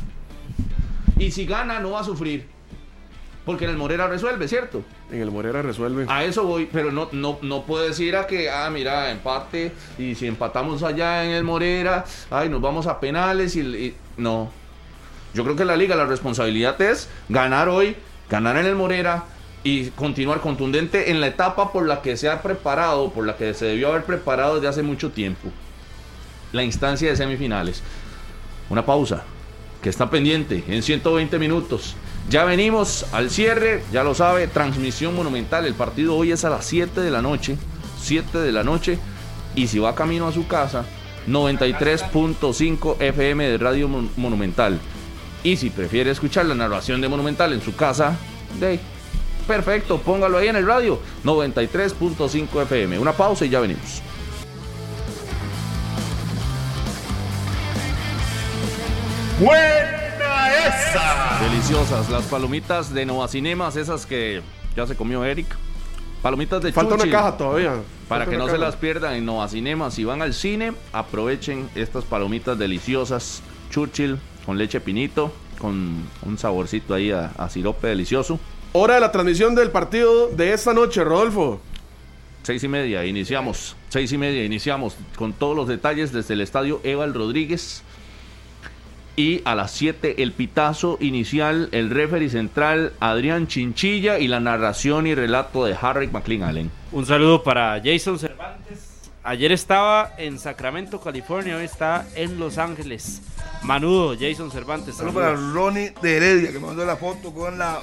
Y si gana, no va a sufrir. Porque en el Morera resuelve, ¿cierto? En el Morera resuelve. A eso voy, pero no, no, no puedes ir a que, ah, mira, empate, y si empatamos allá en el Morera, ay, nos vamos a penales y, y- no. Yo creo que la liga la responsabilidad es ganar hoy, ganar en el Morera y continuar contundente en la etapa por la que se ha preparado, por la que se debió haber preparado desde hace mucho tiempo. La instancia de semifinales. Una pausa que está pendiente en 120 minutos. Ya venimos al cierre, ya lo sabe, transmisión monumental. El partido hoy es a las 7 de la noche, 7 de la noche. Y si va camino a su casa, 93.5 FM de Radio Mon- Monumental. Y si prefiere escuchar la narración de Monumental en su casa, de perfecto, póngalo ahí en el radio, 93.5 FM. Una pausa y ya venimos. ¡Buena esa! Deliciosas las palomitas de Nova Cinemas, esas que ya se comió Eric. Palomitas de Falta una caja todavía. Para Falta que no se las pierdan en Nova Cinema, si van al cine, aprovechen estas palomitas deliciosas. Churchill con leche pinito, con un saborcito ahí a, a sirope delicioso. Hora de la transmisión del partido de esta noche, Rodolfo. Seis y media, iniciamos. Seis y media, iniciamos con todos los detalles desde el estadio Eval Rodríguez. Y a las 7 el pitazo inicial, el referee central Adrián Chinchilla y la narración y relato de Harry McLean Allen. Un saludo para Jason Cervantes. Ayer estaba en Sacramento, California, hoy está en Los Ángeles. Manudo, Jason Cervantes. Saludos para. Ronnie de Heredia, que me mandó la foto con la,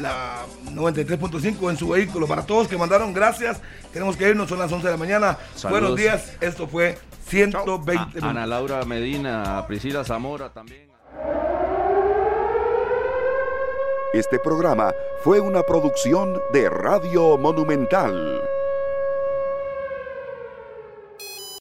la 93.5 en su vehículo. Para todos que mandaron, gracias. Tenemos que irnos, son las 11 de la mañana. Saludos. Buenos días, esto fue 120 A- minutos. Ana Laura Medina, a Priscila Zamora también. Este programa fue una producción de Radio Monumental.